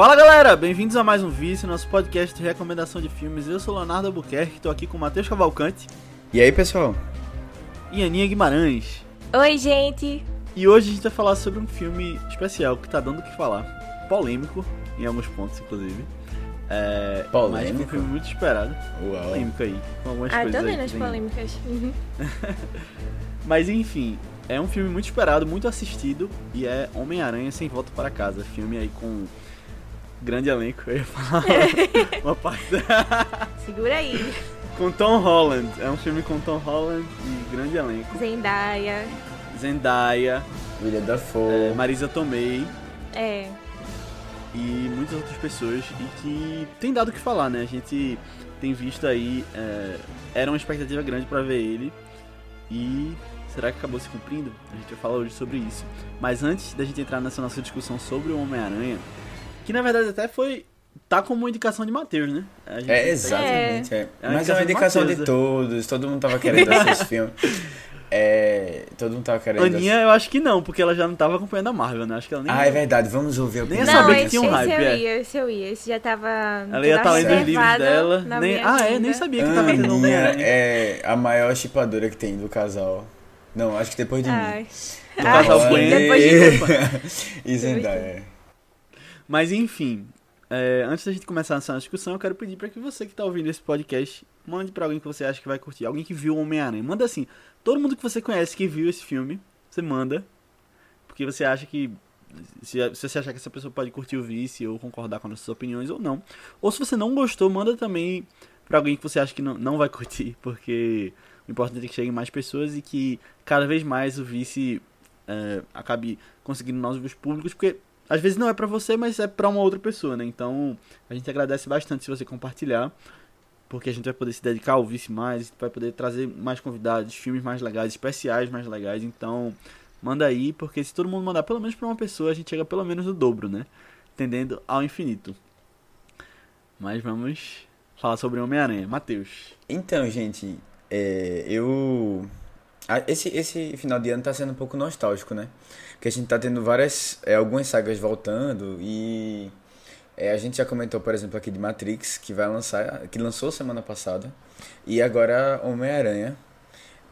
Fala galera, bem-vindos a mais um Vício, nosso podcast de recomendação de filmes. Eu sou Leonardo Albuquerque, estou aqui com o Matheus Cavalcante E aí, pessoal? e Aninha Guimarães. Oi, gente! E hoje a gente vai falar sobre um filme especial que tá dando o que falar. Polêmico, em alguns pontos, inclusive. É, Mas Polêmico? um filme muito esperado. Uau. Polêmico aí, com algumas Ah, coisas tô aí vendo que as vem- polêmicas. Uhum. Mas enfim, é um filme muito esperado, muito assistido e é Homem-Aranha Sem Volta para Casa. Filme aí com grande elenco, eu ia falar uma parte. Segura aí. com Tom Holland. É um filme com Tom Holland e grande elenco. Zendaya. Zendaya, William Dafoe. é, Marisa Tomei É. e muitas outras pessoas e que tem dado o que falar, né? A gente tem visto aí, é, era uma expectativa grande pra ver ele e será que acabou se cumprindo? A gente vai falar hoje sobre isso. Mas antes da gente entrar nessa nossa discussão sobre o Homem-Aranha, que na verdade até foi tá como uma indicação de Matheus, né? É, exatamente. é. É Mas é uma indicação indicação de de todos, todo mundo tava querendo assistir esse filme. É, todo mundo tava querendo Aninha, eu acho que não, porque ela já não tava acompanhando a Marvel, né? Acho que ela nem Ah, é verdade, vamos ouvir a Nem opinião. ia saber Não, que esse, tinha um esse hype, eu é. ia, esse eu ia. Esse já tava. Ela ia estar tava lendo os livros dela. Nem, ah, é, nem sabia que tava tendo Aninha é a maior chipadora que tem do casal. Não, acho que depois de Ai. mim. Do Ai, casal Gwen. depois de e Zendaya. Mas enfim, é, antes da gente começar essa discussão, eu quero pedir pra que você que tá ouvindo esse podcast, mande pra alguém que você acha que vai curtir, alguém que viu Homem-Aranha. Manda assim, todo mundo que você conhece que viu esse filme, você manda, porque você acha que se, se você achar que essa pessoa pode curtir o vice ou concordar com as suas opiniões ou não. Ou se você não gostou, manda também pra alguém que você acha que não, não vai curtir, porque o importante é que cheguem mais pessoas e que cada vez mais o vice é, acabe conseguindo novos públicos, porque às vezes não é pra você, mas é pra uma outra pessoa, né? Então a gente agradece bastante se você compartilhar, porque a gente vai poder se dedicar ao vice mais, vai poder trazer mais convidados, filmes mais legais, especiais mais legais. Então manda aí, porque se todo mundo mandar pelo menos pra uma pessoa, a gente chega pelo menos no dobro, né? Tendendo ao infinito. Mas vamos falar sobre Homem-Aranha. Matheus. Então, gente, é, eu. Ah, Esse, esse final de ano tá sendo um pouco nostálgico, né? Porque a gente tá tendo várias. é, algumas sagas voltando e. é, a gente já comentou, por exemplo, aqui de Matrix, que vai lançar. que lançou semana passada. E agora Homem-Aranha.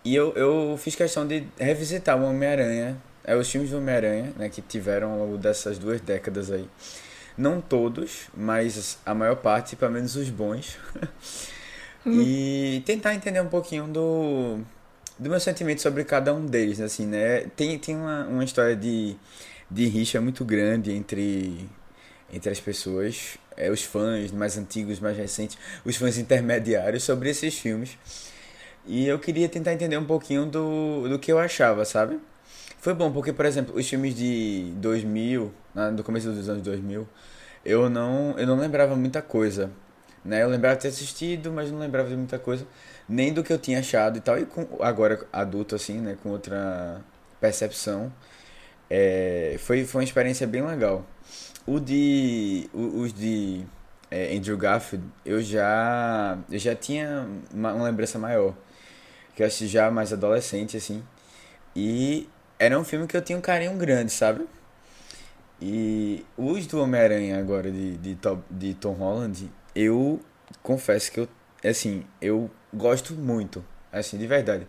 E eu, eu fiz questão de revisitar o Homem-Aranha. É, os filmes do Homem-Aranha, né? Que tiveram ao longo dessas duas décadas aí. Não todos, mas a maior parte, pelo menos os bons. e tentar entender um pouquinho do, do meu sentimento sobre cada um deles, assim, né? Tem, tem uma, uma história de, de rixa muito grande entre, entre as pessoas, é, os fãs mais antigos, mais recentes, os fãs intermediários sobre esses filmes. E eu queria tentar entender um pouquinho do, do que eu achava, sabe? Foi bom, porque, por exemplo, os filmes de 2000, na- no começo dos anos 2000, eu não, eu não lembrava muita coisa, né? Eu lembrava de ter assistido, mas não lembrava de muita coisa, nem do que eu tinha achado e tal. E com, agora, adulto, assim, né? Com outra percepção, é, foi, foi uma experiência bem legal. O de, os de é, Andrew Garfield, eu já, eu já tinha uma, uma lembrança maior, que eu assisti já mais adolescente, assim. E era um filme que eu tinha um carinho grande, sabe? E os do Homem-Aranha agora, de, de, de Tom Holland, eu confesso que eu, assim, eu gosto muito, assim, de verdade.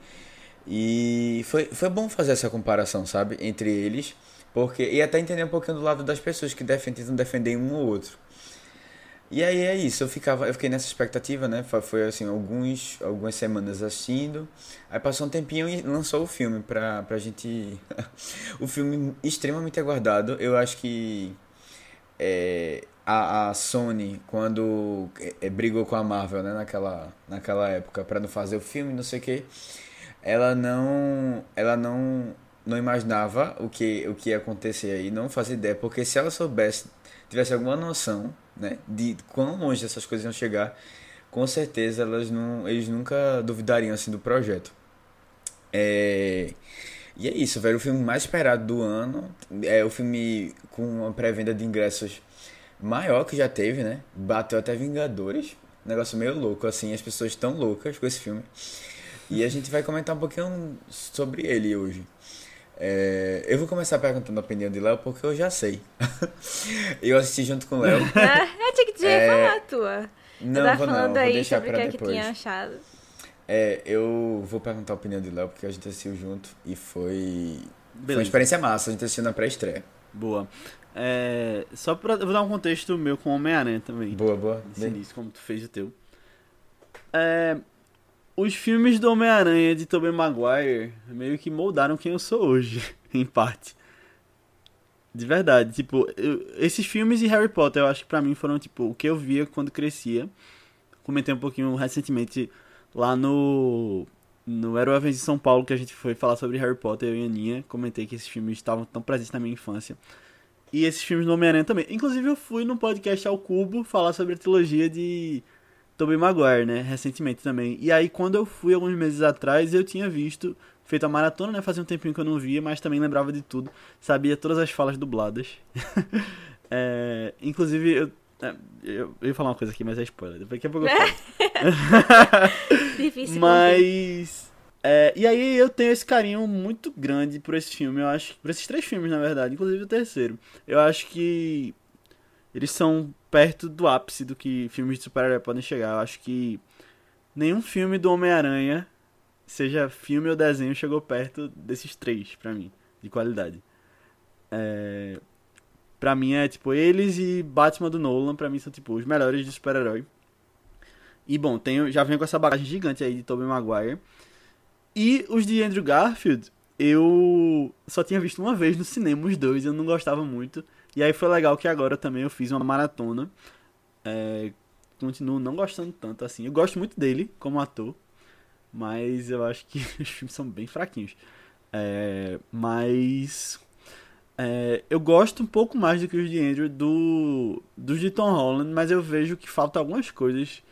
E foi, foi bom fazer essa comparação, sabe? Entre eles, porque, e até entender um pouquinho do lado das pessoas que defendem, tentam defender um ou outro. E aí é isso, eu ficava, eu fiquei nessa expectativa, né? Foi, assim, alguns, algumas semanas assistindo. Aí passou um tempinho e lançou o filme pra, pra gente. o filme extremamente aguardado. Eu acho que é, a, a Sony, quando é, brigou com a Marvel, né, naquela, naquela época, pra não fazer o filme, não sei o que, ela não. Ela não. Não imaginava o que, o que ia acontecer aí, não fazia ideia, porque se ela soubesse, tivesse alguma noção, né, de quão longe essas coisas iam chegar, com certeza elas não, eles nunca duvidariam assim do projeto. É, e é isso, velho. O filme mais esperado do ano. É o filme com uma pré-venda de ingressos maior que já teve, né? Bateu até Vingadores. Negócio meio louco, assim. As pessoas estão loucas com esse filme. E a gente vai comentar um pouquinho sobre ele hoje. É, eu vou começar perguntando a opinião de Léo porque eu já sei. eu assisti junto com o Léo. Ah, eu tinha que dizer É, falar a tua. Não, Você tá vou não, falando vou aí deixar sobre o pra que é que tinha achado. É, eu vou perguntar a opinião de Léo porque a gente assistiu junto e foi, foi uma Beleza. experiência massa. A gente assistiu na pré-estreia. Boa. É, só pra. Vou dar um contexto meu com Homem-Aranha também. Boa, boa. Início, como tu fez o teu. É, os filmes do Homem-Aranha de Tobey Maguire meio que moldaram quem eu sou hoje, em parte. De verdade, tipo, eu- esses filmes e Harry Potter eu acho que pra mim foram, tipo, o que eu via quando crescia. Comentei um pouquinho recentemente lá no no Era uma vez em São Paulo que a gente foi falar sobre Harry Potter, eu e a Aninha, comentei que esses filmes estavam tão presentes na minha infância. E esses filmes do Homem-Aranha também. Inclusive eu fui no podcast ao Cubo falar sobre a trilogia de Tobey Maguire, né, recentemente também. E aí quando eu fui alguns meses atrás, eu tinha visto, feito a maratona, né, fazia um tempinho que eu não via, mas também lembrava de tudo, sabia todas as falas dubladas. É, inclusive eu, é, eu eu ia falar uma coisa aqui, mas é spoiler. Daqui a pouco eu falo. Difícil. Mas. É, e aí eu tenho esse carinho muito grande por esse filme, eu acho. Por esses três filmes, na verdade, inclusive o terceiro. Eu acho que eles são perto do ápice do que filmes de super-herói podem chegar. Eu acho que nenhum filme do Homem-Aranha, seja filme ou desenho, chegou perto desses três, pra mim, de qualidade. É, pra mim é tipo, eles e Batman do Nolan, pra mim são tipo os melhores de super-herói. E bom, tenho, já venho com essa bagagem gigante aí de Tobey Maguire. E os de Andrew Garfield, eu só tinha visto uma vez no cinema os dois, eu não gostava muito. E aí foi legal que agora também eu fiz uma maratona. É, continuo não gostando tanto assim. Eu gosto muito dele como ator, mas eu acho que os filmes são bem fraquinhos. É, mas é, eu gosto um pouco mais do que os de Andrew do, dos de Tom Holland, mas eu vejo que falta algumas coisas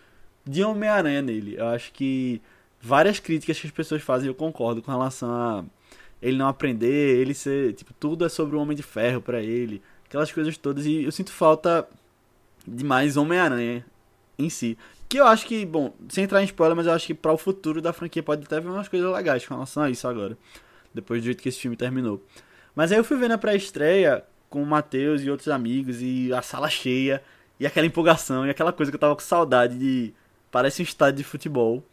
de Homem-Aranha nele. Eu acho que várias críticas que as pessoas fazem eu concordo com relação a ele não aprender, ele ser, tipo, tudo é sobre o Homem de Ferro pra ele, aquelas coisas todas e eu sinto falta de mais Homem-Aranha em si. Que eu acho que, bom, sem entrar em spoiler, mas eu acho que para o futuro da franquia pode até vir umas coisas legais com relação a isso agora, depois do jeito que esse filme terminou. Mas aí eu fui ver na pré-estreia com o Matheus e outros amigos e a sala cheia e aquela empolgação e aquela coisa que eu tava com saudade de parece um estádio de futebol.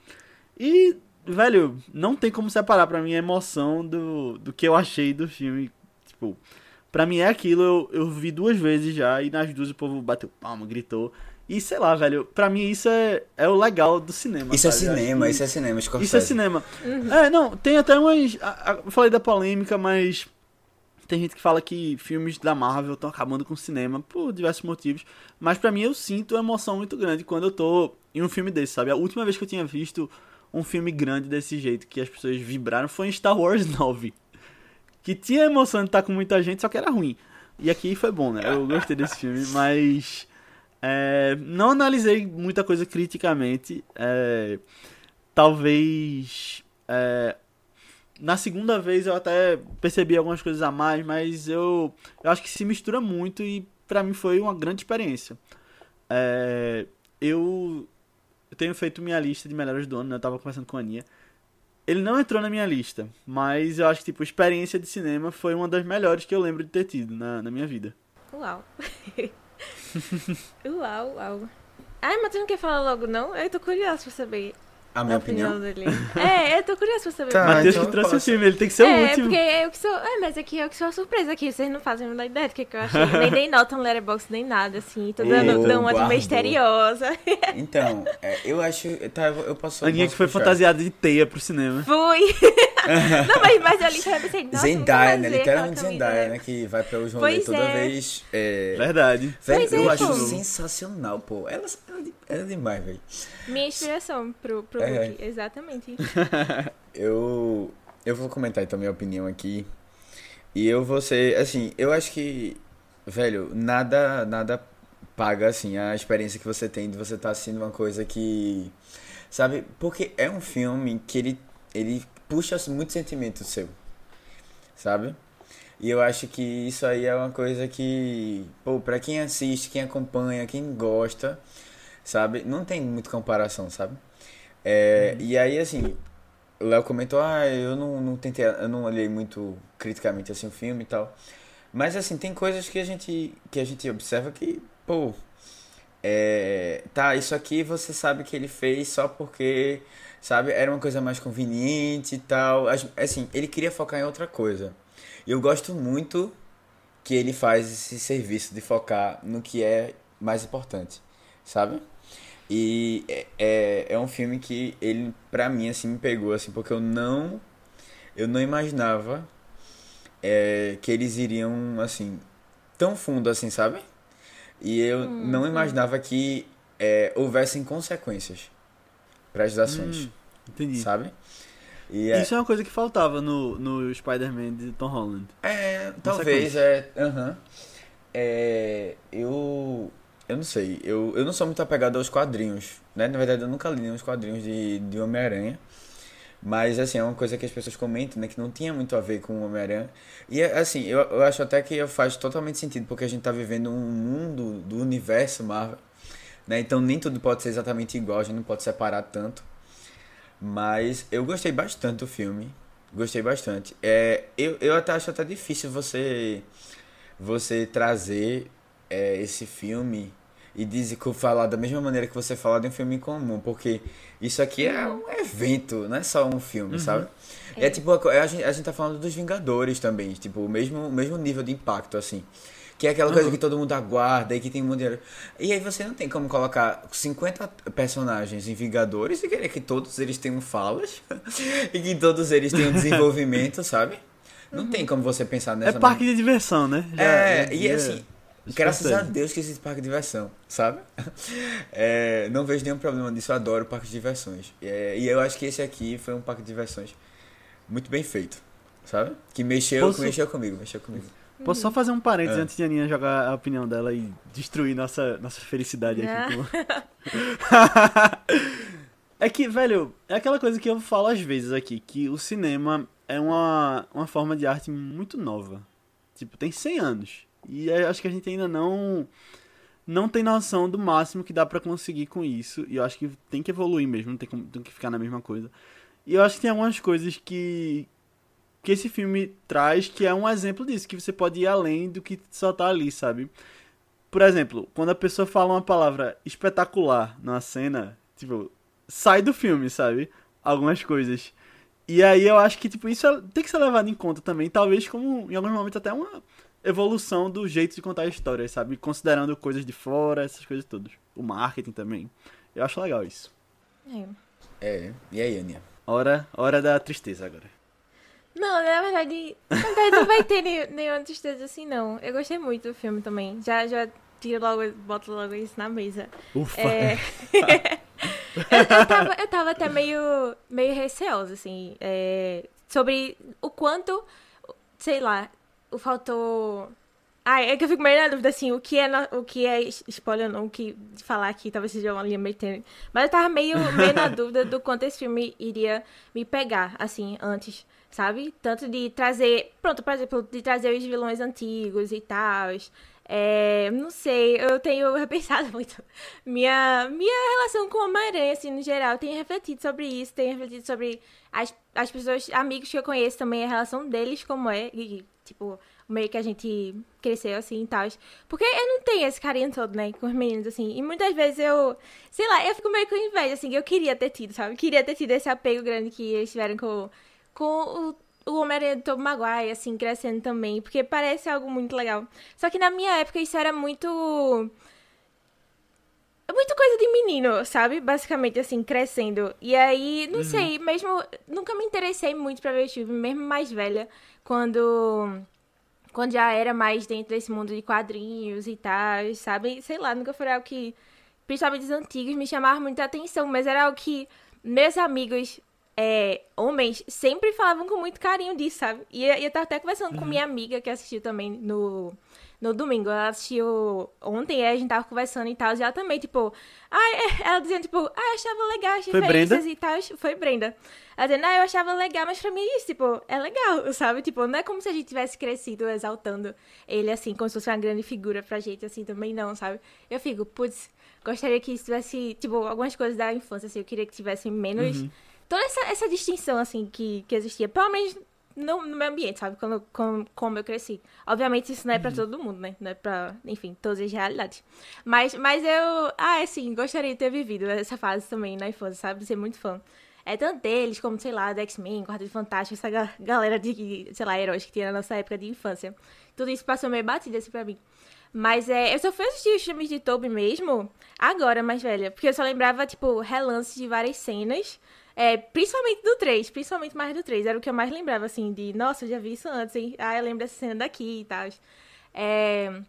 E, velho, não tem como separar pra mim a emoção do, do que eu achei do filme. Tipo, pra mim é aquilo, eu, eu vi duas vezes já, e nas duas o povo bateu palma, gritou. E sei lá, velho, pra mim isso é, é o legal do cinema. Isso é sabe? Acho cinema, que- isso é cinema, Scorsese. isso é cinema. É, não, tem até umas. a- a- Eu falei da polêmica, mas. Tem gente que fala que filmes da Marvel estão acabando com o cinema por diversos motivos. Mas pra mim eu sinto uma emoção muito grande quando eu tô em um filme desse, sabe? A última vez que eu tinha visto um filme grande desse jeito, que as pessoas vibraram, foi em Star Wars 9. Que tinha a emoção de estar com muita gente, só que era ruim. E aqui foi bom, né? Eu gostei desse filme, mas. é, não analisei muita coisa criticamente. É, talvez. é, na segunda vez eu até percebi algumas coisas a mais, mas eu, eu acho que se mistura muito e pra mim foi uma grande experiência. É, eu, eu tenho feito minha lista de melhores do ano, né? Eu tava conversando com a Aninha. Ele não entrou na minha lista, mas eu acho que tipo, experiência de cinema foi uma das melhores que eu lembro de ter tido na, na minha vida. Uau. uau, uau. Ai, mas tu não quer falar logo, não? Eu tô curiosa pra saber A a minha opinião, opinião? dele. É, eu tô curiosa pra saber. Tá. Matheus então que eu trouxe o filme, ele tem que ser o é, último. porque eu que sou. É, mas aqui eu que sou a surpresa aqui. Vocês não fazem a ideia do que, que eu achei. Nem dei nota no Letterboxd, nem nada, assim. Tô dando, uma de misteriosa. Então, é, eu acho. Tá, eu eu posso. Aninha posso que foi puxar. fantasiada de teia pro cinema. Fui! não, mas, mas eu li e pensei, nossa, Zendaya, né? Literalmente. Zendaya, né? Que vai pra os rolês Pois toda é. vez. É... Verdade. Velho, Pois é, eu acho pô. sensacional, pô. Ela, ela, ela é demais, velho. Minha inspiração pro, pro É. look, exatamente. Eu, eu vou comentar então minha opinião aqui. E eu vou ser, assim, eu acho que, velho, nada, nada paga, assim, a experiência que você tem de você estar assistindo uma coisa que, sabe? Porque é um filme que ele, ele puxa muito sentimento seu, sabe? E eu acho que isso aí é uma coisa que, pô, pra quem assiste, quem acompanha, quem gosta, sabe? Não tem muita comparação, sabe? É, E aí, assim, o Léo comentou, ah, eu não, não tentei, eu não olhei muito criticamente assim o filme e tal. Mas assim, tem coisas que a gente que a gente observa que, pô, é, tá, isso aqui você sabe que ele fez só porque, sabe, era uma coisa mais conveniente e tal. Assim, ele queria focar em outra coisa. E eu gosto muito que ele faz esse serviço de focar no que é mais importante, sabe? E é, é, é um filme que ele, pra mim, assim, me pegou, assim, porque eu não. Eu não imaginava é, que eles iriam, assim, tão fundo assim, sabe? E eu hum, não imaginava hum. que é, houvessem consequências para as ações. Hum, entendi. Sabe? E é Isso é... é uma coisa que faltava no, no Spider-Man de Tom Holland. É, talvez, é. Uhum. É. Eu eu não sei, eu, eu não sou muito apegado aos quadrinhos, né? Na verdade, eu nunca li os quadrinhos de, de Homem-Aranha. Mas, assim, é uma coisa que as pessoas comentam, né? Que não tinha muito a ver com o Homem-Aranha. E, assim, eu, eu acho até que faz totalmente sentido, porque a gente tá vivendo um mundo do universo Marvel, né? Então, nem tudo pode ser exatamente igual, a gente não pode separar tanto. Mas eu gostei bastante do filme. Gostei bastante. É, eu, eu até acho até difícil você, você trazer é, esse filme e diz que falar da mesma maneira que você fala de um filme comum, porque isso aqui é um evento, não é só um filme, uhum. sabe? É. é tipo, a gente, a gente tá falando dos Vingadores também, tipo, o mesmo, o mesmo nível de impacto, assim. Que é aquela coisa uhum. que todo mundo aguarda e que tem muito dinheiro. E aí você não tem como colocar 50 personagens em Vingadores e querer que todos eles tenham falas e que todos eles tenham desenvolvimento, sabe? Não uhum. tem como você pensar nessa. É parque de diversão, né? Já, é, já, e assim, Graças a Deus que existe parque de diversão, sabe? É, não vejo nenhum problema nisso, eu adoro parques de diversões. É, e eu acho que esse aqui foi um parque de diversões muito bem feito, sabe? Que mexeu, Posso... mexeu comigo, mexeu comigo. Posso só fazer um parênteses é. antes de a Aninha jogar a opinião dela e destruir nossa, nossa felicidade aqui. é que, velho, é aquela coisa que eu falo às vezes aqui, que o cinema é uma, uma forma de arte muito nova. Tipo, tem 100 anos. E acho que a gente ainda não não tem noção do máximo que dá para conseguir com isso. E eu acho que tem que evoluir mesmo, não tem, tem que ficar na mesma coisa. E eu acho que tem algumas coisas que que esse filme traz que é um exemplo disso, que você pode ir além do que só tá ali, sabe? Por exemplo, quando a pessoa fala uma palavra espetacular na cena, tipo, sai do filme, sabe? Algumas coisas. E aí eu acho que, tipo, isso é, tem que ser levado em conta também, talvez como, em alguns momentos, até uma evolução do jeito de contar histórias, sabe? Considerando coisas de fora, essas coisas todas. O marketing também. Eu acho legal isso. É. É. E aí, Aninha? Hora, hora da tristeza agora. Não, na verdade, na verdade não vai ter nenhuma tristeza assim, não. Eu gostei muito do filme também. Já, já tiro logo, boto logo isso na mesa. Ufa! É... eu, eu, tava, eu tava até meio, meio receosa, assim, é... sobre o quanto, sei lá, faltou. Ah, é que eu fico meio na dúvida, assim, o que é, o que é spoiler não, o que falar aqui talvez seja uma linha meio tênue. Mas eu tava meio, meio na dúvida do quanto esse filme iria me pegar, assim, antes, sabe? Tanto de trazer, pronto, por exemplo, de trazer os vilões antigos e tal. É, não sei, eu tenho repensado muito. Minha, minha relação com o Homem-Aranha, assim, no geral, tenho refletido sobre isso, tenho refletido sobre as, as pessoas, amigos que eu conheço também, a relação deles como é, e tipo, meio que a gente cresceu assim e tal. Porque eu não tenho esse carinho todo, né, com os meninos, assim. E muitas vezes eu, sei lá, eu fico meio com inveja, assim, eu queria ter tido, sabe? Queria ter tido esse apego grande que eles tiveram com, com o, o Homem-Aranha do Maguire, assim, crescendo também. Porque parece algo muito legal. Só que na minha época isso era muito muito coisa de menino, sabe? Basicamente, assim, crescendo. E aí, não uhum. sei, mesmo. Nunca me interessei muito pra ver o filme, mesmo mais velha, quando. Quando já era mais dentro desse mundo de quadrinhos e tal, sabe? Sei lá, nunca foi algo que. Principalmente os antigos, me chamava muita atenção, mas era algo que meus amigos é, homens sempre falavam com muito carinho disso, sabe? E eu, eu tava até conversando uhum. com minha amiga que assistiu também no no domingo. Ela assistiu ontem e a gente tava conversando e tal. E ela também, tipo, ah, ela dizendo, tipo, ah, eu achava legal as referências e tal. Foi Brenda. Ela dizendo, ah, eu achava legal, mas pra mim isso, tipo, é legal, sabe? Tipo, não é como se a gente tivesse crescido exaltando ele assim, como se fosse uma grande figura pra gente, assim, também não, sabe? Eu fico, putz, gostaria que isso tivesse, tipo, algumas coisas da infância, assim, eu queria que tivesse menos. Uhum Toda essa, essa distinção, assim, que, que existia, pelo menos no, no meu ambiente, sabe? Quando, como, como eu cresci. Obviamente, isso não é pra todo mundo, né? Não é pra, enfim, todas as realidades. Mas, mas eu, ah, é sim, gostaria de ter vivido essa fase também na infância, sabe? Ser muito fã. É tanto deles como, sei lá, do X-Men, Quarteto Fantástico, essa ga- galera de, sei lá, heróis que tinha na nossa época de infância. Tudo isso passou meio batido assim pra mim. Mas é, eu só fui assistir os filmes de Toby mesmo agora, mais velha. Porque eu só lembrava, tipo, relances de várias cenas. É, principalmente do 3, principalmente mais do 3. Era o que eu mais lembrava, assim, de, nossa, eu já vi isso antes, hein? Ah, eu lembro dessa cena daqui e tal. É,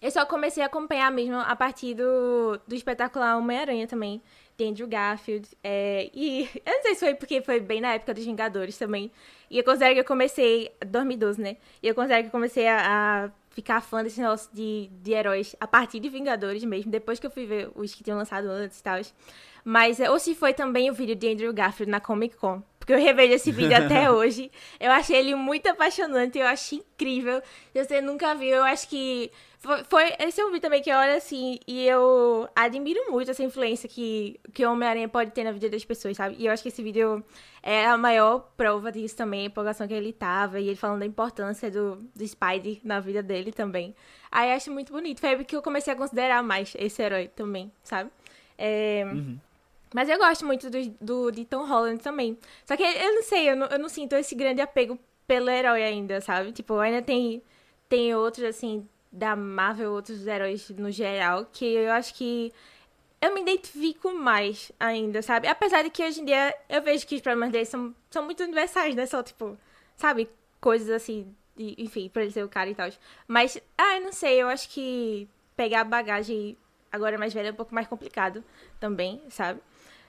eu só comecei a acompanhar mesmo a partir do, do espetacular Homem-Aranha também, de Andrew Garfield. É, e eu não sei se foi porque foi bem na época dos Vingadores também. E eu considero que eu comecei, 2012, né? E eu considero que eu comecei a, a ficar fã desse negócio de, de heróis a partir de Vingadores mesmo, depois que eu fui ver os que tinham lançado antes e tal. Mas, é, ou se foi também o vídeo de Andrew Garfield na Comic Con. Porque eu revejo esse vídeo até hoje. Eu achei ele muito apaixonante, eu achei incrível. Se você nunca viu, eu acho que. Foi, foi- esse é um vídeo também que eu olho assim e eu admiro muito essa influência que, que o Homem-Aranha pode ter na vida das pessoas, sabe? E eu acho que esse vídeo é a maior prova disso também, a empolgação que ele tava, e ele falando da importância do, do Spidey na vida dele também. Aí eu acho muito bonito. Foi aí que eu comecei a considerar mais esse herói também, sabe? É, Mas eu gosto muito do, do, de Tom Holland também. Só que eu não sei, eu não, eu não sinto esse grande apego pelo herói ainda, sabe? Tipo, ainda tem, tem outros, assim, da Marvel, outros heróis no geral, que eu acho que eu me identifico mais ainda, sabe? Apesar de que hoje em dia eu vejo que os problemas deles são, são muito universais, né? Só, tipo, sabe? Coisas assim, de, enfim, pra ele ser o cara e tal. Mas, ah, eu não sei, eu acho que pegar a bagagem agora mais velha é um pouco mais complicado também, sabe?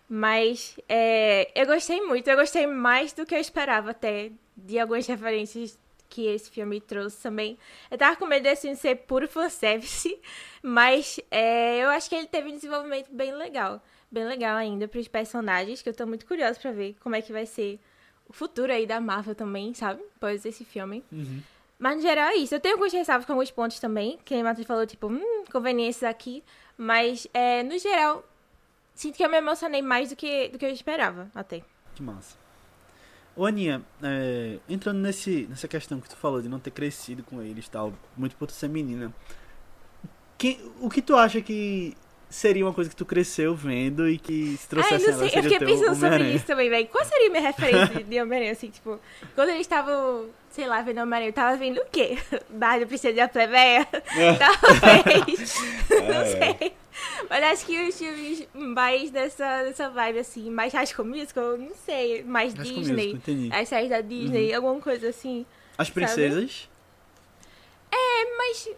Mas é, eu gostei muito, eu gostei mais do que eu esperava até de algumas referências que esse filme trouxe também. Eu tava com medo desse filme ser puro fanservice, mas é, eu acho que ele teve um desenvolvimento bem legal. Bem legal ainda pros personagens, que eu tô muito curiosa pra ver como é que vai ser o futuro aí da Marvel também, sabe? Após esse filme. Mas no geral é isso. Eu tenho alguns ressalvos com alguns pontos também, que a Matheus falou, tipo, hum, conveniências aqui. Mas, é, no geral, sinto que eu me emocionei mais do que, do que eu esperava, até. Que massa. Ô Aninha, é, entrando nesse, nessa questão que tu falou de não ter crescido com eles e tal, muito por tu ser menina. Quem, o que tu acha que seria uma coisa que tu cresceu vendo e que se Ah, trouxesse eu não sei, eu fiquei pensando sobre isso também, velho. Qual seria a minha referência de Homem-Aranha, assim, tipo... Quando eles estavam, sei lá, vendo Homem-Aranha, eu tava vendo o quê? Barra do Princesa da Plebeia? Talvez. não Ah, é. sei. Mas acho que os filmes mais dessa, dessa vibe, assim, mais High School Musical, não sei, mais Disney. entendi. As séries da Uhum. Disney, alguma coisa assim. As princesas. É, mas...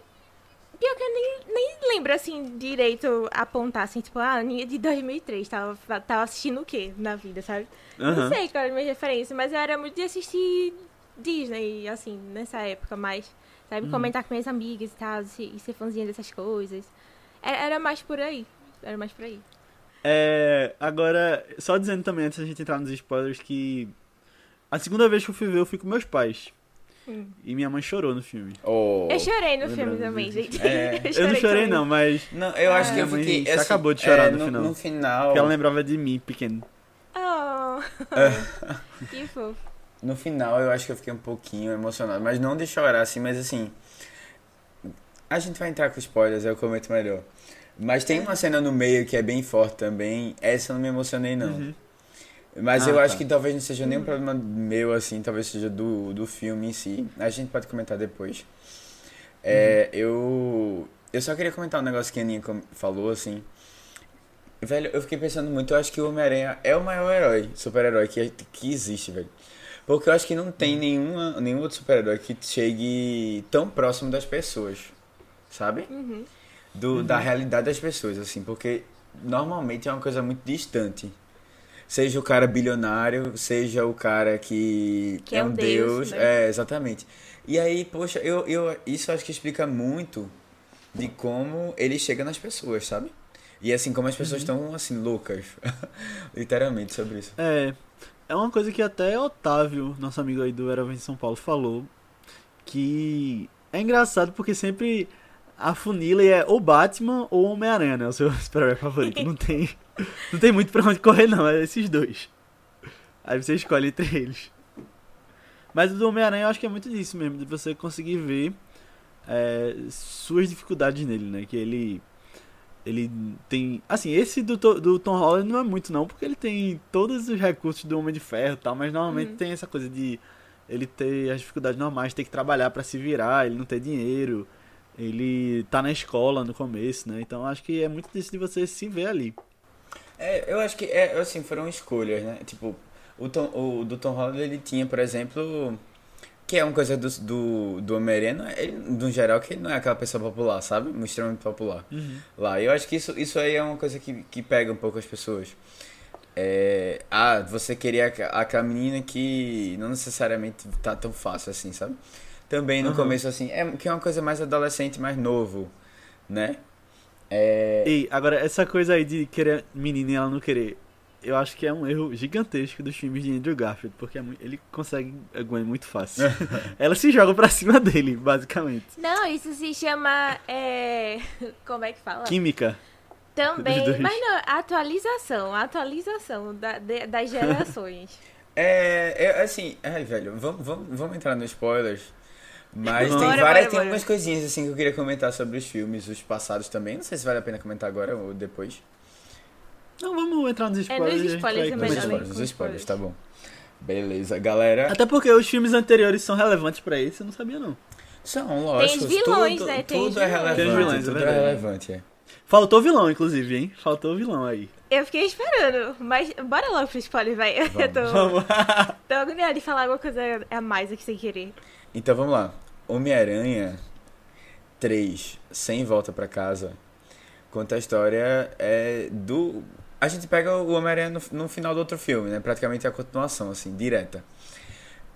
Pior que eu nem, nem lembro, assim, direito apontar, assim, tipo, ah, a Aninha de 2003, tava, tava assistindo o quê na vida, sabe? Aham. Não sei qual era a minha referência, mas eu era muito de assistir Disney, assim, nessa época, mais, sabe? Comentar com minhas amigas e tal, e ser fãzinha dessas coisas. Era, era mais por aí, era mais por aí. É, agora, só dizendo também, antes da gente entrar nos spoilers, que a segunda vez que eu fui ver, eu fui com meus pais. Hum. E minha mãe chorou no filme. Oh. Eu chorei no filme também, gente. É, Eu não chorei também. não, mas Não, eu acho que eu mãe fiquei. se assim, acabou de chorar é, no final. No final. porque ela lembrava de mim, pequeno. Oh, que fofo. No final eu acho que eu fiquei um pouquinho emocionado, mas não de chorar assim, mas assim. A gente vai entrar com spoilers, eu comento melhor. Mas tem uma cena no meio que é bem forte também. Essa eu não me emocionei não. Uhum. Mas Ah, eu tá. acho que talvez não seja nenhum problema meu assim, talvez seja do, do filme em si. A gente pode comentar depois. É, eu eu só queria comentar um negócio que a Aninha falou assim. Velho, eu fiquei pensando muito, eu acho que o Homem-Aranha é o maior herói, super-herói que, que existe, velho. Porque eu acho que não tem nenhuma, nenhum outro super-herói que chegue tão próximo das pessoas, sabe? Uhum. Do, Da realidade das pessoas, assim, porque normalmente é uma coisa muito distante. Seja o cara bilionário, seja o cara que, Que é um deus, né? É, exatamente. E aí, poxa, eu, eu, isso acho que explica muito de como ele chega nas pessoas, sabe? E assim, como as pessoas estão, assim, loucas. Literalmente sobre isso. É, é uma coisa que até Otávio, nosso amigo aí do Era Vem de São Paulo, falou. Que é engraçado porque sempre a funila é ou Batman ou Homem-Aranha, né? O seu super-herói favorito. Não tem, não tem muito pra onde correr, não. É esses dois. Aí você escolhe entre eles. Mas o do Homem-Aranha eu acho que é muito disso mesmo, de você conseguir ver é, suas dificuldades nele, né? Que ele. Ele tem. Assim, esse do, do Tom Holland não é muito, não, porque ele tem todos os recursos do Homem de Ferro e tal, mas normalmente Uhum. tem essa coisa de ele ter as dificuldades normais, ter que trabalhar pra se virar, ele não ter dinheiro, ele tá na escola no começo, né? Então acho que é muito disso de você se ver ali. É, eu acho que é, assim, foram escolhas, né? Tipo, o, Tom, o do Tom Holland ele tinha, por exemplo, que é uma coisa do, do, do Homem-Aranha, é- ele, no geral, que ele não é aquela pessoa popular, sabe? Extremamente popular. Lá, eu acho que isso, isso aí é uma coisa que, que pega um pouco as pessoas. É, ah, você queria aquela menina que não necessariamente tá tão fácil assim, sabe? Também no Uhum. começo, assim, é, que é uma coisa mais adolescente, mais novo, né? É, E agora, essa coisa aí de querer menina e ela não querer, eu acho que é um erro gigantesco dos filmes de Andrew Garfield, porque é ele consegue a Gwen muito fácil. ela se joga pra cima dele, basicamente. Não, isso se chama. é, Como é que fala? Química. Também. Mas não, atualização. Atualização da- de- das gerações. É, é assim, ai, velho, vamos, vamos, vamos entrar nos spoilers. Mas Vamos. tem Bora, várias, bora, tem bora. algumas coisinhas assim que eu queria comentar sobre os filmes, os passados também. Não sei se vale a pena comentar agora ou depois. Não, vamos entrar nos spoilers. nos a gente spoilers vai é Os melhor, conversando. né? spoilers, os Com spoilers, tá bom. Beleza, galera. Até porque os filmes anteriores são relevantes pra esse, eu não sabia não. São, lógico. os vilões, tudo, né? Tem tudo é vilões. relevante. Tem vilões, é tudo é, verdade. relevante, é. Faltou vilão, inclusive, hein? Faltou vilão aí. Eu fiquei esperando, mas bora logo pro spoiler, vai. Eu tô, Vamos. tô agoniada de falar alguma coisa a mais aqui sem querer. Então vamos lá. Homem-Aranha 3, Sem Volta pra Casa, conta a história é, do. A gente pega o Homem-Aranha no, no final do outro filme, né? Praticamente é a continuação, assim, direta.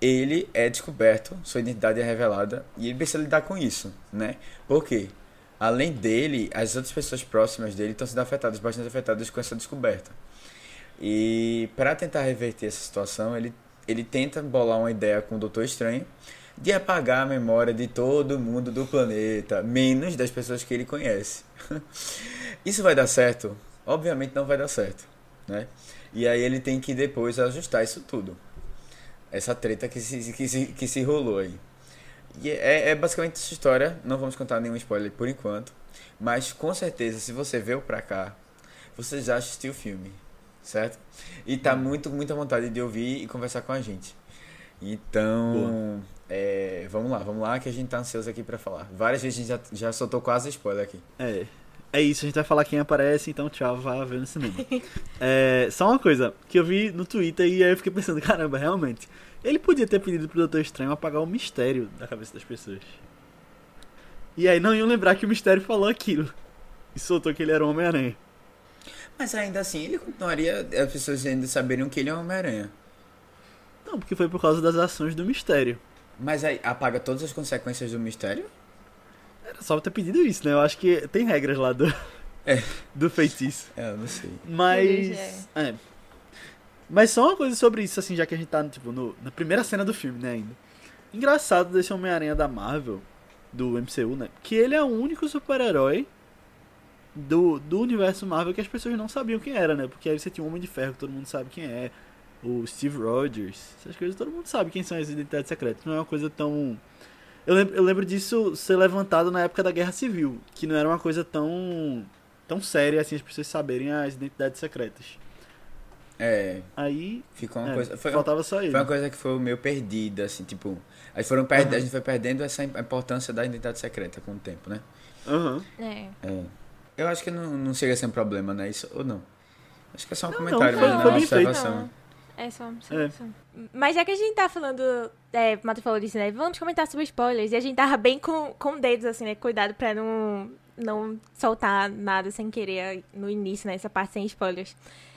Ele é descoberto, sua identidade é revelada e ele precisa lidar com isso, né? Por quê? Além dele, as outras pessoas próximas dele estão sendo afetadas, bastante afetadas com essa descoberta. E para tentar reverter essa situação, ele, ele tenta bolar uma ideia com o Doutor Estranho de apagar a memória de todo mundo do planeta, menos das pessoas que ele conhece. Isso vai dar certo? Obviamente não vai dar certo, né? E aí ele tem que depois ajustar isso tudo. Essa treta que se, que se, que se rolou aí. E é, é basicamente essa história, não vamos contar nenhum spoiler por enquanto, mas com certeza se você veio pra cá, você já assistiu o filme, certo? E tá muito, muita vontade de ouvir e conversar com a gente. Então, é, vamos lá, vamos lá que a gente tá ansioso aqui pra falar. Várias vezes a gente já, já soltou quase spoiler aqui. É. É isso, a gente vai falar quem aparece, então tchau, vá ver no cinema. É, só uma coisa, que eu vi no Twitter e aí eu fiquei pensando, caramba, realmente. Ele podia ter pedido pro Doutor Estranho apagar o mistério da cabeça das pessoas. E aí não iam lembrar que o mistério falou aquilo. E soltou que ele era o Homem-Aranha. Mas ainda assim, ele continuaria as pessoas ainda saberiam que ele é um Homem-Aranha. Não, porque foi por causa das ações do mistério. Mas aí apaga todas as consequências do mistério? Era só ter pedido isso, né? Eu acho que tem regras lá do, É. do feitiço. É, eu não sei. Mas. É. Mas só uma coisa sobre isso, assim, já que a gente tá tipo, no, na primeira cena do filme, né, ainda. Engraçado desse Homem-Aranha da Marvel, do MCU, né? Que ele é o único super-herói do, do universo Marvel que as pessoas não sabiam quem era, né? Porque aí você tinha o Homem de Ferro, que todo mundo sabe quem é. O Steve Rogers, essas coisas todo mundo sabe quem são as identidades secretas. Não é uma coisa tão. Eu lembro, eu lembro disso ser levantado na época da Guerra Civil, que não era uma coisa tão. tão séria assim as pessoas saberem as identidades secretas. É, Aí. ficou uma é, coisa. Foi, faltava só ele. foi uma coisa que foi meio perdida, assim, tipo. Aí foram perde, A gente foi perdendo essa importância da identidade secreta com o tempo, né? Aham. É. É. Eu acho que não, não chega a ser um problema, né? Isso, ou não? Acho que é só um Não, comentário não, foi- mesmo, foi né? Uma bem feito. É só, só, É. só. Mas já que a gente tá falando. É, o Mato falou disso, né? Vamos comentar sobre spoilers. E a gente tava bem com, com dedos, assim, né? Cuidado pra não, não soltar nada sem querer no início, né? Essa parte sem spoilers.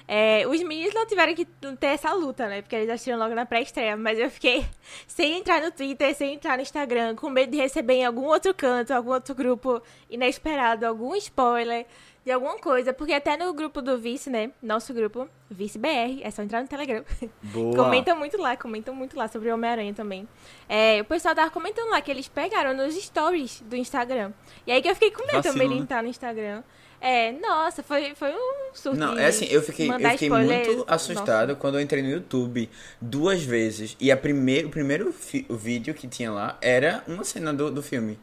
É, os meninos não tiveram que ter essa luta, né? Porque eles assistiram logo na pré-estreia. Mas eu fiquei sem entrar no Twitter, sem entrar no Instagram, com medo de receber em algum outro canto, algum outro grupo inesperado, algum spoiler de alguma coisa. Porque até no grupo do Vice, né? Nosso grupo, Vice BR, é só entrar no Telegram. Boa. Comentam muito lá, comentam muito lá sobre o Homem-Aranha também. É, o pessoal tava comentando lá que eles pegaram nos stories do Instagram. E aí que eu fiquei com medo Vacilo, também de né? entrar no Instagram. É, nossa, foi, foi um surto. Não, é assim, eu fiquei, eu fiquei spoiler. muito assustado quando eu entrei no YouTube duas vezes. E a primeir, o primeiro o vídeo que tinha lá era uma cena do, do filme.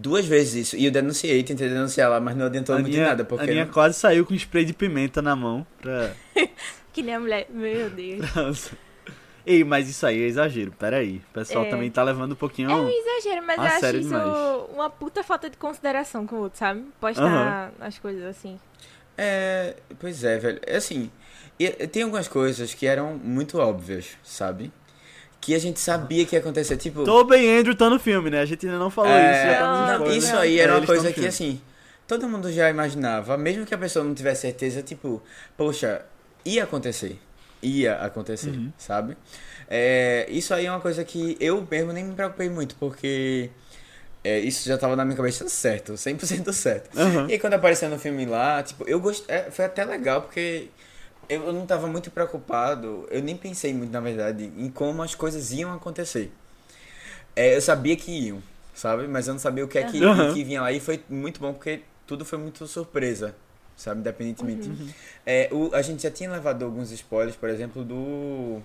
Duas vezes isso. E eu denunciei, tentei denunciar lá, mas não adiantou a muito Aninha, nada. a Porque Aninha não- quase saiu com spray de pimenta na mão pra. Que nem a mulher. Meu Deus. Nossa. Ei, mas isso aí é exagero, peraí. O pessoal É. também tá levando um pouquinho. É um exagero, mas eu acho isso demais. uma puta falta de consideração com o outro, sabe? Postar Aham. as coisas assim. É, pois é, velho. É assim, tem algumas coisas que eram muito óbvias, sabe? Que a gente sabia que ia acontecer. Tipo, Tobey Andrew tá no filme, né? A gente ainda não falou É, isso, já tá não, spoilers. isso aí É, era uma coisa que, assim, todo mundo já imaginava, mesmo que a pessoa não tivesse certeza, tipo, poxa, ia acontecer. Ia acontecer, Uhum. sabe? É, isso aí é uma coisa que eu mesmo nem me preocupei muito, porque é, isso já tava na minha cabeça certo, 100% certo. Aham. E aí, quando apareceu no filme lá, tipo, eu gostei, é, foi até legal, porque eu, não tava muito preocupado, eu nem pensei muito, na verdade, em como as coisas iam acontecer. É, eu sabia que iam, sabe? Mas eu não sabia o que é que, o que vinha lá. E foi muito bom porque tudo foi muito surpresa, sabe? Independentemente. Uhum. É, o, a gente já tinha levado alguns spoilers, por exemplo, do.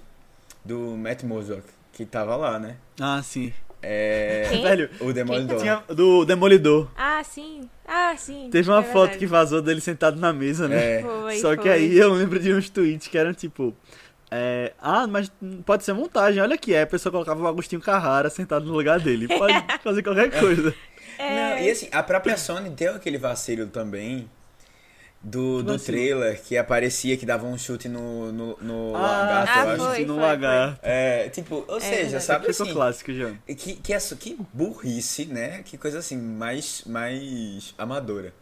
Do Matt Murdock, que tava lá, né? Ah, sim. É. Quem? Velho, O Demolidor. tinha do Demolidor. Ah, sim. Ah, sim. Teve uma É foto verdade. que vazou dele sentado na mesa, né? É. Foi, Só que foi. aí eu lembro de uns tweets que eram tipo. é, ah, mas pode ser montagem, olha que é. A pessoa colocava o Agostinho Carrara sentado no lugar dele. Pode fazer qualquer coisa. É, Não, e assim, a própria Sony deu aquele vacilo também do, Que do vacilo? trailer que aparecia que dava um chute no, no, no ah, lagarto, Ah, eu acho. foi, no foi, lagarto. É, tipo, ou É seja, verdade. sabe Ficou assim, clássico já. que, que, é, que burrice, né? Que coisa assim, mais, mais amadora.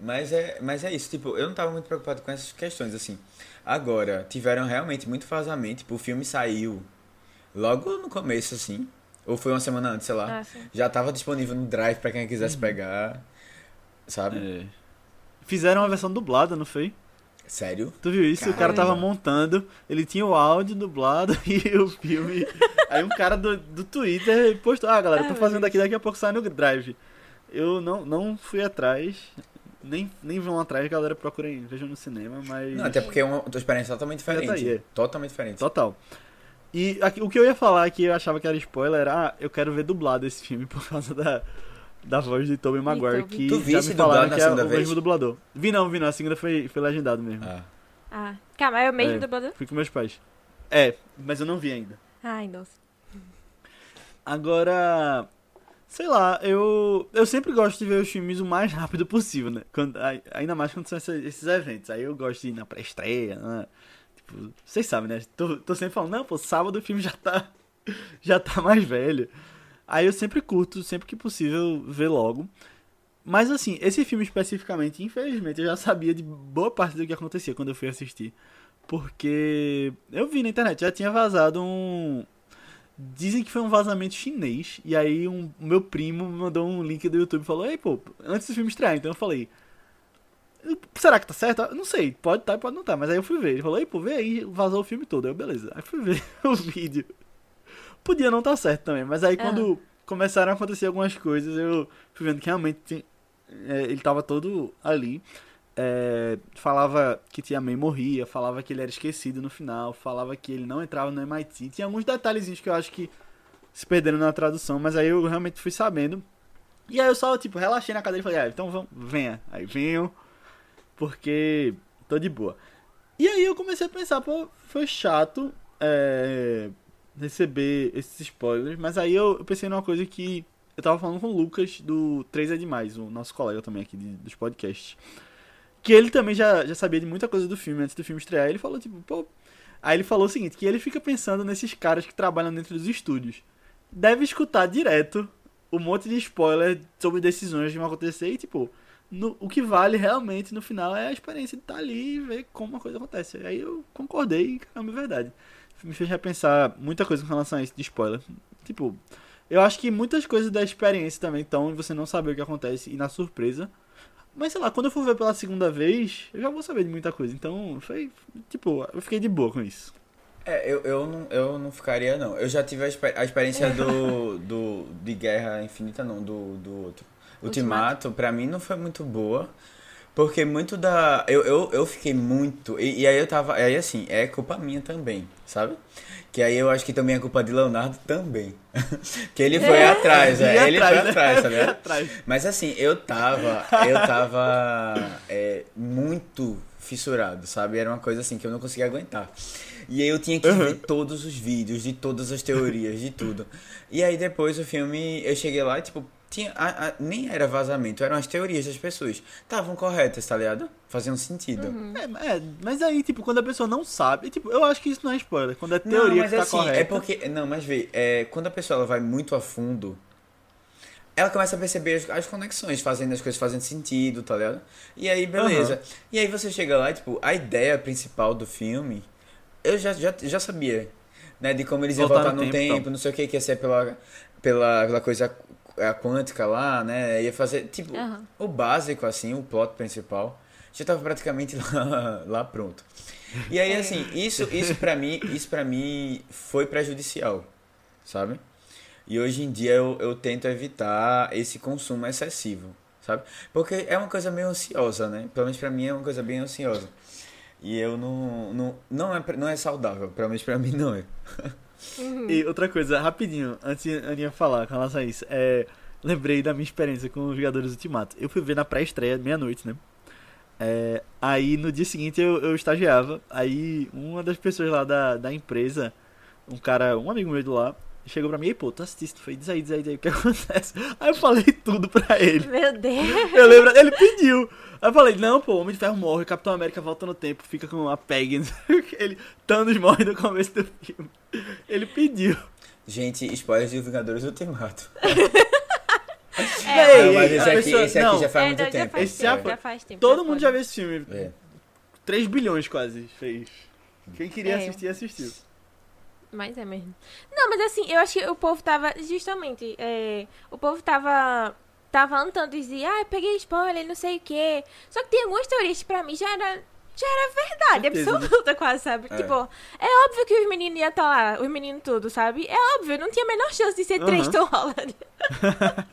Mas é, mas é isso, tipo, eu não tava muito preocupado com essas questões, assim. Agora, tiveram realmente muito vazamento, tipo, o filme saiu logo no começo, assim. Ou foi uma semana antes, sei lá. Ah. Já tava disponível no Drive pra quem quisesse Uhum. pegar, sabe? É. Fizeram uma versão dublada, não foi? Sério? Tu viu isso? O cara Caramba. tava montando, ele tinha o áudio dublado e o filme. Aí um cara do, do Twitter postou: Ah, galera, tô fazendo aqui, daqui a pouco sai no Drive. Eu não, não fui atrás, nem, nem vão atrás, galera, procurem, vejam no cinema, mas. Não, até porque é uma tua experiência totalmente Já tá diferente. aí, é. Totalmente diferente. Total. E aqui- o que eu ia falar que eu achava que era spoiler era: Ah, eu quero ver dublado esse filme por causa da. Da voz de Tobey Maguire, que Tu já me falaram que é o vez? mesmo dublador. Vi não, vi não, a segunda foi, foi legendado mesmo. Ah. Ah, calma, é o mesmo É. dublador? Fui com meus pais. É, mas eu não vi ainda. Ai, nossa. Agora, sei lá, eu eu sempre gosto de ver os filmes o mais rápido possível, né? Quando, ai- ainda mais quando são esses, esses eventos. Aí eu gosto de ir na pré-estreia, né? Tipo, vocês sabem, né? Tô, tô sempre falando, não, pô, sábado o filme já tá já tá mais velho. Aí eu sempre curto, sempre que possível, ver logo. Mas assim, esse filme especificamente, infelizmente, eu já sabia de boa parte do que acontecia quando eu fui assistir. Porque eu vi na internet, já tinha vazado um, Dizem que foi um vazamento chinês. E aí um, meu primo me mandou um link do YouTube e falou, ei, pô, antes do filme estrear, então eu falei. Será que tá certo? Não sei, pode estar, pode não estar. Mas aí eu fui ver. Ele falou, ei, pô, vê aí, vazou o filme todo. Aí eu, beleza. Aí fui ver o vídeo. Podia não estar certo também, mas aí quando começaram a acontecer algumas coisas, eu fui vendo que realmente tinha- é, ele tava todo ali. É, falava que Tia May morria, falava que ele era esquecido no final, falava que ele não entrava no MIT. Tinha alguns detalhezinhos que eu acho que se perderam na tradução, mas aí eu realmente fui sabendo. E aí eu só, tipo, relaxei na cadeira e falei, ah, então vamos, venha. Aí venham, porque tô de boa. E aí eu comecei a pensar, pô, foi chato é, receber esses spoilers, mas aí eu, eu pensei numa coisa que eu tava falando com o Lucas do 3 é Demais, o nosso colega também aqui de- dos podcasts. Que ele também já, já sabia de muita coisa do filme antes do filme estrear. Ele falou, tipo, pô. Aí ele falou o seguinte: que ele fica pensando nesses caras que trabalham dentro dos estúdios. Deve escutar direto um monte de spoiler sobre decisões que vão acontecer e, tipo, no- o que vale realmente no final é a experiência de estar ali e ver como a coisa acontece. Aí eu concordei caramba, é verdade. Me fez repensar muita coisa com relação a isso de spoiler. Tipo, eu acho que muitas coisas da experiência também estão em você não saber o que acontece e na surpresa. Mas sei lá, quando eu for ver pela segunda vez, eu já vou saber de muita coisa. Então, foi. Tipo, eu fiquei de boa com isso. É, eu, eu, não, eu não ficaria, não. Eu já tive a, exper- a experiência do, do. de Guerra Infinita, não, do, do outro. Ultimato, pra mim não foi muito boa. Porque muito da. Eu, eu, eu fiquei muito. E, e aí eu tava. Aí assim, é culpa minha também, sabe? Que aí eu acho que também é culpa de Leonardo também. que ele foi atrás, é. Ele atrás, foi né? atrás, tá Ia ligado? atrás. Mas assim, eu tava. Eu tava é, muito fissurado, sabe? Era uma coisa assim que eu não conseguia aguentar. E aí eu tinha que ver todos os vídeos, de todas as teorias, de tudo. E aí depois o filme, eu cheguei lá e tipo, tinha, a- a- nem era vazamento, eram as teorias das pessoas. Estavam corretas, tá ligado? Faziam sentido. É, é, mas aí, tipo, quando a pessoa não sabe, tipo, eu acho que isso não é spoiler. Quando é teoria não, mas que tá assim, correta. é porque. Não, mas vê, é, quando a pessoa ela vai muito a fundo, ela começa a perceber as, as conexões, fazendo as coisas fazendo sentido, tá ligado? E aí, beleza. E aí você chega lá, e, tipo, a ideia principal do filme, eu já, já, já sabia, né? De como eles iam Voltar voltar no no tempo, tempo, então. não sei o que, que ia ser pela, pela, pela coisa a quântica lá, né? Ia fazer, tipo, Aham. o básico, assim, o plot principal, já tava praticamente lá, lá pronto. E aí, assim, isso, isso pra mim, isso pra mim foi prejudicial, sabe? E hoje em dia eu, eu tento evitar esse consumo excessivo, sabe? Porque é uma coisa meio ansiosa, né? Pelo menos pra mim é uma coisa bem ansiosa. E eu não, não, não, é, não é saudável, pelo menos pra mim não é. E outra coisa, rapidinho, antes de Aninha falar com relação a isso, é, lembrei da minha experiência com os Jogadores Ultimato. Eu fui ver na pré-estreia, meia-noite, né? É, aí no dia seguinte eu, eu estagiava, aí uma das pessoas lá da, da empresa, um cara, um amigo meu de lá, chegou pra mim, e pô, tu assististe? Foi, diz aí, diz aí, diz aí, o que acontece? Aí eu falei tudo pra ele. Meu Deus. Eu lembro, ele pediu. Aí eu falei, não, pô, Homem de Ferro morre, Capitão América volta no tempo, fica com a Peg. Ele, Thanos morre no começo do filme. Ele pediu. Gente, spoilers de Vingadores Ultimato. Ei, não, mas esse aqui, pessoa- esse aqui não, já faz É, muito já tempo. faz Esse tempo, já- faz tempo. Todo já mundo já viu esse filme. É. 3 bilhões quase fez. Quem queria É. assistir, assistiu. Mas é mesmo. Não, mas assim, eu acho que o povo tava. Justamente, é, o povo tava. Tava andando e dizia, ah, eu peguei spoiler, não sei o quê. Só que tem algumas teorias que pra mim já era. Já era verdade, né? absoluta, quase, sabe? É. Tipo, é óbvio que os meninos iam estar lá, os meninos tudo, sabe? É óbvio, não tinha a menor chance de ser três Aham. Tom Holland.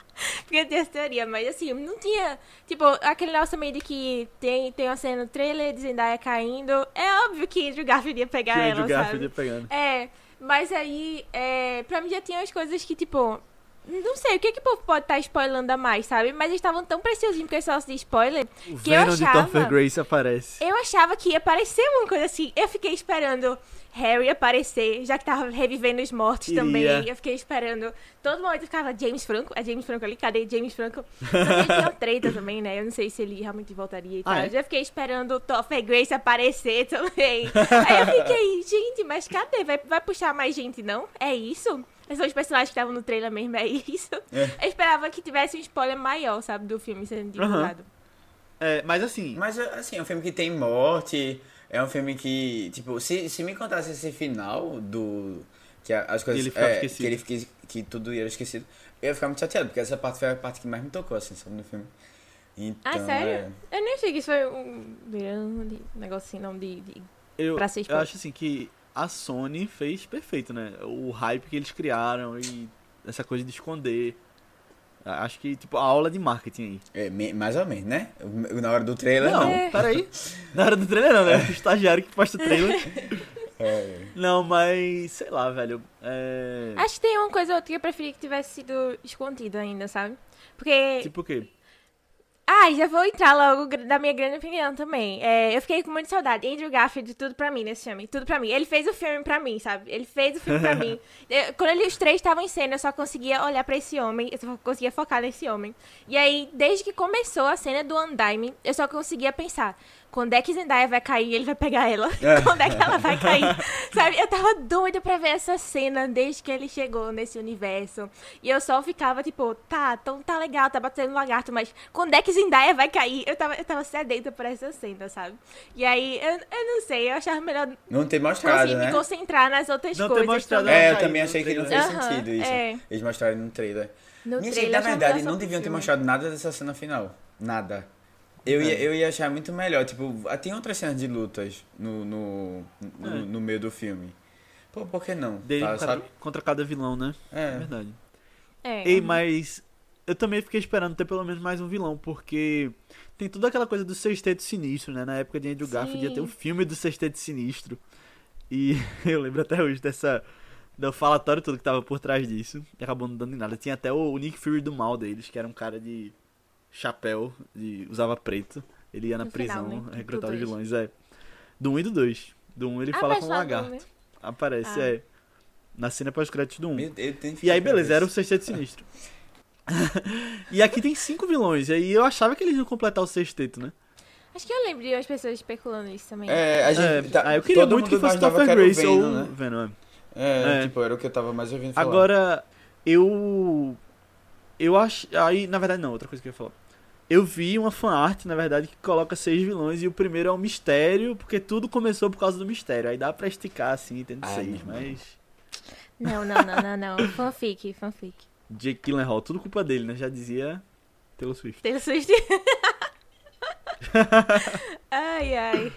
Porque tem essa teoria, mas assim, não tinha. Tipo, aquele negócio também de que tem, tem uma cena no trailer de Zendaya caindo. É óbvio que Andrew Garfield ia pegar Que ela, Andrew Garfield sabe? ia pegando. É, mas aí, é, pra mim já tinha as coisas que, tipo, não sei, o que que o povo pode estar spoilando a mais, sabe? Mas eles estavam tão preciosinhos com esse negócio de spoiler, O que eu Venom de achava- Topher Grace aparece. eu achava que ia aparecer uma coisa assim. Eu fiquei esperando Harry aparecer, já que tava revivendo os mortos Queria. também. Eu fiquei esperando. Todo momento eu ficava, James Franco? É James Franco ali? Cadê James Franco? Só que ele tinha uma treta também, né? Eu não sei se ele realmente voltaria e tal. Ah, é? Eu já fiquei esperando o Topher Grace aparecer também. Aí eu fiquei, gente, mas cadê? Vai, vai puxar mais gente, não? É isso? Esses são os personagens que estavam no trailer mesmo, é isso? Eu esperava que tivesse um spoiler maior, sabe, do filme sendo divulgado. É, mas assim, Mas, assim, é um filme que tem morte, é um filme que, tipo, se, se me contasse esse final do... Que as coisas... ele ficava é, esquecido. Que ele fique, que tudo ia esquecido. Eu ia ficar muito chateado, porque essa parte foi a parte que mais me tocou, assim, sabe, no filme. Então, Ah, sério? é- Eu nem achei que isso foi um grande negócio assim, não, de... de... eu, pra ser eu acho assim que a Sony fez perfeito, né? O hype que eles criaram e essa coisa de esconder. Acho que, tipo, a aula de marketing aí. é, me- mais ou menos, né? Na hora do trailer, Não, não. É. peraí. Na hora do trailer não, né? O estagiário que posta o trailer. É. Não, mas, sei lá, velho. É... Acho que tem uma coisa ou outra que eu preferia que tivesse sido escondido ainda, sabe? Porque. Tipo o quê? Ah, já vou entrar logo da minha grande opinião também. É, eu fiquei com muita saudade. Andrew Garfield, tudo pra mim nesse filme. Tudo pra mim. Ele fez o filme pra mim, sabe? Ele fez o filme pra mim. Eu- quando ele, os três estavam em cena, eu só conseguia olhar pra esse homem. Eu só conseguia focar nesse homem. E aí, desde que começou a cena do Undyme, eu só conseguia pensar. Quando é que Zendaya vai cair ele vai pegar ela? Quando é que ela vai cair? Sabe? Eu tava doida pra ver essa cena desde que ele chegou nesse universo. E eu só ficava tipo, tá, então tá legal, tá batendo lagarto, mas quando é que Zendaya vai cair? Eu tava, eu tava sedenta por essa cena, sabe? E aí, eu, eu não sei, eu achava melhor Não ter mostrado, conseguir né? me concentrar nas outras Não ter coisas. mostrado também. É, eu também achei que não trailer. fez Aham, sentido isso. é. Eles mostraram no trailer. No Minha gente, trailer, na eu achava verdade, não deviam ter filme. mostrado nada dessa cena final. Nada. Eu, ia, É. eu ia achar muito melhor. Tipo, ah, tem outras cenas de lutas no, no, no, É. no meio do filme. Pô, por que não? Dele Tá, contra, sabe? contra cada vilão, né? É É. verdade. É. Ei, mas eu também fiquei esperando ter pelo menos mais um vilão, porque tem toda aquela coisa do Sexteto Sinistro, né? Na época de Andrew Garfield ia ter um Sim. filme do Sexteto Sinistro. E eu lembro até hoje dessa. Do falatório todo que tava por trás disso. E acabou não dando em nada. Tinha até o, o Nick Fury do mal deles, que era um cara de chapéu, de, usava preto. Ele ia na No final, prisão né? recrutar os vilões, é. Do 1 e do 2. Do 1 ele Ah, fala com do lagarto. um, né? Aparece, Ah. é. Na cena pós-créditos do 1. Meu Deus, eu tenho que E aí, beleza, era o Sexteto Sinistro. e aqui tem cinco vilões, e aí eu achava que eles iam completar o sexteto, né? Acho que eu lembro de umas pessoas especulando isso também. É, a gente. É, tá- ah, eu queria todo muito que fosse Topher Grace ou Venom, né? Venom. É, É. tipo, era o que eu tava mais ouvindo falar. Agora, eu. Eu acho. Aí, na verdade, não, outra coisa que eu ia falar. Eu vi uma fanart, na verdade, que coloca seis vilões e o primeiro é um mistério, porque tudo começou por causa do mistério. Aí dá pra esticar assim, tendo Ah, seis, não. mas. Não, não, não, não, não. Fanfic, fanfic. Jake Gyllenhaal, tudo culpa dele, né? Já dizia Taylor Swift. Taylor Swift. ai, ai.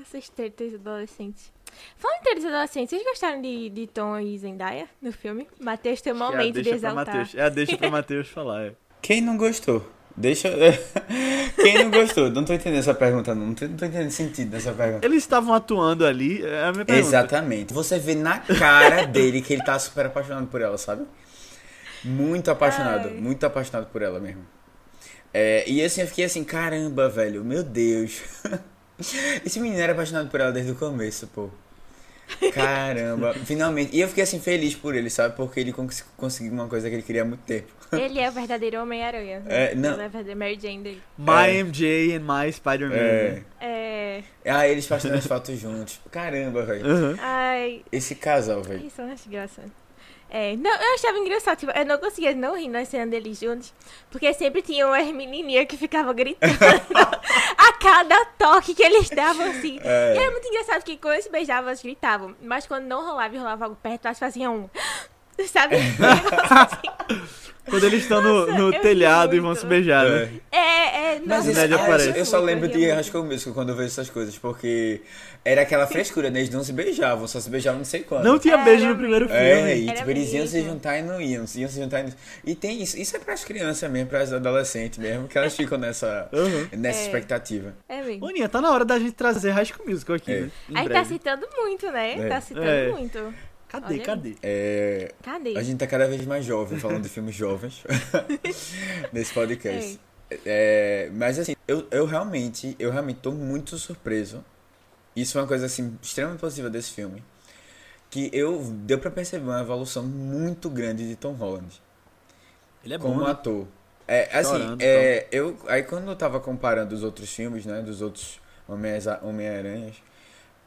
Essas tretas adolescentes. Falando em tretas adolescentes, vocês gostaram de, de Tom e Zendaya no filme? Matheus tem um É a momento de deixa pra exaltar. Matheus. É a deixa pra Matheus falar, é. Quem não gostou? Deixa. Quem não gostou? Não tô entendendo essa pergunta, não. Não tô, não tô entendendo sentido dessa pergunta. Eles estavam atuando ali, é a minha pergunta. Exatamente. Você vê na cara dele que ele tá super apaixonado por ela, sabe? Muito apaixonado, Ai. muito apaixonado por ela mesmo. É, e assim, eu fiquei assim, caramba, velho, meu Deus. Esse menino era apaixonado por ela desde o começo, pô. Caramba, finalmente. E eu fiquei assim, feliz por ele, sabe? Porque ele cons- conseguiu uma coisa que ele queria há muito tempo. Ele é o verdadeiro Homem-Aranha. É, não. Ela é a verdadeira Mary Jane dele. My É. MJ and My Spider-Man. É. É. Ah, eles fazendo as fotos juntos. Caramba, velho. Aham. Ai, Esse casal, velho. isso eu acho engraçado. É, não, eu achava engraçado, tipo, eu não conseguia não rir na cena deles juntos, porque sempre tinha umas menininhas que ficavam gritando a cada toque que eles davam, assim. É. E era muito engraçado que quando eles beijavam, eles gritavam, mas quando não rolava e rolava algo perto, elas faziam um... Sabe? Quando eles estão no, no eu telhado e vão se beijar, né? É. É, é, Mas isso, Ned ah, aparece. isso- eu só muito, lembro de High. School Musical quando eu vejo essas coisas, porque era aquela frescura, né? Eles não se beijavam, só se beijavam não sei quando. Não tinha Era beijo no primeiro filme. É, e tipo, eles iam se juntar e não iam, iam se juntar e não... E tem isso, isso é pras crianças mesmo, pras adolescentes mesmo, que elas ficam nessa, Aham. nessa É. expectativa. É mesmo. Tá na hora da gente trazer High School Musical aqui, É. né? Aí tá breve. citando muito, né? É. Tá citando É. muito. Cadê, Olha cadê? É, Cadê? a gente tá cada vez mais jovem, falando de filmes jovens nesse podcast. É, mas assim, eu, eu realmente, eu realmente tô muito surpreso. Isso é uma coisa assim extremamente positiva desse filme, que eu deu pra perceber uma evolução muito grande de Tom Holland Ele é bom, como né? ator. É, assim, Chorando, é, eu aí quando eu tava comparando os outros filmes, né, dos outros Homens- Homem-Aranhas,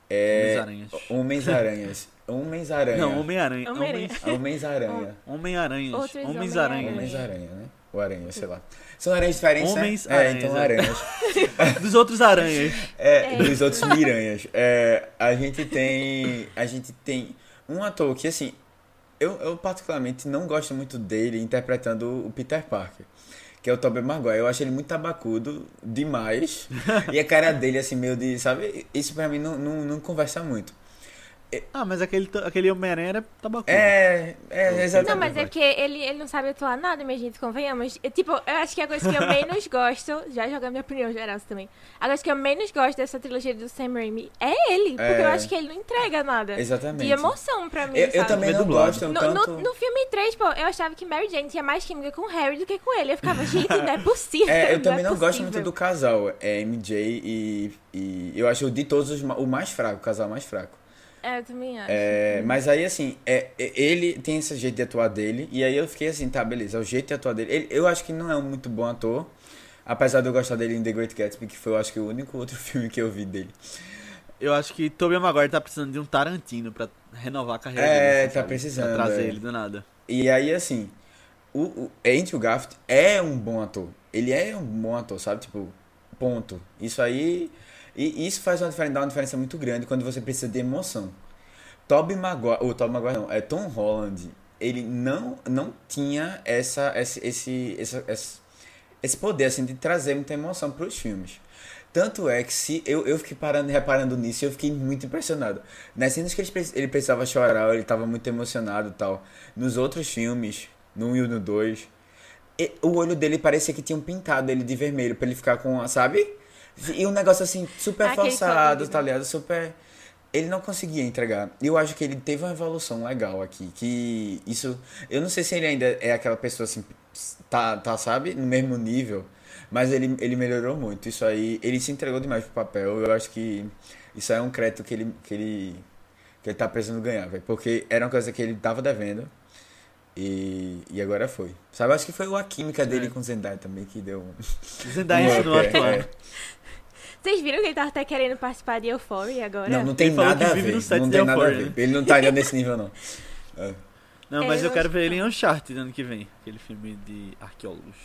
é, Homens-Aranhas. Homens-Aranhas, Homens-Aranha, Não, Homem-Aranha. Homens- Homens-Aranha, Homem-Aranhas. Outros Homens-Aranhas. Homens-Aranha, né? Ou Aranha, sei lá. São aranhas diferentes, né? Homens-aranhas, É, então é. aranhas. Dos outros aranhas. É, É. dos outros miranhas. É, a gente tem. A gente tem um ator que, assim, eu, eu particularmente não gosto muito dele interpretando o Peter Parker. Que é o Tobey Maguire. Eu acho ele muito tabacudo demais. e a cara dele, assim, meio de. Sabe? Isso pra mim não, não, não conversa muito. Ah, mas aquele, aquele Homem-Aranha era tabacudo. É, é, exatamente. Não, mas é porque ele, ele não sabe atuar nada, minha gente, convenhamos. Eu, tipo, eu acho que a coisa que eu menos gosto, já jogar minha opinião geral também, a coisa que eu menos gosto dessa trilogia do Sam Raimi é ele, porque É. eu acho que ele não entrega nada Exatamente. de emoção pra mim, Eu, eu também não gosto No, tanto... no, no filme 3, pô, eu achava que Mary Jane tinha mais química com o Harry do que com ele. Eu ficava, gente, não é possível. É, eu também é não, gosto muito do casal, é MJ e, e eu acho de todos os, o mais fraco, o casal mais fraco. É, eu também acho. É, mas aí assim, é, é- ele tem esse jeito de atuar dele e aí eu fiquei assim, tá, beleza, é o jeito de atuar dele. Ele- eu acho que não é um muito bom ator, apesar de eu gostar dele em The Great Gatsby, que foi eu acho que o único outro filme que eu vi dele. Eu acho que Tobey Maguire tá precisando de um Tarantino pra renovar a carreira É, dele. assim, tá sabe? precisando, Pra trazer é. ele do nada. E aí assim, o, o Andrew Garfield é um bom ator. Ele é um bom ator, sabe? Tipo, ponto. Isso aí. E isso faz uma diferença, dá uma diferença muito grande quando você precisa de emoção. Tobey Maguire, ou Tobey Maguire não, é Tom Holland. Ele não, não tinha essa, esse, esse, esse, esse poder assim de trazer muita emoção para os filmes. Tanto é que se eu, eu fiquei parando, reparando nisso eu fiquei muito impressionado. Nas cenas que ele, ele precisava chorar, ele estava muito emocionado tal. Nos outros filmes, no 1 e no 2, e- o olho dele parecia que tinham pintado ele de vermelho pra ele ficar com, sabe? E um negócio assim, super Aquele forçado, tá ligado? Super. Ele não conseguia entregar. E eu acho que ele teve uma evolução legal aqui. Que isso. Eu não sei se ele ainda é aquela pessoa assim. Tá, tá sabe? No mesmo nível. Mas ele, ele melhorou muito. Isso aí. Ele se entregou demais pro papel. Eu acho que. Isso aí é um crédito que ele. Que ele, que ele tá precisando ganhar, velho. Porque era uma coisa que ele tava devendo. E, e agora foi. Sabe? Acho que foi a química dele É. com o Zendaya também que deu. um- Zendaya um ensinou a up, atuar. Vocês viram que ele tava até querendo participar de Euphoria agora? Não, não tem Ele nada que a ver. Não tem nada a Euphoria, ver. Ele não tá ainda nesse nível, não. É. Não, É, mas eu eu quero ver que ele em. Uncharted ano que vem. Aquele filme de arqueólogos.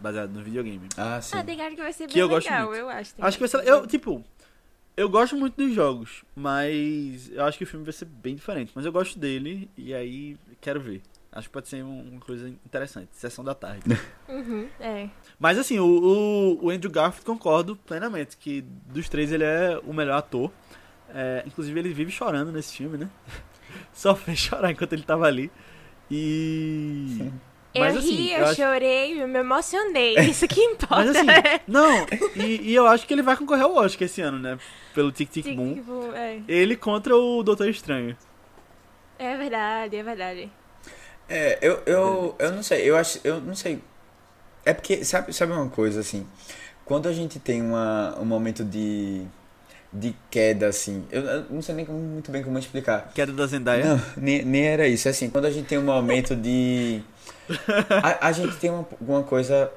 Baseado no videogame. Ah, sim. Ah, tem cara que vai ser Que bem eu gosto legal, muito. eu acho. Acho que vai ser. Eu, tipo. Eu gosto muito dos jogos, mas eu acho que o filme vai ser bem diferente. Mas eu gosto dele e aí quero ver. Acho que pode ser um- uma coisa interessante. Sessão da tarde. Uhum, é. Mas assim, o, o, o Andrew Garfield concordo plenamente que dos três ele é o melhor ator. É, inclusive ele vive chorando nesse filme, né? Só fez chorar enquanto ele tava ali. E. Mas eu assim, ri, eu eu acho- chorei, eu me emocionei. Isso que importa. Mas assim, não, e, e eu acho que ele vai concorrer ao Oscar esse ano, né? Pelo Tic Tic Tic, Boom. tipo, é. Ele contra o Doutor Estranho. é verdade, é verdade. É, eu, eu, eu não sei, eu acho, eu não sei. É porque, sabe, sabe uma coisa, assim, quando a gente tem uma, um momento de, de queda, assim, eu, eu não sei nem como- muito bem como explicar. Queda da Zendaya. Não, nem, nem era isso, assim, quando a gente tem um momento de... A, a gente tem uma, uma coisa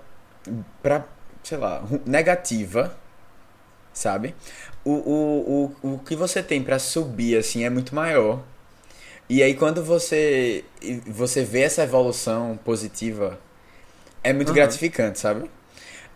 pra, sei lá, negativa, sabe? O, o, o, o que você tem pra subir, assim, é muito maior. E aí quando você, você vê essa evolução positiva, é muito Aham. gratificante, sabe?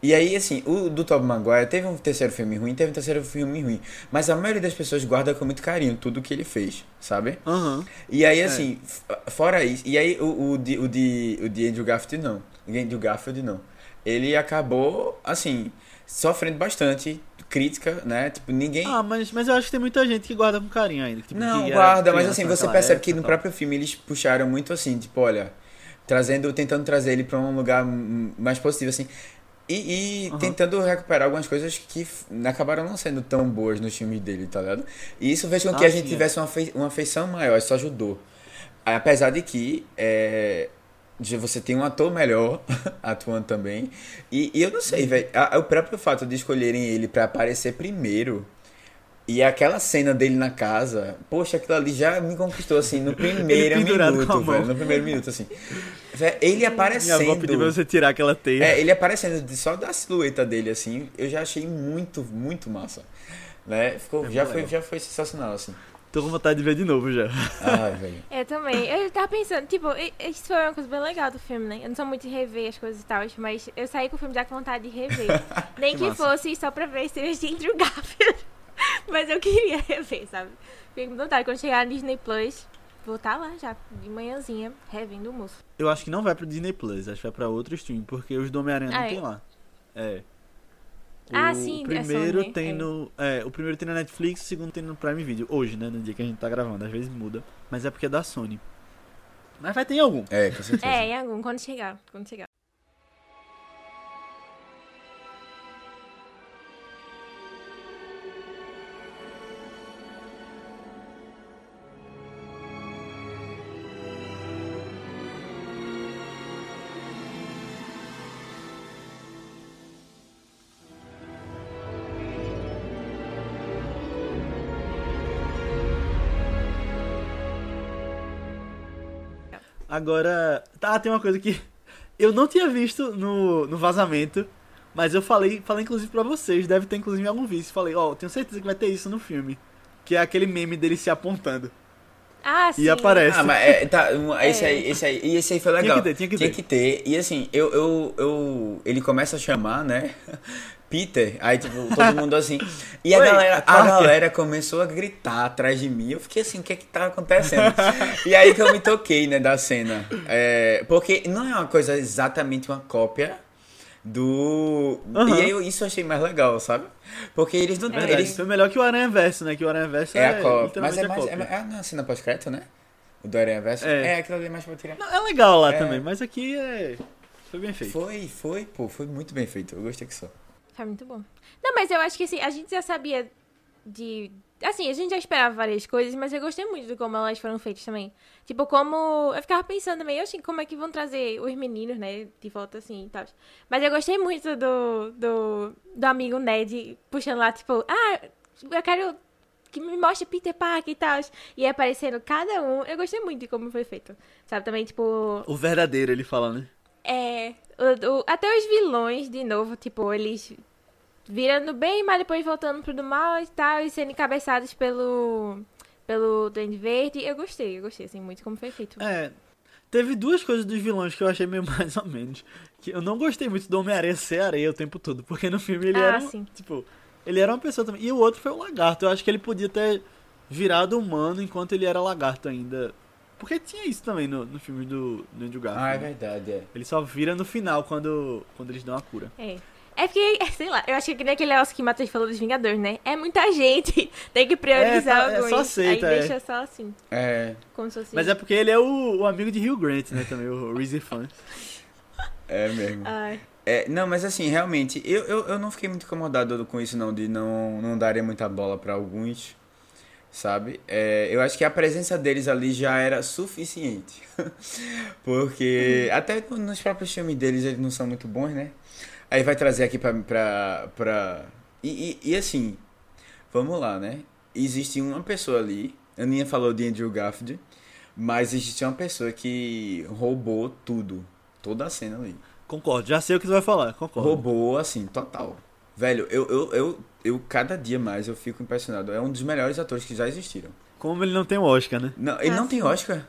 E aí, assim, o do Tobey Maguire teve um terceiro filme ruim, teve um terceiro filme ruim. Mas a maioria das pessoas guarda com muito carinho tudo que ele fez, sabe? Aham. E aí, assim, f- fora isso. E aí, o, o, de, o, de, o de Andrew Garfield não. Andrew Garfield não. Ele acabou, assim, sofrendo bastante crítica, né? Tipo, ninguém. Ah, mas, mas eu acho que tem muita gente que guarda com carinho ainda. Tipo, não, que guarda, mas assim, você percebe que época no e tal. próprio filme eles puxaram muito assim, tipo, olha, trazendo, tentando trazer ele pra um lugar mais positivo, assim. E, e Aham. tentando recuperar algumas coisas que acabaram não sendo tão boas nos filmes dele, tá ligado? E isso fez com que Ah, a gente sim, é. tivesse uma, fei- uma afeição maior, isso ajudou. Apesar de que é, de você tem um ator melhor atuando também. E, e eu não sei, velho. O próprio fato de escolherem ele pra aparecer primeiro. E aquela cena dele na casa, poxa, aquilo ali já me conquistou, assim, no primeiro minuto, velho. No primeiro minuto, assim. Véi, ele Minha avó aparecendo. pediu pra você tirar aquela teia. É, ele aparecendo só da silhueta dele, assim, eu já achei muito, muito massa. Né? Ficou, É já, foi, legal. já foi sensacional, assim. Tô com vontade de ver de novo já. Ai, velho. Eu também. Eu tava pensando, tipo, isso foi uma coisa bem legal do filme, né? Eu não sou muito de rever as coisas e tal, mas eu saí com o filme já com vontade de rever. Nem Que que, fosse só pra ver cenas de Andrew Garfield. mas eu queria rever, sabe? Fiquei com vontade. Quando chegar no Disney Plus, vou estar lá já, de manhãzinha, revendo o moço. Eu acho que não vai pro Disney Plus, acho que vai pra outro stream, porque os do Homem-Aranha não Ah, é? tem lá. É. Ah, O sim, é primeiro Sony, tem é. no. É, o primeiro tem na Netflix, o segundo tem no Prime Video. Hoje, né? No dia que a gente tá gravando. Às vezes muda. Mas é porque é da Sony. Mas vai ter em algum. É, com certeza. É, em algum, quando chegar, quando chegar. Agora. Tá, tem uma coisa que. Eu não tinha visto no, no vazamento. Mas eu falei, falei inclusive pra vocês, deve ter inclusive algum vídeo. Falei, ó, tenho certeza que vai ter isso no filme. Que é aquele meme dele se apontando. Ah, sim. E aparece. Ah, mas é, tá, É. esse aí, esse aí, e esse aí foi Tinha legal. que ter, tinha que ter. E assim, eu, eu, eu, ele começa a chamar, né? Peter, aí tipo, todo mundo assim. E a Oi, galera, é a Parker. galera começou a gritar atrás de mim. Eu fiquei assim, o que é que tá acontecendo? e aí que eu me toquei, né, da cena. É, porque não é uma coisa exatamente uma cópia do. Aham. E aí eu, isso eu achei mais legal, sabe? Porque eles não. Verdade, eles, Foi melhor que o Aranha Verso, né? Que o Aranha Verso é é, a cópia. Mas é a mais. É, cópia. é, não é a cena pós-crédito, né? O do Aranha Verso? É. É, aquilo ali é mais pra tirar. Não, é legal lá É. também, mas aqui é. Foi bem feito. Foi, foi, pô, foi muito bem feito. Eu gostei que só. Foi muito bom. Não, mas eu acho que assim, a gente já sabia de. Assim, a gente já esperava várias coisas, mas eu gostei muito de como elas foram feitas também. Tipo, como. Eu ficava pensando também, oxe, como é que vão trazer os meninos, né? De volta assim e tal. Mas eu gostei muito do, do, do amigo Ned puxando lá, tipo, ah, eu quero que me mostre Peter Parker e tal. E aparecendo cada um. Eu gostei muito de como foi feito. Sabe, também, tipo. O verdadeiro, ele fala, né? É. o- o- até os vilões, de novo, tipo, eles virando bem, mas depois voltando pro do mal e tal, e sendo encabeçados pelo. pelo Duende Verde. Eu gostei, eu gostei, assim, muito como foi feito. É. Teve duas coisas dos vilões que eu achei meio mais ou menos. Que eu não gostei muito do Homem-Aranha ser areia o tempo todo. Porque no filme ele Ah, era. um- sim. Tipo, ele era uma pessoa também. E o outro foi o lagarto. Eu acho que ele podia ter virado humano enquanto ele era lagarto ainda. Porque tinha isso também no, no filme do, do Andrew Garfield. Ah, é né? verdade, é. Ele só vira no final quando, quando eles dão a cura. É. É porque, sei lá, eu acho que é que nem aquele negócio que o Matheus falou dos Vingadores, né? É muita gente, tem que priorizar É, tá- é, alguns. só aceita, Aí é. deixa só assim, É, como se fosse... Mas é porque ele é o, o amigo de Hugh Grant, né? Também, o Reezy Fan. é mesmo. Ai. É, não, mas assim, realmente, eu, eu, eu não fiquei muito incomodado com isso, não, de não, não darem muita bola pra alguns, sabe? É, eu acho que a presença deles ali já era suficiente. Porque até nos próprios filmes deles eles não são muito bons, né? Aí vai trazer aqui pra. pra, pra... E, e, e assim, vamos lá, né? Existe uma pessoa ali, a Aninha falou de Andrew Garfield, mas existe uma pessoa que roubou tudo, toda a cena ali. Concordo, já sei o que você vai falar, concordo. Roubou, assim, total. Velho, eu, eu, eu, eu cada dia mais eu fico impressionado. É um dos melhores atores que já existiram. Como ele não tem o Oscar, né? Não, ele Ah, não tem sim. Oscar?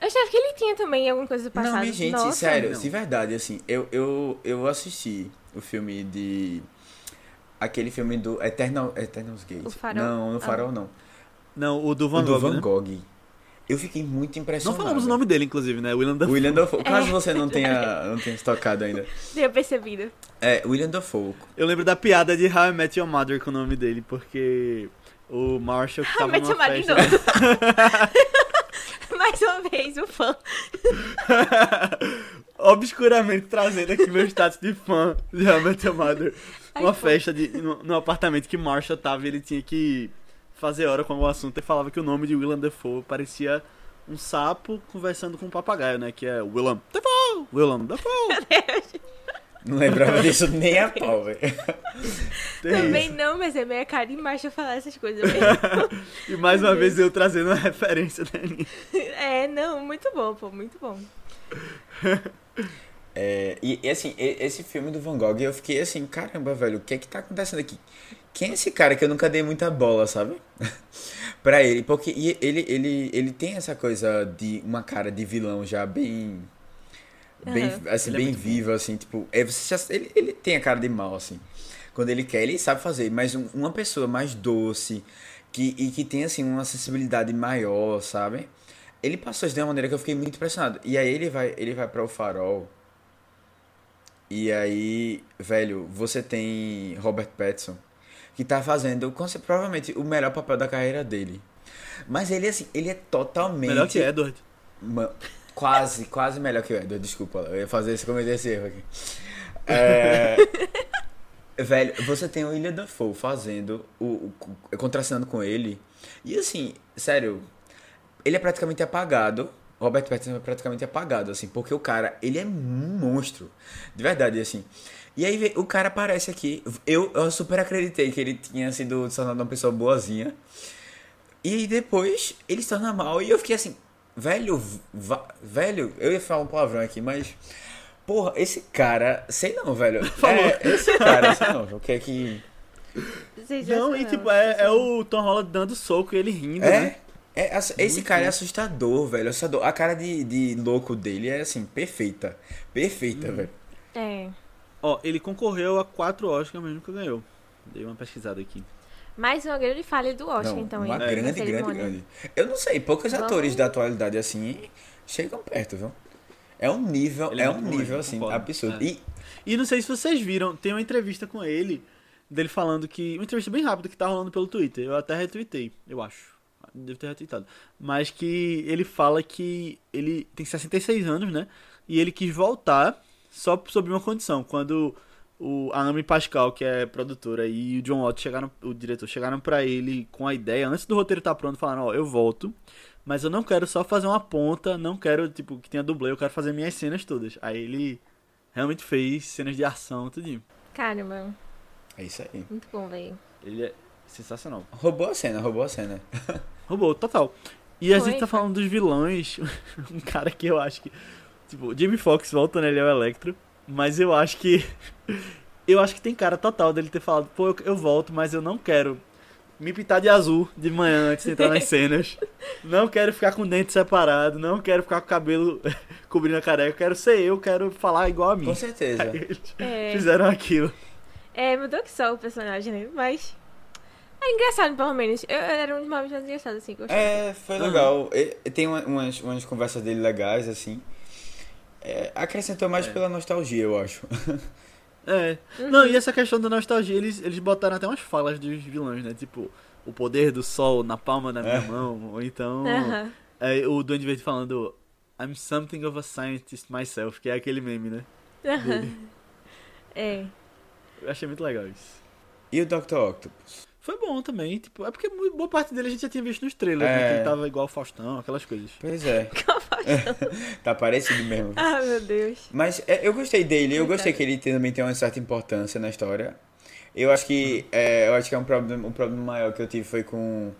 Eu achava que ele tinha também alguma coisa do passado. Não, minha gente, Nossa. sério, não. de verdade, assim, eu, eu, eu assisti o filme de. Aquele filme do Eternal, Eternal's Gate. O Farol? Não, no Ah. Farol não. Não, o do Van o do Gogh, Van né? Gogh. Eu fiquei muito Não impressionado. falamos o nome dele, inclusive, né? William Dafoe. William Dafoe. É. Caso você não tenha, não tenha se tocado ainda. Tinha percebido. É, William Dafoe. Eu lembro da piada de How I Met Your Mother com o nome dele, porque o Marshall que tava numa festa... Mais uma vez, o fã. Obscuramente trazendo aqui meu status de fã de Your Mother. Ai, Uma pô. festa de, no, no apartamento que Marshall tava e ele tinha que fazer hora com algum assunto e falava que o nome de William Dafoe parecia um sapo conversando com um papagaio, né? Que é William Dafoe! William Dafoe! Não lembrava disso nem a pau, velho. Também não, mas é minha cara de macho falar essas coisas mesmo. E mais uma vez eu trazendo uma referência da Aninha. é, não, muito bom, pô, muito bom. É, e, e, assim, e- esse filme do Van Gogh, eu fiquei assim, caramba, velho, o que é que tá acontecendo aqui? Quem é esse cara que eu nunca dei muita bola, sabe? pra ele, porque e ele, ele, ele tem essa coisa de uma cara de vilão já bem. Bem, assim, Ele é bem muito bom. vivo, assim, tipo, é, você já- ele, ele tem a cara de mal, assim. Quando ele quer, ele sabe fazer, mas um- uma pessoa mais doce que, e que tem, assim, uma sensibilidade maior, sabe? Ele passou isso de uma maneira que eu fiquei muito impressionado. E aí ele vai, ele vai para o farol. E aí, velho, você tem Robert Pattinson, que tá fazendo provavelmente o melhor papel da carreira dele. Mas ele, assim, ele é totalmente. Melhor que Edward. Ma- Quase, quase melhor que o Edward, desculpa. Eu ia fazer esse, cometer esse erro aqui. É, velho, você tem o William Dafoe fazendo, o, o, contracenando com ele. E assim, sério, ele é praticamente apagado. Robert Pattinson é praticamente apagado, assim, porque o cara, ele é um monstro. De verdade, assim. E aí o cara aparece aqui. Eu, eu super acreditei que ele tinha sido tornado uma pessoa boazinha. E aí depois ele se torna mal. E eu fiquei assim, velho, va- velho, eu ia falar um palavrão aqui, mas. Porra, esse cara, sei não, velho. É, esse cara, sei não, o que é que. Não, e tipo, é, é o Tom Holland dando soco e ele rindo, né? É, é ass- esse cara é assustador, velho. Assustador. A cara de, de louco dele é assim, perfeita. Perfeita, velho. É. Ó, ele concorreu a quatro Oscars, mas nunca ganhou. Dei uma pesquisada aqui. Mais uma grande falha do Oscar, Não, então, uma grande, grande, cerimônia. grande. Eu não sei, poucos Vamos- atores da atualidade assim chegam perto, viu? É um nível, Ele é é, um bom, nível assim concordo. absurdo. É. E E não sei se vocês viram, tem uma entrevista com ele, dele falando que. Uma entrevista bem rápida que tá rolando pelo Twitter. Eu até retuitei, eu acho. Devo ter retweetado. Mas que ele fala que ele tem 66 anos, né? E ele quis voltar só sob uma condição. Quando o, a Amy Pascal, que é produtora, e o John Watts chegaram, o diretor, chegaram pra ele com a ideia, antes do roteiro estar pronto, falaram, ó, eu volto, mas eu não quero só fazer uma ponta, não quero, tipo, que tenha dublê, eu quero fazer minhas cenas todas. Aí ele realmente fez cenas de ação, tudinho. Caramba, É isso aí. muito bom, velho. Ele é sensacional. Roubou a cena, roubou a cena. Roubou, total. E a Foi, gente tá falando dos vilões, um cara que eu acho que, tipo, o Jamie Foxx volta, né, ele é o Electro, mas eu acho que, eu acho que tem cara total dele ter falado, pô, eu, eu volto, mas eu não quero me pintar de azul de manhã antes de entrar nas cenas, não quero ficar com o dente separado, não quero ficar com o cabelo cobrindo a careca, eu quero ser eu, quero falar igual a mim. Com certeza. Aí eles É, fizeram aquilo. é, mudou que só o personagem, né? Mas. É engraçado, pelo menos. Eu, eu era um dos mais engraçados, assim, que eu achei. É, foi legal. E- e Tem uma- umas, umas conversas dele legais, assim. É, acrescentou mais É. pela nostalgia, eu acho. É. Não, e essa questão da nostalgia, eles, eles botaram até umas falas dos vilões, né? Tipo, o poder do sol na palma da minha É. mão. Ou então, Aham. é, o Duende Verde falando I'm something of a scientist myself, que é aquele meme, né? Aham. É. Eu achei muito legal isso. E o Dr. Octopus? Foi bom também, tipo, é porque boa parte dele a gente já tinha visto nos trailers, né? É. Que ele tava igual o Faustão, aquelas coisas. Pois é. tá parecido mesmo. Ah, meu Deus. Mas é, eu gostei dele, eu gostei que ele também tem uma certa importância na história. Eu acho que é, eu acho que é um problema, um problema maior que eu tive foi com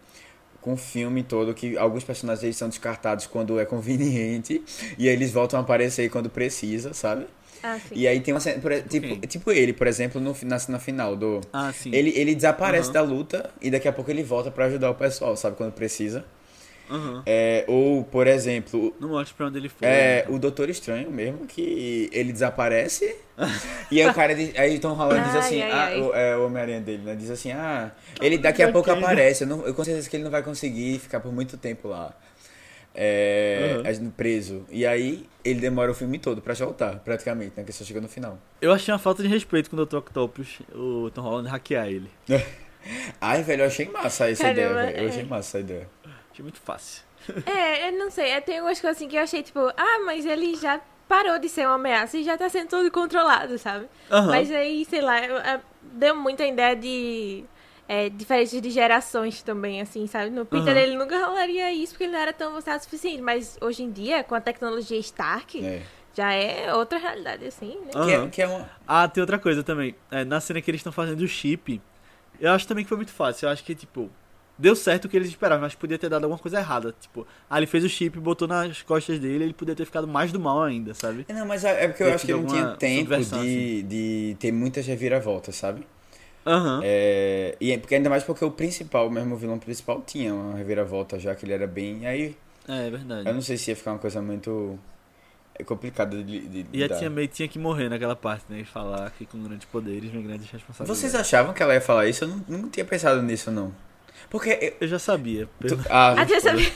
com o filme todo que alguns personagens eles são descartados quando é conveniente e aí eles voltam a aparecer quando precisa, sabe? Ah, sim. E aí tem uma cena, por- tipo, Ok. tipo ele, por exemplo, no, na cena final do Ah, sim. ele, ele desaparece Aham. da luta e daqui a pouco ele volta pra ajudar o pessoal, sabe? Quando precisa. Aham. É, ou, por exemplo, Não mostra pra onde ele foi. é, né? o Doutor Estranho mesmo, que ele desaparece. e aí o cara diz, aí Tom Holland diz Ai, assim, ai, ah, ai. O, é, o Homem-Aranha dele, né? Diz assim, ah, ele daqui a pouco aparece. Eu, não, eu com certeza que ele não vai conseguir ficar por muito tempo lá. É, Uhum. preso. E aí ele demora o filme todo pra voltar, praticamente, né? Que só chega no final. Eu achei uma falta de respeito com o Dr. Octopus, o Tom Holland hackear ele. Ai, velho, eu achei massa essa Caramba, ideia, velho. Eu é. achei massa essa ideia. Achei muito fácil. É, eu não sei. é, Tem algumas coisas assim que eu achei, tipo, ah, mas ele já parou de ser uma ameaça e já tá sendo tudo controlado, sabe? Aham. Mas aí, sei lá, eu- eu- deu muita ideia de é, diferenças de gerações também, assim, sabe? No Peter Aham. ele nunca rolaria isso porque ele não era tão avançado o suficiente. Mas hoje em dia, com a tecnologia Stark, É. já é outra realidade, assim, né? Que, é, que é uma. Ah, tem outra coisa também. É, na cena que eles estão fazendo o chip, eu acho também que foi muito fácil. Eu acho que, tipo, deu certo o que eles esperavam, mas podia ter dado alguma coisa errada. Tipo, ah, ele fez o chip, botou nas costas dele, ele podia ter ficado mais do mal ainda, sabe? Não, mas é é porque eu Ter acho que tido não tinha tempo subversão, assim. de, de ter muitas reviravoltas, sabe? Aham. É, e é- porque ainda mais porque o principal, mesmo o vilão principal, tinha uma reviravolta já que ele era bem. Aí É, é verdade. eu não sei se ia ficar uma coisa muito é complicada de, de, de E a dar. tia May tinha que morrer naquela parte, né? E falar que com grandes poderes vem grandes responsabilidades. Vocês achavam que ela ia falar isso? Eu não, não tinha pensado nisso, não. Porque. eu- Eu já sabia. pelo- tu- ah, Ah, spoiler. sabia?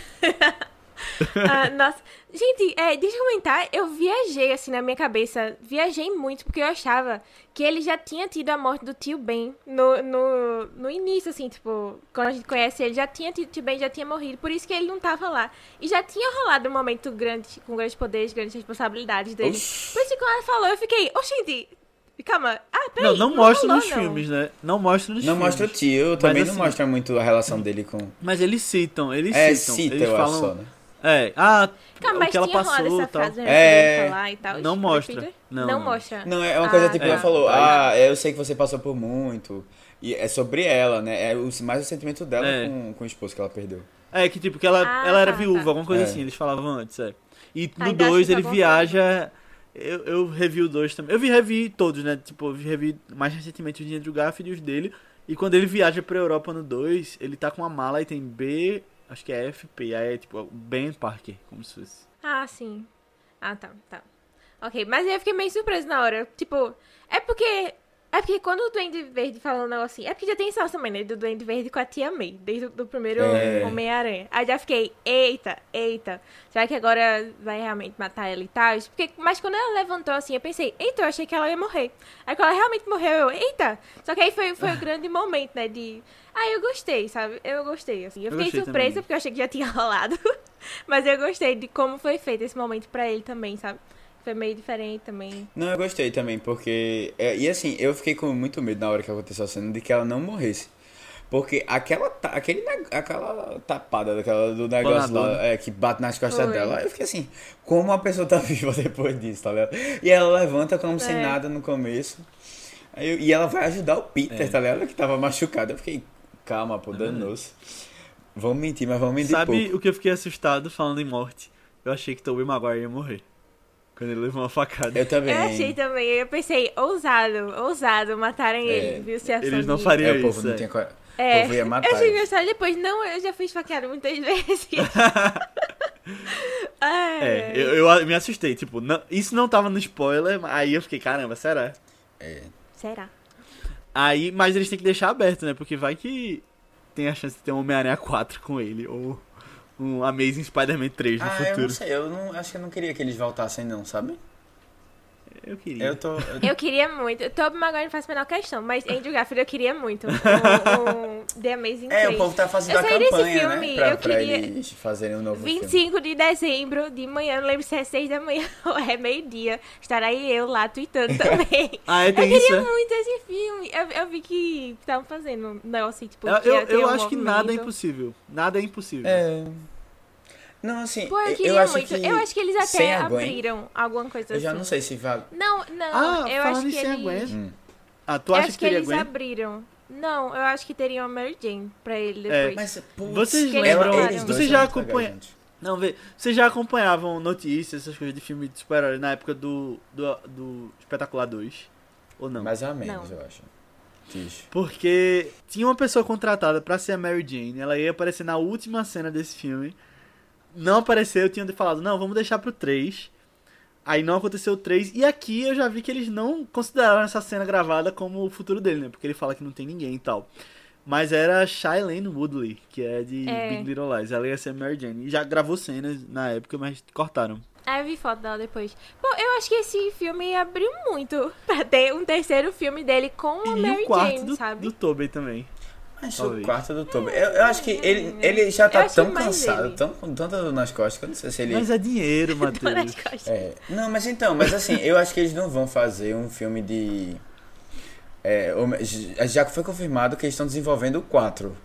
Ah, nossa. Gente, é, deixa eu comentar. Eu viajei, assim, na minha cabeça. Viajei muito, porque eu achava que ele já tinha tido a morte do tio Ben no, no, no início, assim, tipo, quando a gente conhece ele, já tinha tido o tio Ben, já tinha morrido. Por isso que ele não tava lá. E já tinha rolado um momento grande, com grandes poderes, grandes responsabilidades dele. Oxi. Por isso que quando ela falou, eu fiquei, ô, gente, calma. Ah, peraí. Não, não mostra rolou, nos não. filmes, né? Não mostra nos Não filmes. mostra o tio, também assim- não mostra muito a relação dele com. Mas eles citam, eles É, citam. cita, eles eu falam, só, né? É, ah, Calma, o mas que ela passou essa tal. frase né, É. ele falar e tal. Não mostra. Não, Não não. mostra. Não, é uma coisa Ah, tipo, tá. ela falou, ah, eu sei que você passou por muito. E é sobre ela, né? É o- mais o sentimento dela É. com, com o esposo que ela perdeu. É, que tipo, que ela, Ah, ela era tá, viúva, tá. alguma coisa É. assim, eles falavam antes, é. E no Ainda acho 2 que ele tá bom viaja. Eu, eu revi o 2 também. Eu vi revi todos, né? Tipo, eu vi revi mais recentemente os de Andrew Garfield e os dele. E quando ele viaja pra Europa no 2, ele tá com uma mala e tem B, acho que é FP. Aí é tipo Ben Parker, como se fosse. Ah, sim. Ah, tá, tá. Ok, mas eu fiquei meio surpresa na hora. Tipo, é porque. É porque quando o Duende Verde falou um negócio assim. É porque já tem essa também, né? Do Duende Verde com a tia May, desde o do primeiro É. Homem-Aranha. Aí já fiquei, eita, eita. Será que agora vai realmente matar ela e tal? Porque, mas quando ela levantou assim, eu pensei, eita, eu achei que ela ia morrer. Aí quando ela realmente morreu, eu, eita. Só que aí foi, foi o grande momento, né? De. Ah, eu gostei, sabe? Eu gostei, assim. Eu Eu fiquei surpresa também. porque eu achei que já tinha rolado. Mas eu gostei de como foi feito esse momento pra ele também, sabe? Foi meio diferente também. Não, eu gostei também, porque. é, e assim, eu fiquei com muito medo na hora que aconteceu a cena de que ela não morresse. Porque aquela, aquele, aquela tapada daquela, do negócio lá, é, que bate nas costas Foi. dela, eu fiquei assim, como a pessoa tá viva depois disso, tá ligado? E ela levanta como sem É. nada no começo. Aí eu- e ela vai ajudar o Peter, É. tá ligado? Que tava machucado. Eu fiquei, calma, pô, danou-se. Vamos mentir, mas vamos mentir Sabe pouco. o que eu fiquei assustado falando em morte? Eu achei que Tobey Maguire ia morrer. Quando ele levou uma facada. Eu também. Eu achei também, eu pensei, ousado, ousado matarem É. ele, viu? Se Eles não fariam É, o isso. povo não é. tinha coragem. É, O povo ia matar eu achei ele. engraçado depois, não, eu já fui esfaqueado muitas vezes. É, eu, eu me assustei, tipo, não- isso não tava no spoiler, aí eu fiquei, caramba, será? É. Será? Aí, mas eles têm que deixar aberto, né? Porque vai que tem a chance de ter um Homem-Aranha 4 com ele, ou um Amazing Spider-Man 3 no Ah, eu futuro. não sei, eu não, acho que eu não queria que eles voltassem não, sabe? Eu queria. Eu tô... eu- Eu queria muito. Tobey Maguire não faz a menor questão, mas Andrew Garfield eu queria muito. Um, um The Amazing É, 3. o povo tá fazendo Eu a saí desse campanha, filme, né? Pra, eu pra queria- eles fazerem um novo filme. 25 de dezembro, de manhã, não lembro se é 6 da manhã ou é meio-dia. Estarei eu lá tweetando também. Ah, é, eu tem isso, queria é? muito esse filme. Eu, eu vi que estavam fazendo um negócio assim, tipo. Eu, eu, eu um acho que nada é movimento. impossível. Nada é impossível. É... Não, assim, Pô, eu eu, queria acho muito. que... Eu acho que eles até abriram alguma coisa Eu assim. já não sei se vale... Não, não. Ah, eu falando acho em que eles. Gwen. Hum. Ah, tu eu acha acho que que teria eles Gwen? abriram. Não, eu acho que teriam a Mary Jane pra ele É, depois. Mas, putz, Vocês lembram- vocês já acompanham-. Não, vê. Vocês já acompanhavam notícias, essas coisas de filme de super-herói na época do, do, do Espetacular 2? Ou não? Mais ou menos, Não. eu acho. Tish. Porque tinha uma pessoa contratada pra ser a Mary Jane, ela ia aparecer na última cena desse filme. Não apareceu, tinham falado, não, vamos deixar pro 3. Aí não aconteceu o 3. E aqui eu já vi que eles não consideraram essa cena gravada como o futuro dele, né? Porque ele fala que não tem ninguém e tal. Mas era Shailene Woodley, que é de É. Big Little Lies. Ela ia ser Mary Jane. E já gravou cenas na época, mas cortaram. Ah, eu vi foto dela depois. Bom, eu acho que esse filme abriu muito pra ter um terceiro filme dele com a e Mary o quarto Jane, do, sabe? do Tobey também. Mas o Talvez. quarto do Toby. Eu, eu acho que ele, ele já tá acho tão cansado, ele. tão com tanta dor nas costas, que eu não sei se ele. Mas é dinheiro, Matheus. costas. É, não, mas então, mas assim, eu acho que eles não vão fazer um filme de. É, já foi confirmado que eles estão desenvolvendo o 4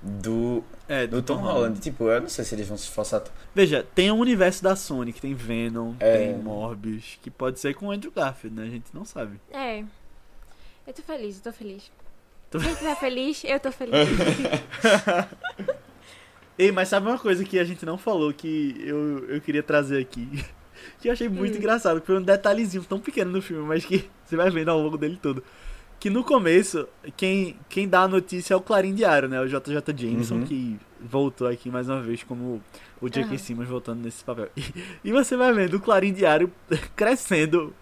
do, É, do Tom Holland. Tipo, eu não sei se eles vão se esforçar. Veja, tem um universo da Sony que tem Venom, É. tem Morbius, que pode ser com o Andrew Garfield, né? A gente não sabe. É. Eu tô feliz, eu tô feliz. Quem tá feliz, eu tô feliz. Ei, mas sabe uma coisa que a gente não falou que eu, eu queria trazer aqui? Que eu achei muito Hum. engraçado, foi um detalhezinho tão pequeno no filme, mas que você vai vendo ao longo dele todo. Que no começo, quem, quem dá a notícia é o Clarim Diário, né? O JJ Jameson, Uhum. que voltou aqui mais uma vez como o J.K. Aham. Simmons voltando nesse papel. E, e você vai vendo o Clarim Diário crescendo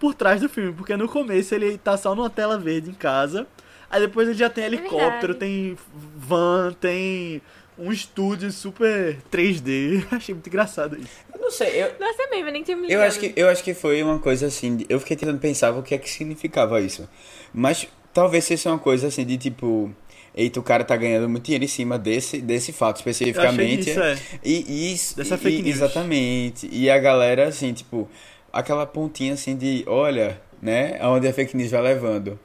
por trás do filme, porque no começo ele tá só numa tela verde em casa, aí depois ele já tem helicóptero, verdade. tem van, tem um estúdio super 3D. Achei muito engraçado isso. Eu não sei, eu, Nossa, é mesmo, eu nem tinha me eu, acho que, eu acho que foi uma coisa assim. Eu fiquei tentando pensar o que é que significava isso. Mas talvez seja uma coisa assim de tipo. Eita, o cara tá ganhando muito dinheiro em cima desse, desse fato Eu achei especificamente. isso, é. E, isso. Dessa e- fake news. Exatamente. E a galera, assim, tipo, aquela pontinha assim de, olha, né, aonde a fake news vai levando.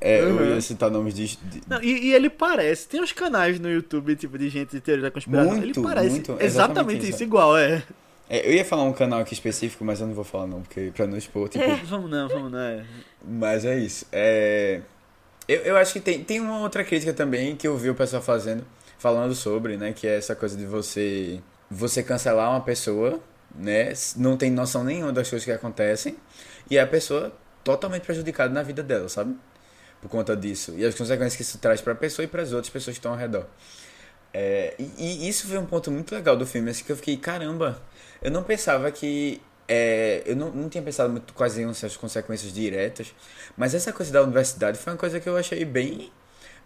É, Eu Uhum. ia citar nomes de. de- Não, e, e ele parece, tem uns canais no YouTube, tipo, de gente de teoria da conspiração. Muito, ele parece muito, exatamente, exatamente isso, igual, é. É, eu ia falar um canal aqui específico, mas eu não vou falar não, porque pra não expor, tipo. Vamos não, vamos não. É. Mas é isso. É... Eu, eu acho que tem, tem uma outra crítica também que eu vi o pessoal fazendo, falando sobre, né? Que é essa coisa de você você cancelar uma pessoa, né? Não tem noção nenhuma das coisas que acontecem. E é a pessoa totalmente prejudicada na vida dela, sabe? Por conta disso. E as consequências que isso traz pra pessoa e para as outras pessoas que estão ao redor. É, e, e isso foi um ponto muito legal do filme, assim, que eu fiquei, caramba, eu não pensava que. é, eu não, não tinha pensado muito quais iam ser as consequências diretas, mas essa coisa da universidade foi uma coisa que eu achei bem,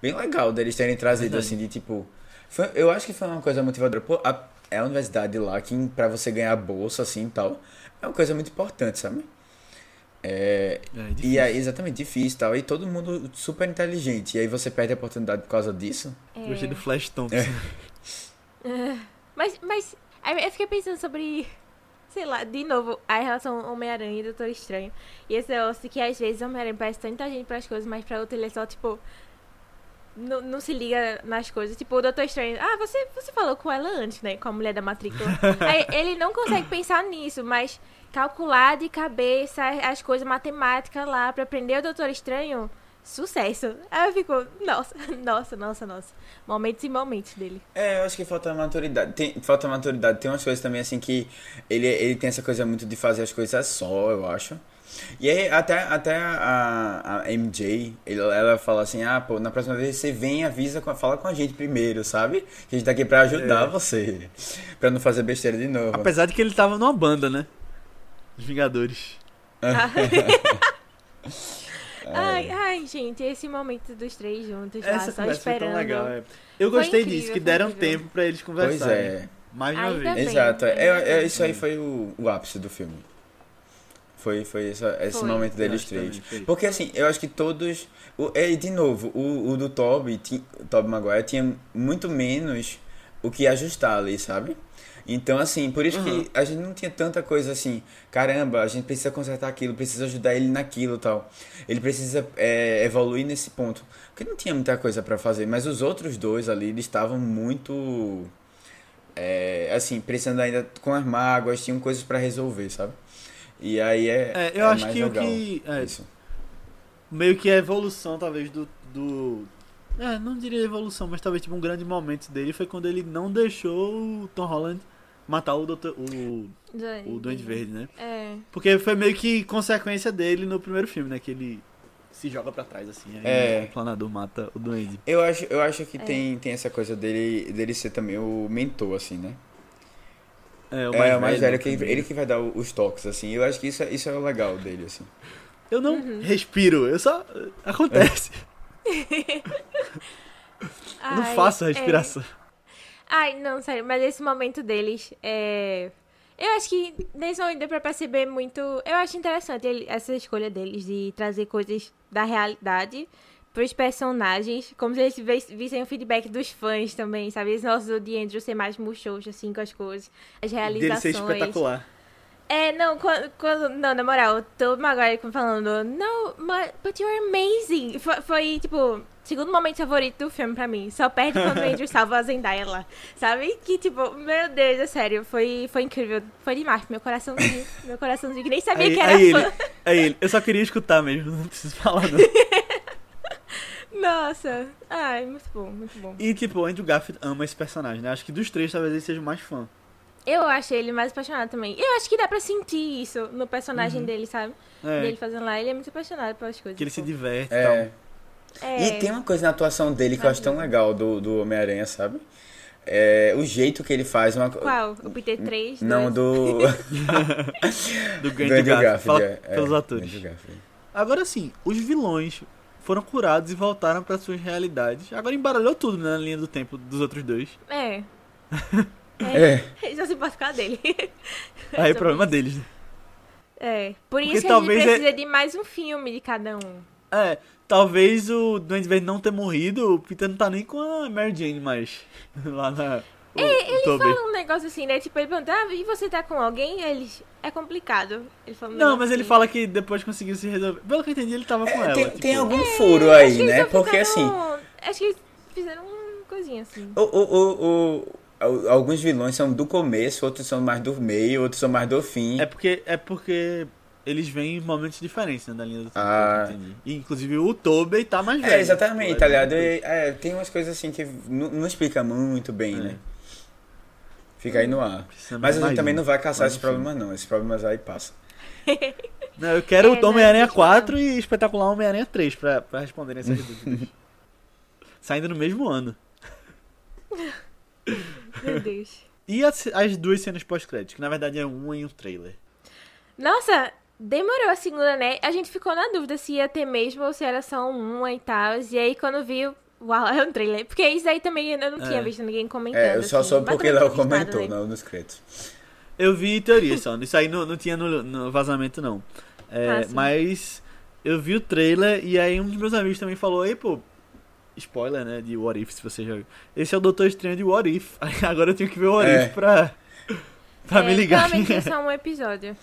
bem legal deles terem trazido, Verdade. assim, de tipo. foi- eu acho que foi uma coisa motivadora. Pô, a, é a universidade lá que pra você ganhar bolsa, assim e tal, é uma coisa muito importante, sabe? É, É e difícil. aí, exatamente, difícil e tal. E todo mundo super inteligente. E aí você perde a oportunidade por causa disso. É. Gostei do Flash Thompson. É. Mas, mas aí eu fiquei pensando sobre sei lá, de novo, a relação Homem-Aranha e Doutor Estranho. E esse negócio que às vezes o Homem-Aranha parece tanta gente pras coisas, mas pra outro ele é só, tipo. Não, não se liga nas coisas. Tipo, o Doutor Estranho. Ah, você, você falou com ela antes, né? Com a mulher da matrícula. Aí ele não consegue pensar nisso, mas calcular de cabeça as coisas matemáticas lá pra aprender o Doutor Estranho. Sucesso. Aí eu fico, nossa, nossa, nossa, nossa. Momentos e momentos dele. É, eu acho que falta maturidade. Tem, falta maturidade. Tem umas coisas também assim que ele, ele tem essa coisa muito de fazer as coisas só, eu acho. E aí, até, até a, a MJ, ela fala assim: ah, pô, na próxima vez você vem e avisa, fala com a gente primeiro, sabe? Que a gente tá aqui pra ajudar É. você. Pra não fazer besteira de novo. Apesar de que ele tava numa banda, né? Os Vingadores. Ai, ai, gente, esse momento dos três juntos lá, Essa só conversa foi esperando. tão legal. é. Eu Foi gostei incrível, disso, que foi deram incrível. tempo pra eles Pois conversarem. é. Mais uma Ainda vez. bem. Exato. É, é, bem. isso aí foi o, o ápice do filme. Foi, foi essa- esse Foi. momento deles três. também. Porque assim, eu acho que todos. O, é, de novo, o, o do Toby, ti- o Toby Maguire, tinha muito menos o que ajustar ali, sabe? Então, assim, por isso Uhum. que a gente não tinha tanta coisa assim, caramba, a gente precisa consertar aquilo, precisa ajudar ele naquilo e tal. Ele precisa é, evoluir nesse ponto. Porque não tinha muita coisa pra fazer, mas os outros dois ali, eles estavam muito. é, assim, precisando ainda com as mágoas, tinham coisas pra resolver, sabe? E aí é. É, eu é acho mais que o que. é, isso. meio que a evolução, talvez, do. do é, não diria evolução, mas talvez tipo, um grande momento dele foi quando ele não deixou o Tom Holland matar o, doutor, o, o Duende Verde, né? É. Porque foi meio que consequência dele no primeiro filme, né? Que ele se joga pra trás, assim. Aí É. o planador mata o Duende. Eu acho, eu acho que É. tem, tem essa coisa dele, dele ser também o mentor, assim, né? É, o é, o mais velho, né, que ele, que vai dar os toques, assim. Eu acho que isso, é- isso é o legal dele, assim. Eu não Uhum. respiro, eu só. Acontece. Eu não Ai, faço a é. respiração. Ai, não, sério, mas esse momento deles é. Eu acho que nesse momento deu pra perceber muito. Eu acho interessante ele- essa escolha deles de trazer coisas da realidade pros personagens, como se eles vis- vissem o feedback dos fãs também, sabe? Esse nosso de Andrew ser mais murchoso, assim, com as coisas, as Dele realizações. ser espetacular. É, não, quando, quando- não, na moral, o Tobey Maguire falando, no, but, but you're amazing. Foi, foi, tipo, segundo momento favorito do filme pra mim. Só perde quando o Andrew salva a Zendaya lá. Sabe? Que, tipo, meu Deus, é sério, foi, foi incrível. Foi demais, meu coraçãozinho, meu coraçãozinho, que nem sabia Aí, que era aí fã. ele, aí ele, eu só queria escutar mesmo, não preciso falar não. Nossa, ai, muito bom, muito bom. E tipo, o Andrew Garfield ama esse personagem, né? Acho que dos três talvez ele seja o mais fã. Eu achei ele mais apaixonado também. Eu acho que dá pra sentir isso no personagem Uhum. dele, sabe? É, Dele fazendo lá, ele é muito apaixonado pelas coisas. que ele se diverte e É. tal. é, E tem uma coisa na atuação dele que eu acho tão legal do, do Homem-Aranha, sabe? É, o jeito que ele faz uma Qual? O Peter 3? Não, do. Do Andrew Garfield. Garfield. Fala é, é, pelos atores. Agora sim, os vilões foram curados e voltaram para suas realidades. Agora embaralhou tudo né, na linha do tempo dos outros dois. É. É. Ele só se pode ficar dele. Aí é Sobre problema isso. deles. né? É. Por Porque isso que talvez a gente é- precisa de mais um filme de cada um. É, talvez o Duende Verde não ter morrido, o Peter não tá nem com a Mary Jane mais. Lá na. O, Ele o Tobey. fala um negócio assim, né? Tipo, ele pergunta, ah, e você tá com alguém? Eles. É complicado. Ele fala um Não, mas ele assim. fala que depois conseguiu se resolver. Pelo que eu entendi, ele tava com É, ela. tem, tipo, tem algum furo aí, né? Porque assim. Acho que eles fizeram uma coisinha assim. O, o, o, o- al- alguns vilões são do começo, outros são mais do meio, outros são mais do fim. É porque, é porque eles vêm em momentos diferentes né, da linha do tempo, Ah. E, inclusive o Tobey tá mais velho. É, exatamente, tá ligado? É, tem umas coisas assim que não, não explica muito bem, É. né? Fica aí no ar. Precisamos Mas a gente também um. não vai caçar esses filme. problemas, não. Esses problemas aí passam. Não, eu quero É, o Homem-Aranha não, 4 e Espetacular Homem-Aranha 3 pra, pra responderem essas dúvidas. Saindo no mesmo ano. Meu Deus. E as, as duas cenas pós-crédito, que na verdade é uma em um trailer. Nossa, demorou a segunda, né? A gente ficou na dúvida se ia ter mesmo ou se era só uma e tal. E aí quando viu, uau, é um trailer. Porque isso aí também eu não tinha É. visto ninguém comentando. É, eu só assim. soube porque Léo comentou né? não, nos créditos. Eu vi teoria só, isso aí não, não tinha no, no vazamento não. É, Ah, mas eu vi o trailer e aí um dos meus amigos também falou, ei pô, spoiler né, de What If, se você já viu. Esse é o Doutor Estranho de What If. Agora eu tenho que ver o What É. If pra... Pra É, me ligar. Realmente é só um episódio.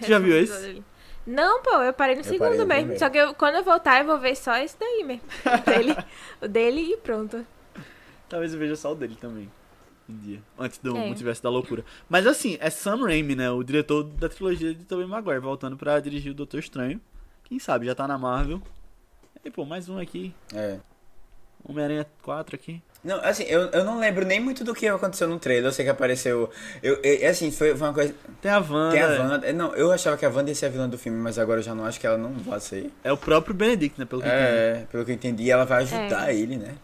Tu já É viu ali. Não, pô, eu parei no Eu segundo parei mesmo. Só que eu- quando eu voltar, eu vou ver só esse daí mesmo. O dele, o dele e pronto. Talvez eu veja só o dele também. Um dia. Antes do É. multiverso da loucura. Mas assim, é Sam Raimi, né? O diretor da trilogia de Tobey Maguire, voltando pra dirigir o Doutor Estranho. Quem sabe, já tá na Marvel. E pô, mais um aqui. É. Homem-Aranha 4 aqui. Não, assim, eu, eu não lembro nem muito do que aconteceu no trailer. Eu sei que apareceu. Eu, eu- assim, foi, foi uma coisa. Tem a Wanda. Tem a é. Wanda. Não, eu achava que a Wanda ia ser a vilã do filme, mas agora eu já não acho que ela não vai ser. É o próprio Benedict, né? Pelo que eu entendi. É, pelo que eu entendi, ela vai ajudar É. ele, né?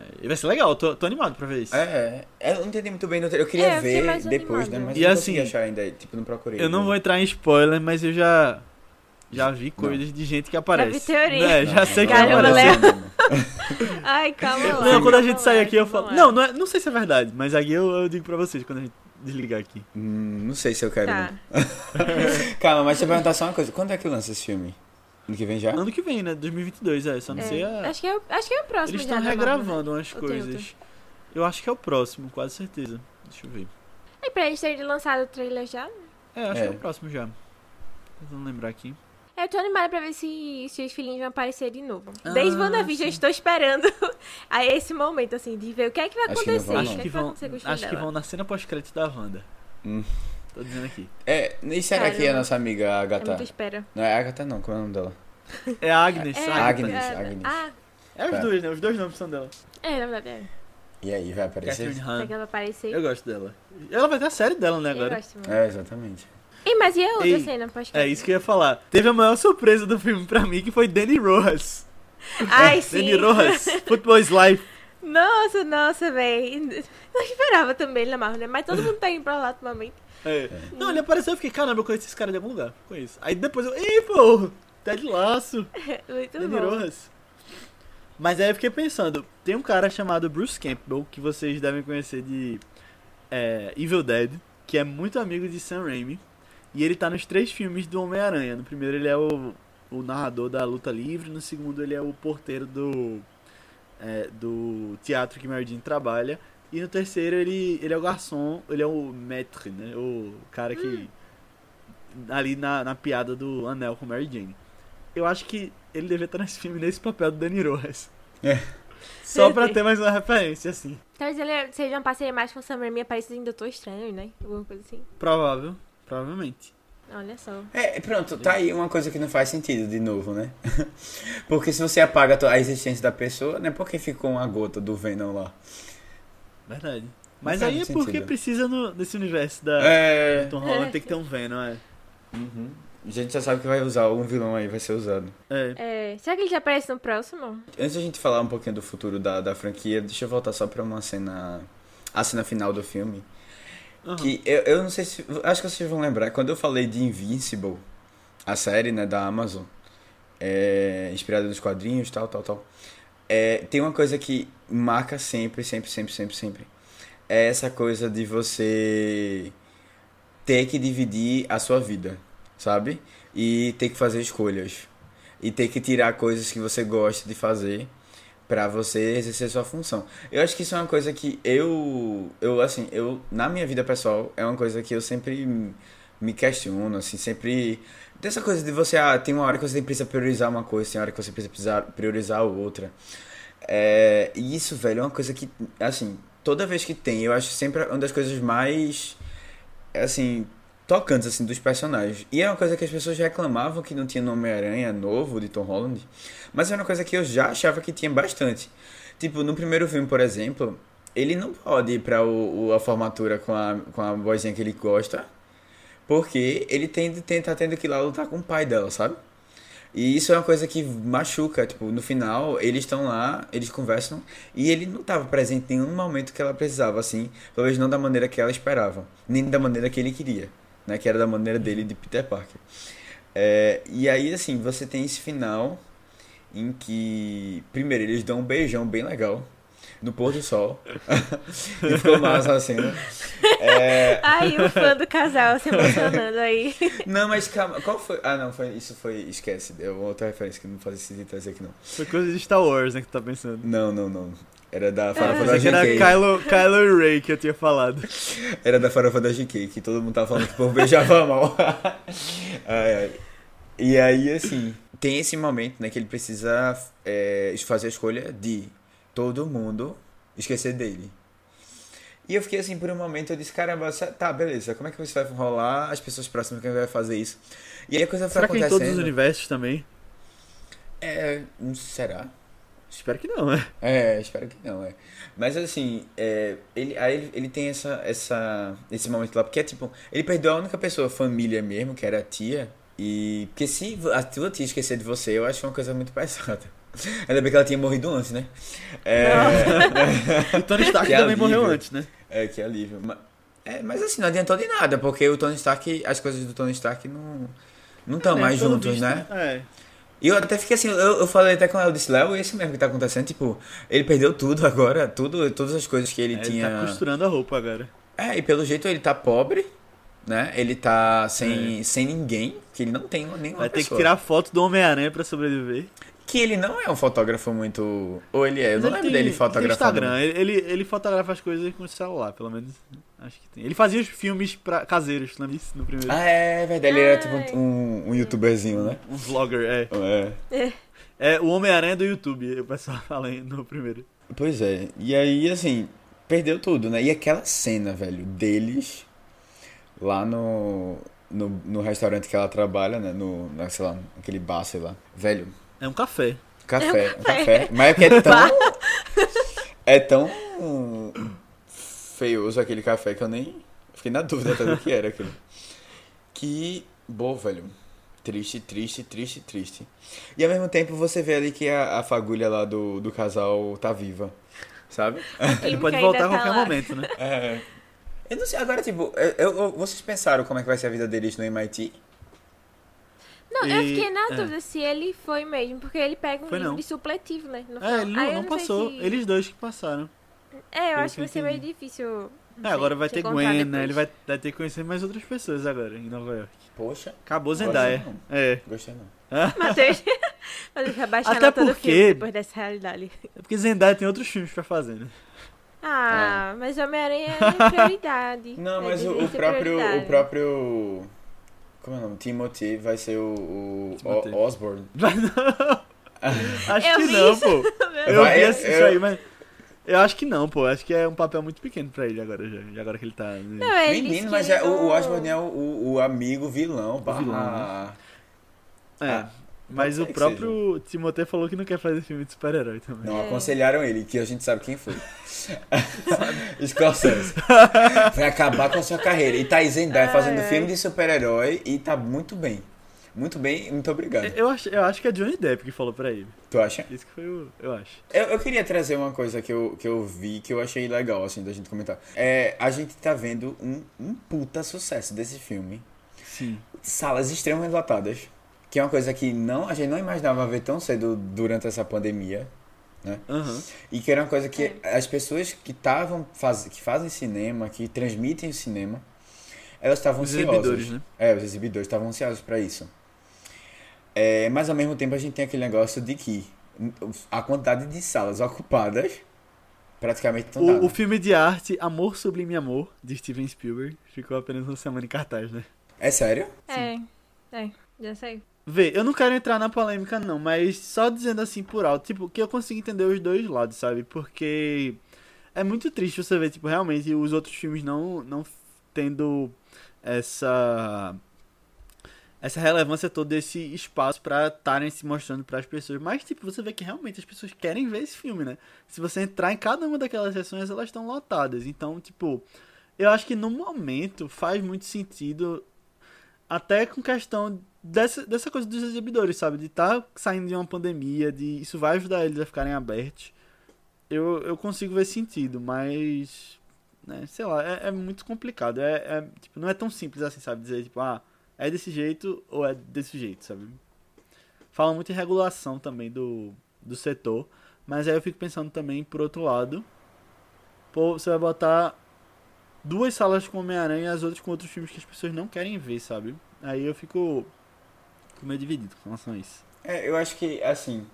É, E vai ser legal, eu tô, tô animado pra ver isso. É, é, eu não entendi muito bem no trailer. Eu queria É, eu ver depois, né? Mas E eu não assim, consegui achar ainda, tipo, não procurei. Eu não vou entrar em spoiler, mas eu já. Já vi coisas de gente que aparece. vi teoria. É, já sei que Caramba, aparece. Ai, calma lá. Não, quando a gente sair aqui eu falo. Não, não, é- não sei se é verdade, mas aqui eu, eu digo pra vocês quando a gente desligar aqui. Hum, não sei se eu quero. Tá. não. Calma, mas deixa eu perguntar só uma coisa. Quando é que lança esse filme? Ano que vem já? Ano que vem, né? 2022, é. Só não sei É, a. acho, que é, o- acho que é o próximo Eles já estão Marvel, né? regravando umas coisas. outro? Eu acho que é o próximo, quase certeza. Deixa eu ver. E pra eles terem lançado o trailer já? É, acho É. que é o próximo já. Tentando lembrar aqui. Eu tô animada pra ver se, se os filhinhos vão aparecer de novo. Ah, Desde WandaVision eu estou esperando a esse momento, assim, de ver o que é que vai Acho que acontecer. vão, o Acho que, é que que vai vão. Acho que vão na cena pós-crédito da Wanda. Hum. Tô dizendo aqui. É, e será que a Caramba. nossa amiga É Agatha. muita espera. Não é Agatha não, como é o nome dela? É a Agnes. É, a Agnes, é, Agnes. Ah, É os Tá. dois, né? Os dois nomes são dela. é, na verdade é. E aí, vai aparecer? Catherine Será Han. que ela vai aparecer? Eu gosto dela. Ela vai ter a série dela, né, Eu agora? gosto muito. É, exatamente. Ih, mas e a outra Ei, cena? Pode É isso que eu ia falar. Teve a maior surpresa do filme pra mim, que foi Danny Rojas. Ai, sim. Danny Rojas, Football is Life. Nossa, nossa, véi. Não esperava também ele na Marvel, né? Mas todo mundo tá indo pra lá ultimamente. É. Não, ele apareceu, eu fiquei, caramba, eu conheço esse cara de algum lugar. Conheço. Aí depois eu, ih, pô, Ted Laço, Muito Danny bom. Rojas. Mas aí eu fiquei pensando, tem um cara chamado Bruce Campbell, que vocês devem conhecer de é, Evil Dead, que é muito amigo de Sam Raimi. E ele tá nos três filmes do Homem-Aranha. No primeiro ele é o, o narrador da luta livre, no segundo ele é o porteiro do, é, do teatro que Mary Jane trabalha. E no terceiro ele, ele é o garçom, ele é o maître, né? O cara que. Ali na, na piada do anel com Mary Jane. Eu acho que ele devia estar nesse filme nesse papel do Danny Rojas. É. Só pra ter mais uma referência, assim. Talvez ele seja uma parceria mais com o Sam Raimi aparecido em Doutor Estranho, né? Alguma coisa assim. Provável. Provavelmente. Olha só. É, pronto, tá aí uma coisa que não faz sentido de novo, né? Porque se você apaga a existência da pessoa, né? Por que ficou uma gota do Venom lá? Verdade. Mas aí é muito porque sentido. precisa no, desse universo da É. Tom Holland tem que ter um Venom, é. Uhum. A gente já sabe que vai usar um vilão aí, vai ser usado. É. É, será que ele já aparece no próximo? Antes da gente falar um pouquinho do futuro da, da franquia, deixa eu voltar só pra uma cena. A cena final do filme. Aham. Que eu, eu não sei se. Acho que vocês vão lembrar, quando eu falei de Invincible, a série, né, da Amazon, é, inspirada nos quadrinhos, tal, tal, tal. É, tem uma coisa que marca sempre, sempre, sempre, sempre, sempre. É essa coisa de você ter que dividir a sua vida, sabe? E ter que fazer escolhas. E ter que tirar coisas que você gosta de fazer pra você exercer sua função. Eu acho que isso é uma coisa que eu, eu assim, eu na minha vida pessoal é uma coisa que eu sempre me questiono, assim, sempre dessa coisa de você, ah, tem uma hora que você precisa priorizar uma coisa, tem uma hora que você precisa priorizar outra. É, e isso, velho, é uma coisa que, assim, toda vez que tem, eu acho sempre uma das coisas mais, assim, tocantes, assim, dos personagens. E é uma coisa que as pessoas reclamavam que não tinha no Homem-Aranha novo, de Tom Holland, mas é uma coisa que eu já achava que tinha bastante. Tipo, no primeiro filme, por exemplo, ele não pode ir pra o, o- a formatura com a, com a boizinha que ele gosta, porque ele tem, tem, tá tendo que ir lá lutar com o pai dela, sabe? E isso é uma coisa que machuca, tipo, no final, eles estão lá, eles conversam, e ele não estava presente em nenhum momento que ela precisava, assim, talvez não da maneira que ela esperava, nem da maneira que ele queria, né, que era da maneira dele de Peter Parker. É, e aí, assim, você tem esse final em que, primeiro, eles dão um beijão bem legal no pôr do sol, e ficou massa a cena. É, Ai, o fã do casal se emocionando aí. não, mas calma, qual foi? Ah, não, foi, isso foi, esquece, deu outra referência que não fazia sentido trazer aqui não. Foi coisa de Star Wars, né, que tu tá pensando. Não, não, não. Era da farofa da Pensei que era GK. Kylo, Kylo Ray que eu tinha falado. Era da farofa da GK, que todo mundo tava falando que o povo beijava mal. Ai, ai. E aí, assim, tem esse momento, né, que ele precisa é, fazer a escolha de todo mundo esquecer dele. E eu fiquei assim, por um momento, eu disse, caramba, tá, beleza, como é que você vai rolar as pessoas próximas que vai fazer isso? E aí a coisa foi Será que em acontecendo. todos os universos também? É, será? Espero que não, né? É, espero que não, é. Mas assim, é, ele, aí ele, ele tem essa, essa, esse momento lá, porque é tipo, ele perdeu a única pessoa, família mesmo, que era a tia. E. Porque se a tua tia esquecer de você, eu acho uma coisa muito pesada. Ainda bem que ela tinha morrido antes, né? É, E Tony Stark Que também alívio. morreu antes, né? é que alívio. Mas, é, mas assim, não adiantou de nada, porque o Tony Stark, as coisas do Tony Stark não não estão É, mais pelo juntos, visto, né? É. E eu até fiquei assim, eu, eu falei até com ela, eu disse, Léo, é isso mesmo que tá acontecendo, tipo, ele perdeu tudo agora, tudo, todas as coisas que ele É, Ele tinha. tá costurando a roupa agora. É, e pelo jeito ele tá pobre, né? Ele tá sem, sem ninguém, que ele não tem nenhuma É. Vai ter que pessoa. tirar foto do Homem-Aranha pra sobreviver. Que ele não é um fotógrafo muito... Ou ele é, eu não ele lembro tem- dele tem fotografando. Instagram, ele, ele, ele fotografa as coisas com o celular, pelo menos. Acho que tem. Ele fazia os filmes pra, caseiros, lembra disso? No primeiro. Ah, é verdade, ele era tipo um, um youtuberzinho, né? Um vlogger, é. É. É o Homem-Aranha do YouTube, o pessoal fala aí no primeiro. Pois é, e aí, assim, perdeu tudo, né? E aquela cena, velho, deles lá no, no, no restaurante que ela trabalha, né? No, na, sei lá, naquele bar, sei lá. Velho, É um café. café, um café. Mas é porque é tão... é tão feioso aquele café que eu nem... Fiquei na dúvida até do que era aquilo. Que, bom, velho. Triste, triste, triste, triste. E ao mesmo tempo você vê ali que a, a fagulha lá do, do casal tá viva. Sabe? Ele pode voltar a tá qualquer lá. momento, né? É. Eu não sei, agora, tipo, eu, eu- vocês pensaram como é que vai ser a vida deles no MIT? Não, eu E- fiquei na é. dúvida se ele foi mesmo, porque ele pega um Foi livro não. de supletivo, né? no É, ele não, Aí eu não passou. se- Eles dois que passaram. É, eu pelo acho que eu vai ser meio difícil. É, agora vai ter Gwen, né? Ele vai, vai ter que conhecer mais outras pessoas agora em Nova York. Poxa, Acabou Gostei Zendaya. não. É. gostei não. Matheus, Matheus vai baixar a Até nota do porque- filme depois dessa realidade. É porque Zendaya tem outros filmes pra fazer, né? Ah, mas Homem-Aranha é prioridade. Não, Ele mas o, o ser próprio. O próprio. Como é o nome? Timothy vai ser o. o. O- Osborne. Não. Acho Eu que vi não, isso. pô. Eu Vai, vi isso eu- aí, mas. Eu acho que não, pô. Acho que é um papel muito pequeno pra ele agora já. e Agora que ele tá. Não, ele disse Menino, mas é, o, o não- Osborne é o, o, o amigo vilão. barra- vilão, É. Mas o próprio Timothée falou que não quer fazer filme de super-herói também. Não É. aconselharam ele, que a gente sabe quem foi. Scorsese. Vai acabar com a sua carreira. E tá Zendaya Ai, fazendo ai. filme de super-herói e tá muito bem. Muito bem, muito obrigado. Eu acho, eu acho que é Johnny Depp que falou pra ele. Tu acha? Isso que foi o. Eu acho. Eu, eu queria trazer uma coisa que eu, que eu vi que eu achei legal, assim, da gente comentar. É, a gente tá vendo um, um puta sucesso desse filme. Sim. Salas extremamente lotadas. Que é uma coisa que não, a gente não imaginava ver tão cedo durante essa pandemia. Aham. E que era uma coisa que as pessoas que estavam faz, que fazem cinema, que transmitem o cinema, elas estavam Os ansiosas. exibidores, né? É, os exibidores estavam ansiosos para isso. É, mas ao mesmo tempo a gente tem aquele negócio de que a quantidade de salas ocupadas praticamente não dá. O, o filme de arte Amor Sublime Amor, de Steven Spielberg, ficou apenas uma semana em cartaz, né? É sério? É, é, já sei. Vê, eu não quero entrar na polêmica não, mas só dizendo assim por alto, tipo, que eu consigo entender os dois lados, sabe? Porque é muito triste você ver, tipo, realmente os outros filmes não, não tendo essa essa relevância toda desse espaço pra estarem se mostrando pras pessoas. Mas, tipo, você vê que realmente as pessoas querem ver esse filme, né? Se você entrar em cada uma daquelas sessões, elas estão lotadas. Então, tipo, eu acho que no momento faz muito sentido, até com questão dessa, dessa coisa dos exibidores, sabe? De estar tá saindo de uma pandemia, de isso vai ajudar eles a ficarem abertos. Eu, eu consigo ver sentido, mas. Né, sei lá, é, é muito complicado. É, é, tipo, não é tão simples assim, sabe? Dizer, tipo, ah, é desse jeito ou é desse jeito, sabe? Fala muito em regulação também do, do setor, mas aí eu fico pensando também, por outro lado, pô, você vai botar duas salas com Homem-Aranha e as outras com outros filmes que as pessoas não querem ver, sabe? Aí eu fico, fico meio dividido com relação a isso. É, eu acho que, assim,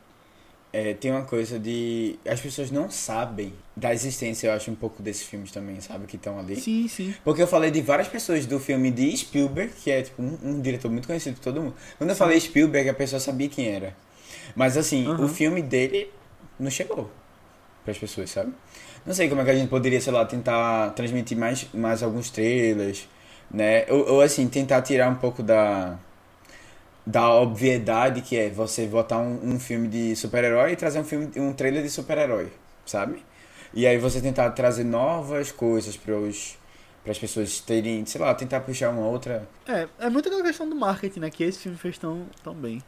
é, tem uma coisa de. As pessoas não sabem da existência, eu acho, um pouco desses filmes também, sabe? Que estão ali. Sim, sim. Porque eu falei de várias pessoas do filme de Spielberg, que é tipo um, um diretor muito conhecido por todo mundo. Quando eu falei Spielberg, a pessoa sabia quem era. Mas assim, Uhum. o filme dele não chegou para as pessoas, sabe? Não sei como é que a gente poderia, sei lá, tentar transmitir mais, mais alguns trailers, né? Ou, ou assim, tentar tirar um pouco da da obviedade que é você botar um, um filme de super-herói e trazer um filme um trailer de super-herói, sabe? E aí você tentar trazer novas coisas para os para as pessoas terem, sei lá, tentar puxar uma outra É, é muito aquela questão do marketing, né? Que esse filme fez tão, tão bem.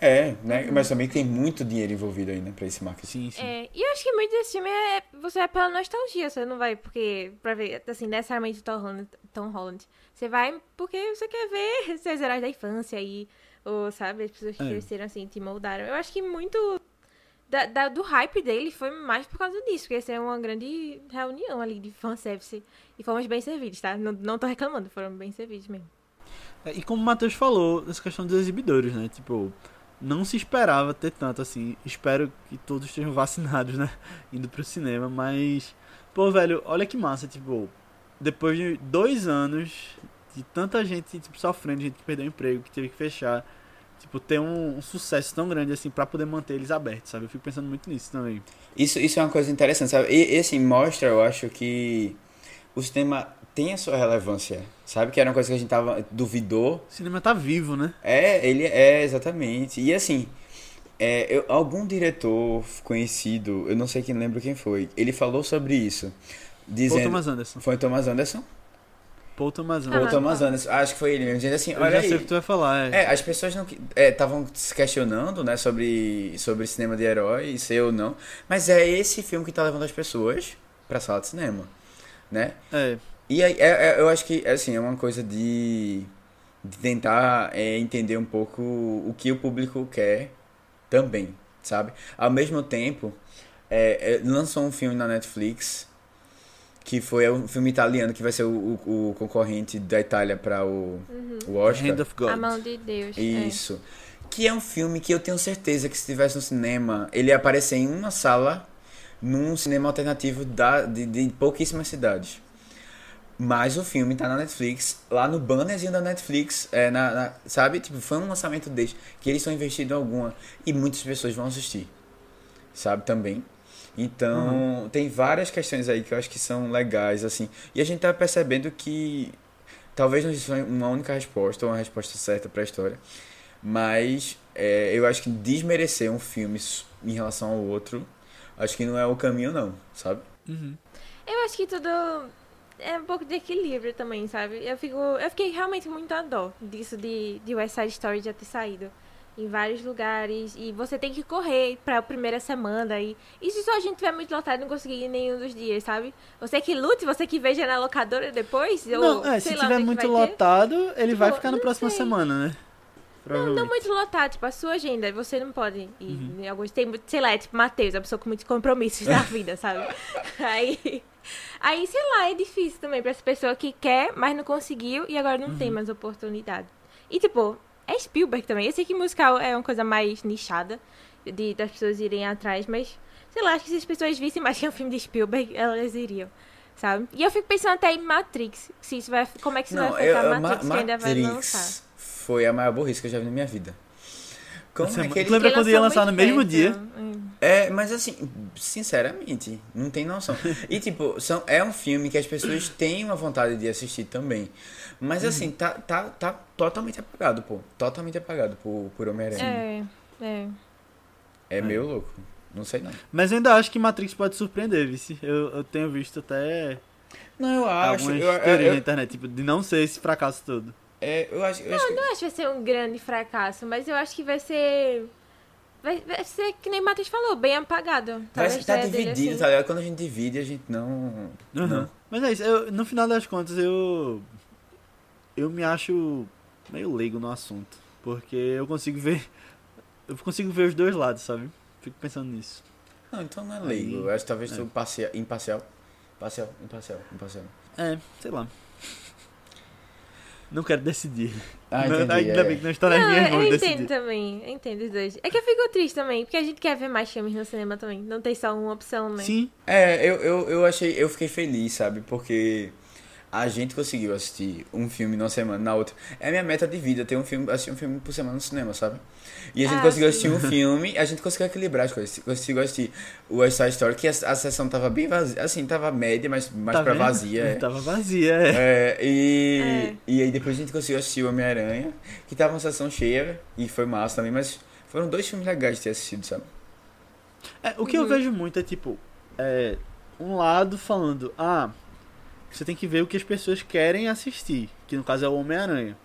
É, né? Mas também tem muito dinheiro envolvido aí, né, pra esse marketing. Sim, sim. É, e eu acho que muito desse filme é. Você vai pela nostalgia, você não vai porque. Pra ver, assim, necessariamente Tom Holland. Tom Holland. Você vai porque você quer ver seus heróis da infância aí. Ou, sabe, as pessoas que É. cresceram assim, te moldaram. Eu acho que muito. da- da- do hype dele foi mais por causa disso, porque ia ser uma grande reunião ali de fanservice. E fomos bem servidos, tá? Não, não tô reclamando, foram bem servidos mesmo. É, E como o Matheus falou, essa questão dos exibidores, né? Tipo, não se esperava ter tanto assim. Espero que todos estejam vacinados, né? Indo pro cinema, mas. Pô, velho, olha que massa, tipo, depois de dois anos de tanta gente tipo, sofrendo, gente que perdeu o emprego, que teve que fechar, tipo, ter um, um sucesso tão grande assim pra poder manter eles abertos, sabe? Eu fico pensando muito nisso também. Isso, isso é uma coisa interessante, sabe? E, e assim, mostra, eu acho que o cinema tem a sua relevância, sabe? Que era uma coisa que a gente tava, duvidou. O cinema tá vivo, né? É, ele é, exatamente. E assim, é, eu- algum diretor conhecido, eu não sei quem lembra quem foi, ele falou sobre isso. Dizendo. Thomas Anderson. Foi o Thomas Anderson? Paul Thomas Ah, Ou o Anderson. Thomas Anderson, acho que foi ele mesmo, dizendo assim, Eu olha já sei o que tu vai falar, é. É, as pessoas não estavam se questionando, né, sobre, sobre cinema de herói, ser ou não, mas é esse filme que tá levando as pessoas pra sala de cinema, né? É. E aí, é- é- eu acho que, assim, é uma coisa de, de tentar é, entender um pouco o que o público quer também, sabe? Ao mesmo tempo, é, é, lançou um filme na Netflix que foi um filme italiano que vai ser o, o- o concorrente da Itália para o, o Oscar. Hand of God. A mão de Deus. é. Isso. Que é um filme que eu tenho certeza que se tivesse no cinema, ele ia aparecer em uma sala, num cinema alternativo da, de, de pouquíssimas cidades. Mas o filme tá na Netflix, lá no bannerzinho da Netflix, é, na, na- sabe? Tipo, foi um lançamento deles, que eles estão investindo em alguma, e muitas pessoas vão assistir, sabe? Também. Então, tem várias questões aí que eu acho que são legais, assim. E a gente tá percebendo que talvez não exista uma única resposta, ou uma resposta certa pra história. Mas é, eu acho que desmerecer um filme em relação ao outro, acho que não é o caminho, não, sabe? Uhum. Eu acho que tudo é um pouco de equilíbrio também, sabe? Eu, fico, eu fiquei realmente muito a dó disso de, de West Side Story já ter saído em vários lugares e você tem que correr pra primeira semana e, e se só a gente tiver muito lotado e não conseguir ir nenhum dos dias, sabe? Você que lute, você que veja na locadora depois, Não, ou é, se tiver muito vai ter. lotado, ele Tipo, vai ficar na próxima sei. semana, né? Não, não muito lotado, tipo, a sua agenda, você não pode ir. Uhum. Em alguns tem, sei lá, é tipo Matheus, a pessoa com muitos compromissos na vida, sabe? Aí, aí, sei lá, é difícil também pra essa pessoa que quer, mas não conseguiu e agora não Uhum. tem mais oportunidade. E tipo, é Spielberg também. Eu sei que musical é uma coisa mais nichada de das pessoas irem atrás, mas sei lá, acho que se as pessoas vissem mais que é um filme de Spielberg, elas iriam. Sabe? E eu fico pensando até em Matrix, se isso vai, como é que isso vai afetar eu- Matrix, Ma- que ainda vai lançar. Matrix foi a maior burrice que eu já vi na minha vida. Como Você é que ele... lembra quando ia lançar no mesmo perto. dia? Hum. É, mas assim, sinceramente, não tem noção. E tipo, são, é um filme que as pessoas têm uma vontade de assistir também. Mas Uhum. assim, tá, tá, tá totalmente apagado, pô. Totalmente apagado por, por Homem-Aranha. É, é. É, meio louco. Não sei não. Mas eu ainda acho que Matrix pode surpreender, vice. Eu, eu tenho visto até Não, eu acho. algumas Eu, eu, teorias na eu, internet, tipo, de não ser esse fracasso todo. é, eu acho, eu acho que... Eu não acho que vai ser um grande fracasso, mas eu acho que vai ser. Vai, vai ser, que nem o Matheus falou, bem apagado. Vai Talvez estar a ideia dele, dividido, assim. tá ligado? Quando a gente divide, a gente não. Uhum. Não. Mas é isso, eu, no final das contas eu. Eu me acho meio leigo no assunto. Porque eu consigo ver. Eu consigo ver os dois lados, sabe? Fico pensando nisso. Não, então não é Aí- leigo. Eu acho que talvez é. tu parcial, imparcial. Parcial, imparcial, imparcial. É, sei lá. Não quero decidir. Ah, Não- entendi. ainda é. bem que não está nas Não, minhas eu entendo decidir. também. Eu entendo os dois. É que eu fico triste também, porque a gente quer ver mais filmes no cinema também. Não tem só uma opção, né? Sim, É, eu, eu, eu achei, eu fiquei feliz, sabe? Porque a gente conseguiu assistir um filme numa semana, na outra. É a minha meta de vida, ter um filme, assistir um filme por semana no cinema, sabe? E a gente Ah, conseguiu sim. assistir um filme, a gente conseguiu equilibrar as coisas. Conseguiu assistir o West Side Story, que a, a sessão tava bem vazia, assim, tava média, mas mais tá pra vendo? vazia. É. Tava vazia, é. É, e, É. e aí depois a gente conseguiu assistir o Homem-Aranha, que tava uma sessão cheia, e foi massa também, mas foram dois filmes legais de ter assistido, sabe? É, o que eu Uhum. vejo muito é tipo, é, um lado falando, ah, você tem que ver o que as pessoas querem assistir, que no caso é o Homem-Aranha.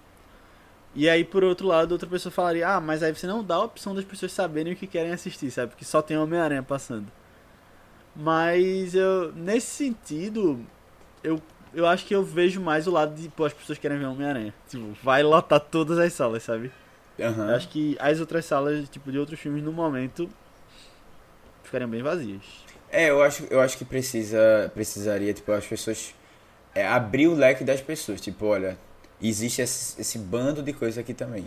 E aí, por outro lado, outra pessoa falaria, ah, mas aí você não dá a opção das pessoas saberem o que querem assistir, sabe? Porque só tem Homem-Aranha passando. Mas eu, nesse sentido, eu, eu acho que eu vejo mais o lado de, pô, as pessoas querem ver Homem-Aranha. Tipo, vai lotar todas as salas, sabe? Aham. Eu acho que as outras salas, tipo, de outros filmes, no momento, ficariam bem vazias. É, eu acho, eu acho que precisa, precisaria, tipo, as pessoas é, abrir o leque das pessoas. Tipo, olha, existe esse, esse bando de coisa aqui também.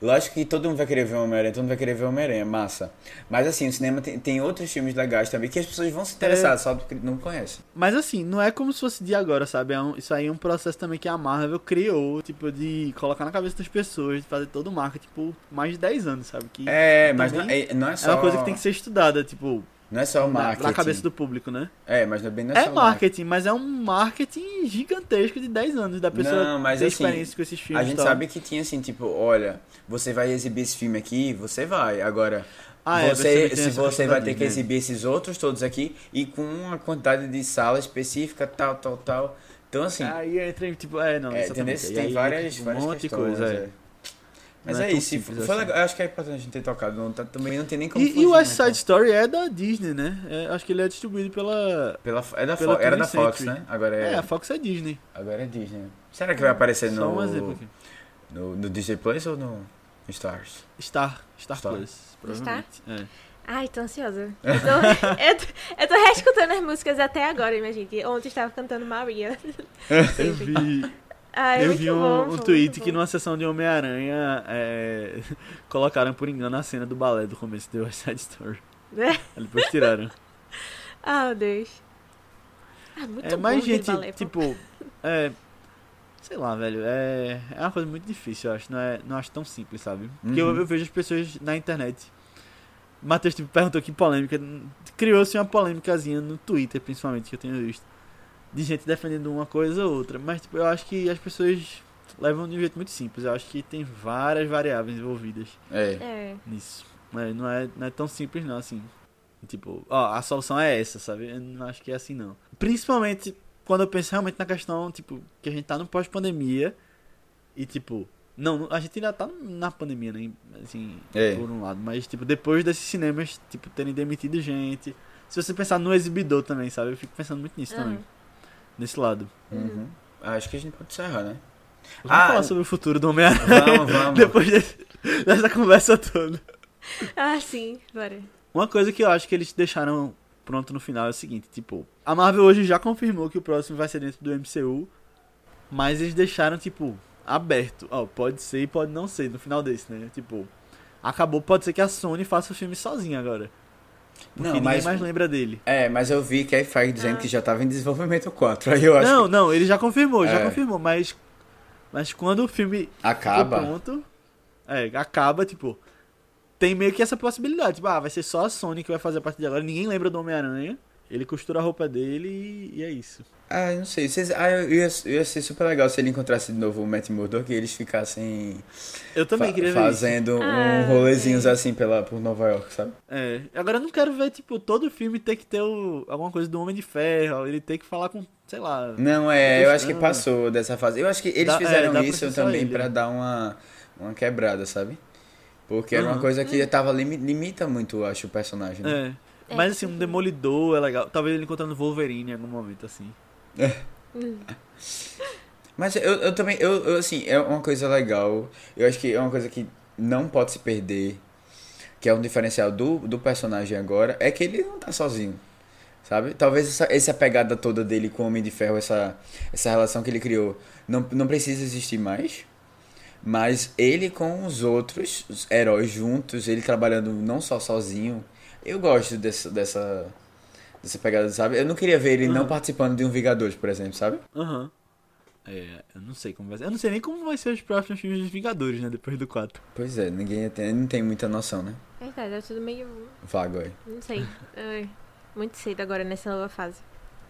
Lógico que todo mundo vai querer ver Homem-Aranha, todo mundo vai querer ver Homem-Aranha, massa. Mas assim, o cinema tem, tem outros filmes legais também que as pessoas vão se interessar, só porque não conhecem. Mas assim, não é como se fosse de agora, sabe? É um- isso aí é um processo também que a Marvel criou, tipo, de colocar na cabeça das pessoas, de fazer todo o marketing por mais de 10 anos, sabe? Que É, mas não é, não é é só. uma coisa que tem que ser estudada, tipo, Não é só o na, marketing. na cabeça do público, né? É, mas não é bem não é, É só o marketing, mas é um marketing gigantesco de 10 anos, da pessoa Não, mas ter assim, experiência com esses filmes. A gente sabe que tinha assim, tipo, olha, você vai exibir esse filme aqui, você vai. Agora, Ah, é, você, tem se você vai ter que exibir esses outros todos aqui e com uma quantidade de sala específica, tal, tal, tal. Então, assim, Aí entra, tipo, é, não, é, Tem aí várias, várias um monte de coisa, é. É. Mas Não é, tão isso, foi assim. legal. Eu acho que é importante a gente ter tocado. Não, tá- também não tem nem como E, e fugir, o West né, Side então. Story é da Disney, né? É, acho que ele é distribuído pela. Pela, é da pela Fo- era da 20th Fox, Century. né? Agora É, é, a Fox é Disney. agora é Disney. Será que vai aparecer Só no, um exemplo aqui. no, no Disney Plus ou no Stars? Star, Star, Star. Plus, provavelmente. É. Ai, tô ansiosa. Eu tô, eu, tô- eu tô reescutando as músicas até agora, minha gente. Ontem eu estava cantando Maria. Eu vi, Ai, eu vi um, bom, um tweet que numa sessão de Homem-Aranha é, colocaram por engano a cena do balé do começo do West Side Story. É. Aí Depois tiraram. Ah, meu Deus. Ah, muito É, bom mas, gente, balé, tipo, é. Sei lá, velho. É, é uma coisa muito difícil, eu acho. Não, é, não acho tão simples, sabe? Porque eu, Uhum. eu vejo as pessoas na internet. Matheus tipo, perguntou que polêmica. Criou-se uma polêmicazinha no Twitter, principalmente, que eu tenho visto. De gente defendendo uma coisa ou outra. Mas, tipo, eu acho que as pessoas levam de um jeito muito simples. Eu acho que tem várias variáveis envolvidas É. É. nisso. É, não, é, não é tão simples, não, assim. Tipo, ó, a solução é essa, sabe? Eu não acho que é assim, não. Principalmente quando eu penso realmente na questão, tipo, que a gente tá no pós-pandemia e, tipo, não, a gente ainda tá na pandemia, né? Assim, É. por um lado. Mas, tipo, depois desses cinemas, tipo, terem demitido gente. Se você pensar no exibidor também, sabe? Eu fico pensando muito nisso também. Nesse lado. Uhum. Acho que a gente pode encerrar, né? Vamos Ah, falar sobre o futuro do Homem-Aranha Vamos, vamos. depois desse- dessa conversa toda. Ah, sim, bora. Uma coisa que eu acho que eles deixaram pronto no final é o seguinte, tipo, a Marvel hoje já confirmou que o próximo vai ser dentro do MCU, mas eles deixaram, tipo, aberto. Ó, pode ser e pode não ser no final desse, né? Tipo, acabou, pode ser que a Sony faça o filme sozinha agora. Porque Não, ninguém mas- mais lembra dele. É, mas eu vi que a Feige dizendo Ah. que já tava em desenvolvimento 4. Aí eu acho Não, não, ele já confirmou, já É. confirmou, mas mas quando o filme que acaba. pronto, é, acaba, tipo, tem meio que essa possibilidade, tipo, ah, vai ser só a Sony que vai fazer a partir de agora, ninguém lembra do Homem-Aranha. Ele costura a roupa dele e, e é isso. Ah, eu não sei. Vocês, ah, eu ia, eu ia ser super legal se ele encontrasse de novo o Matt Murdock e eles ficassem Eu também fa- queria ver isso. fazendo Ah, um rolezinhos ok. assim pela, por Nova York, sabe? É, agora eu não quero ver, tipo, todo filme ter que ter o, alguma coisa do Homem de Ferro, ele ter que falar com, sei lá. Não, é, eu acho que passou dessa fase. Eu acho que eles Dá- é, fizeram pra isso também ele. pra dar uma, uma quebrada, sabe? Porque era uma Uhum. coisa que tava limi- limita muito, eu acho, o personagem. Né? É. É, Mas assim, um Demolidor é legal. Talvez ele encontrando Wolverine em algum momento, assim. Hum. Mas eu, eu também, eu, eu, assim, é uma coisa legal. Eu acho que é uma coisa que não pode se perder. Que é um diferencial do, do personagem agora. É que ele não tá sozinho. Sabe? Talvez essa, essa pegada toda dele com o Homem de Ferro, essa, essa relação que ele criou, não, não precisa existir mais. Mas ele com os outros os heróis juntos, ele trabalhando não só sozinho. Eu gosto dessa, dessa, dessa pegada, sabe? Eu não queria ver ele não Uhum. participando de um Vingadores, por exemplo, sabe? Aham. É, eu não sei como vai ser. Eu não sei nem como vai ser os próximos filmes dos Vingadores, né? Depois do 4. Pois é, ninguém tem, não tem muita noção, né? Verdade, é tudo meio. Vago aí. Não sei. É muito cedo agora nessa nova fase.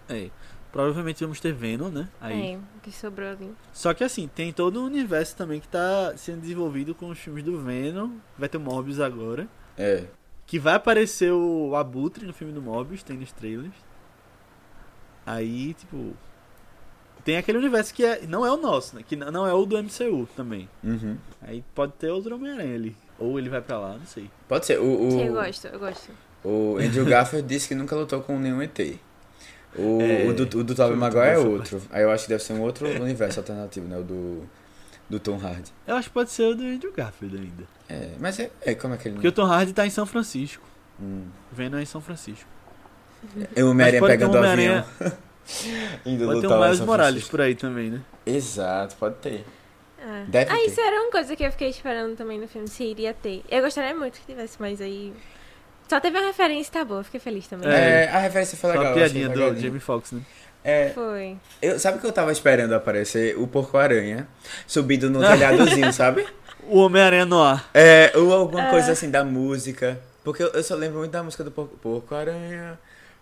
É. Provavelmente vamos ter Venom, né? Aí. É, o que sobrou ali. Só que assim, tem todo um universo também que tá sendo desenvolvido com os filmes do Venom. Vai ter o Morbius agora. É. Que vai aparecer o Abutre no filme do Morbius, tem nos trailers. Aí, tipo. Tem aquele universo que é, não é o nosso, né? Que não é o do MCU também. Uhum. Aí pode ter outro Homem-Aranha ali. Ou ele vai pra lá, não sei. Pode ser. O, o, Sim, eu gosto, eu gosto. o Andrew Garfield disse que nunca lutou com nenhum ET. O, É, o do, o do Tobey Maguire é outro. Aí eu acho que deve ser um outro universo alternativo, né? O do, do Tom Hardy. Eu acho que pode ser o do Andrew Garfield ainda. É, mas é, é como é que ele... Porque o Tom Hardy tá em São Francisco. Hum. Venom é em São Francisco. É o Homem-Aranha pegando um o avião. Indo Pode ter em Miles Morales por aí também, né? Exato, pode ter. Ah, Deve ah ter. isso era uma coisa que eu fiquei esperando também no filme, se iria ter. Eu gostaria muito que tivesse, mas aí. Só teve uma referência, tá bom, eu fiquei feliz também. É. É, a referência foi Só legal. a eu achei piadinha do. Jamie Foxx, né? É, Foi. eu, sabe o que eu tava esperando aparecer? O Porco-Aranha subindo no telhadozinho, sabe? O Homem-Aranha no ar. É, ou alguma Ah. coisa assim da música. Porque eu, eu só lembro muito da música do Porco- Porco-Aranha.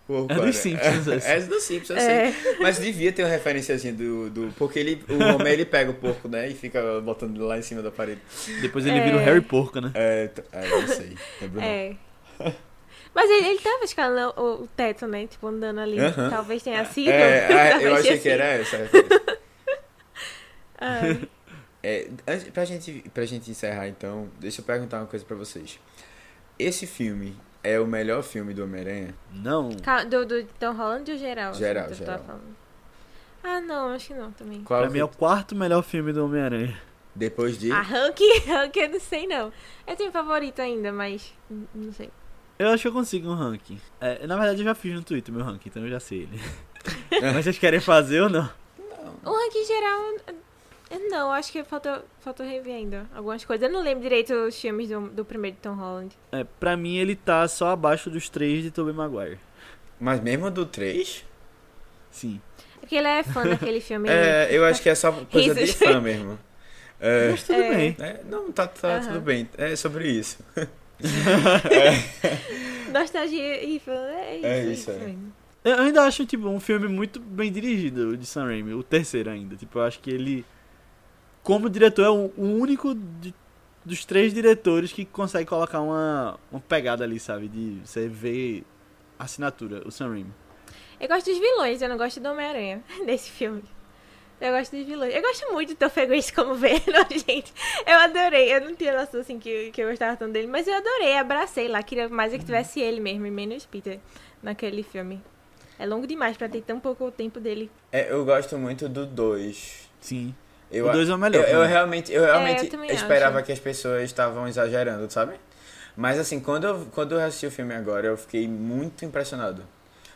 Porco É dos Simpsons, essa. É dos Simpsons, É. sei. Mas devia ter uma referenciazinha do, do. Porque ele, o homem ele pega o porco, né? E fica botando lá em cima da parede. Depois ele É. vira o Harry Porco, né? É, é não sei. Lembro não. É. Mas ele, ele tava escalando o, o teto, né? Tipo, andando ali. Aham. Talvez tenha sido. É, ah, eu achei tenha que era essa a referência. Ai. É, pra, gente, pra gente encerrar, então, deixa eu perguntar uma coisa pra vocês. Esse filme é o melhor filme do Homem-Aranha? Não. Do, do Tom Holland ou geral? Geral, tu geral. Ah, não, acho que não também. Qual Pra mim é o quarto melhor filme do Homem-Aranha. Depois de. Ah, Hank, Hank eu não sei não. Eu tenho favorito ainda, mas n- não sei. Eu acho que eu consigo um ranking. É, na verdade, eu já fiz no Twitter meu ranking, então eu já sei ele. Mas vocês querem fazer ou não? O ranking geral, não, acho que faltou, faltou rever ainda algumas coisas. Eu não lembro direito os filmes do, do primeiro Tom Holland. É, pra mim, ele tá só abaixo dos três de Tobey Maguire. Mas mesmo do 3? Sim. É porque ele é fã daquele filme. É, eu acho que é só coisa de fã mesmo. É, Mas tudo É. bem. é, não, tá, tá Aham. tudo bem. É sobre isso. Nostalgia e é isso. É é isso, é. Eu ainda acho, tipo, um filme muito bem dirigido, o de Sam Raimi. O terceiro ainda. Tipo, eu acho que ele... Como diretor, é o o único de- dos três diretores que consegue colocar uma, uma pegada ali, sabe? De você ver a assinatura, o Sam Raimi. Eu gosto dos vilões, eu não gosto do Homem-Aranha desse filme. Eu gosto dos vilões. Eu gosto muito do Tom Feguiz como Venom, gente. Eu adorei. Eu não tinha noção assim que, que eu gostava tanto dele, mas eu adorei, abracei lá. Queria mais é que tivesse ele mesmo, e menos Peter, naquele filme. É longo demais pra ter tão pouco tempo dele. É, eu gosto muito do 2. Sim. Eu, o dois é o melhor. Eu, eu mim. realmente, eu realmente eu também esperava acho. que as pessoas estavam exagerando, sabe? Mas assim, quando eu, quando eu assisti o filme agora, eu fiquei muito impressionado.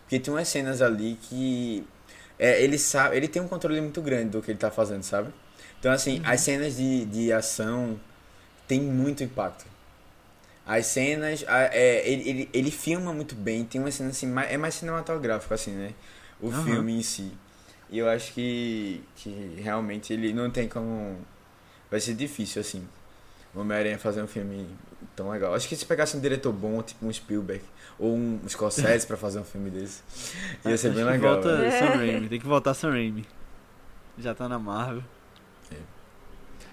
Porque tem umas cenas ali que é, ele sabe, ele tem um controle muito grande do que ele tá fazendo, sabe? Então assim, as cenas de, de ação tem muito impacto. As cenas, a- é, ele, ele, ele filma muito bem, tem uma cena assim, mais, é mais cinematográfico assim, né? O Aham. filme em si. E eu acho que, que realmente ele não tem como. Vai ser difícil, assim. O Homem-Aranha fazer um filme tão legal. Acho que se pegasse um diretor bom, tipo um Spielberg, ou um Scorsese pra fazer um filme desse, ia ser bem legal. Volta velho. É. Sam Raimi. Tem que voltar Sam Raimi. Já tá na Marvel.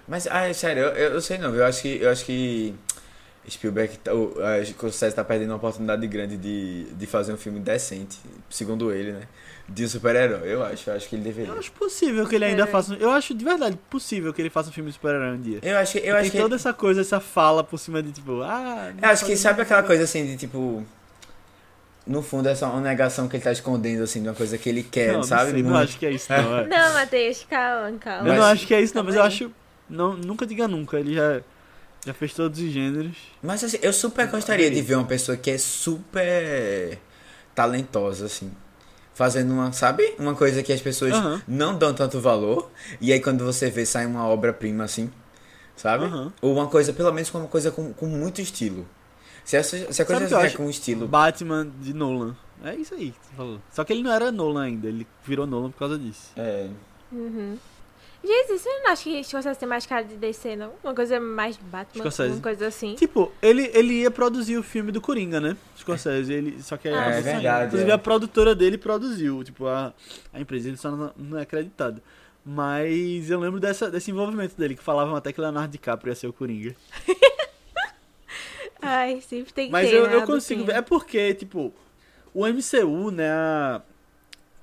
Mas, ah, é sério, eu, eu sei não, eu acho que. Eu acho que. Spielberg, tá- o a Scorsese tá perdendo uma oportunidade grande de, de fazer um filme decente, segundo ele, né? De um super-herói, eu acho, eu acho que ele deveria. Eu acho possível que ele ainda É. faça. Eu acho de verdade possível que ele faça um filme de super-herói um dia. Eu acho que. Eu Tem acho que toda essa coisa, essa fala por cima de tipo, ah. Eu acho que sabe aquela coisa assim de tipo. No fundo é só uma negação que ele tá escondendo, assim, de uma coisa que ele quer, não, sabe? Não, sei, não Muito. acho que é isso, não. é. Não, Matheus, calma, calma. Eu não Mas- acho que é isso, não, mas eu acho. Não, nunca diga nunca. Ele já, já fez todos os gêneros. Mas assim, eu super gostaria de ver uma pessoa que é super. talentosa, assim. Fazendo uma, sabe? Uma coisa que as pessoas Aham. não dão tanto valor. E aí quando você vê, sai uma obra-prima, assim. Sabe? Aham. Ou uma coisa, pelo menos com uma coisa com, com muito estilo. Se, essa, se a coisa vier acho? com estilo. Batman de Nolan. É isso aí que você falou. Só que ele não era Nolan ainda, ele virou Nolan por causa disso. É. Uhum. Jesus, você não acha que Scorsese tem mais cara de DC, não? Uma coisa mais Batman, Scorsese. uma coisa assim. Tipo, ele, ele ia produzir o filme do Coringa, né? Scorsese, ele, só que Ah, é saindo. verdade, Inclusive é. a produtora dele produziu, tipo, a, a empresa, ele só não, não é acreditado. Mas eu lembro dessa, desse envolvimento dele, que falavam até que Leonardo DiCaprio ia ser o Coringa. Ai, sempre tem que Mas ter, eu, né, eu a consigo ver. duplinha. É porque, tipo, o MCU, né? a-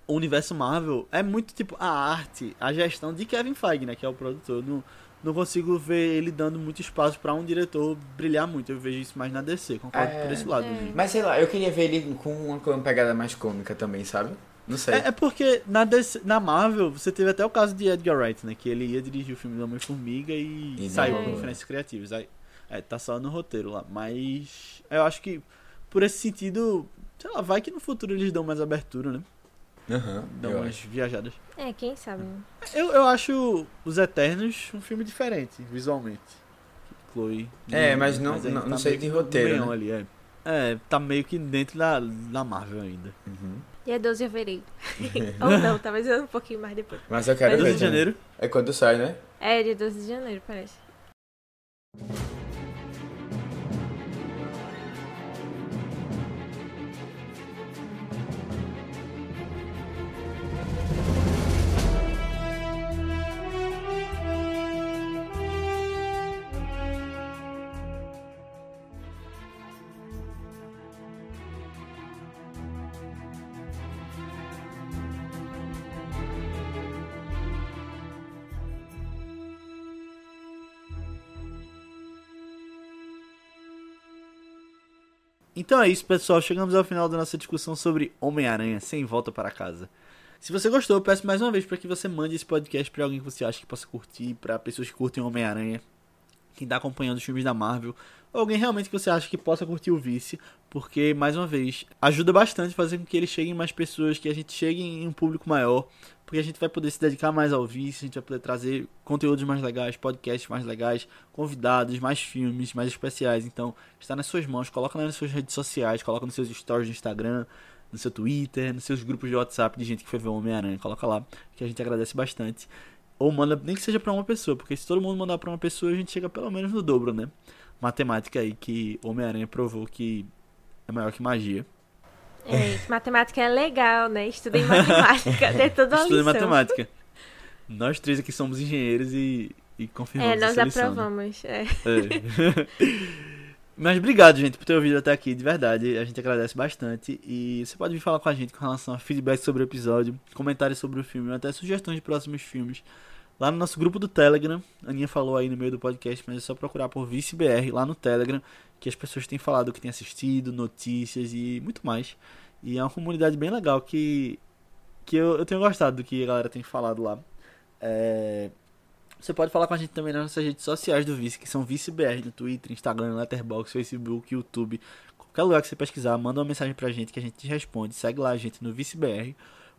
o universo Marvel é muito tipo a arte, a gestão de Kevin Feige, né? Que é o produtor. Não, não consigo ver ele dando muito espaço pra um diretor brilhar muito. Eu vejo isso mais na DC, concordo É. por esse lado. É. Mas sei lá, eu queria ver ele com uma, com uma pegada mais cômica também, sabe? Não sei. É, é porque na, DC na Marvel você teve até o caso de Edgar Wright, né? Que ele ia dirigir o filme do Homem-Formiga e, E saiu com diferenças criativas. Aí, é, tá só no roteiro lá. Mas eu acho que por esse sentido, sei lá, vai que no futuro eles dão mais abertura, né? Aham, Dão umas acho. viajadas. É, quem sabe. né? Eu, eu acho Os Eternos um filme diferente, visualmente. Chloe. É, mas não- ainda não- não sei de roteiro, né? ali, é. É, tá meio que dentro da, da Marvel ainda. Uhum. Dia 12 de fevereiro. Ou não, talvez um pouquinho mais depois. Mas eu quero Mas ver. 12 de também. janeiro. É quando sai, né? É, dia 12 de janeiro, parece. Então é isso, pessoal. Chegamos ao final da nossa discussão sobre Homem-Aranha sem volta para casa. Se você gostou, eu peço mais uma vez para que você mande esse podcast para alguém que você acha que possa curtir, para pessoas que curtem Homem-Aranha, quem tá acompanhando os filmes da Marvel, ou alguém realmente que você acha que possa curtir o Vice, porque, mais uma vez, ajuda bastante fazer com que ele chegue em mais pessoas, que a gente chegue em um público maior, porque a gente vai poder se dedicar mais ao Vice, a gente vai poder trazer conteúdos mais legais, podcasts mais legais, convidados, mais filmes, mais especiais. Então, está nas suas mãos, coloca nas suas redes sociais, coloca nos seus stories do Instagram, no seu Twitter, nos seus grupos de WhatsApp de gente que foi ver o Homem-Aranha, coloca lá, que a gente agradece bastante. Ou manda, nem que seja pra uma pessoa, porque se todo mundo mandar pra uma pessoa, a gente chega pelo menos no dobro, né? Matemática aí que Homem-Aranha provou que é maior que magia. É, matemática é legal, né? Estudei matemática, tem toda lição. matemática. Nós três aqui somos engenheiros e, e confirmamos É, nós essa lição, né? aprovamos. É. É. Mas obrigado, gente, por ter ouvido até aqui, de verdade. A gente agradece bastante. E você pode vir falar com a gente com relação a feedback sobre o episódio, comentários sobre o filme, até sugestões de próximos filmes. Lá no nosso grupo do Telegram, a Aninha falou aí no meio do podcast, mas é só procurar por ViceBR lá no Telegram, que as pessoas têm falado que têm assistido, notícias e muito mais. E é uma comunidade bem legal que, que eu, eu tenho gostado do que a galera tem falado lá. É, você pode falar com a gente também nas nossas redes sociais do Vice, que são ViceBR no Twitter, Instagram, Letterboxd, Facebook, YouTube. Qualquer lugar que você pesquisar, manda uma mensagem pra gente que a gente te responde. Segue lá a gente no ViceBR.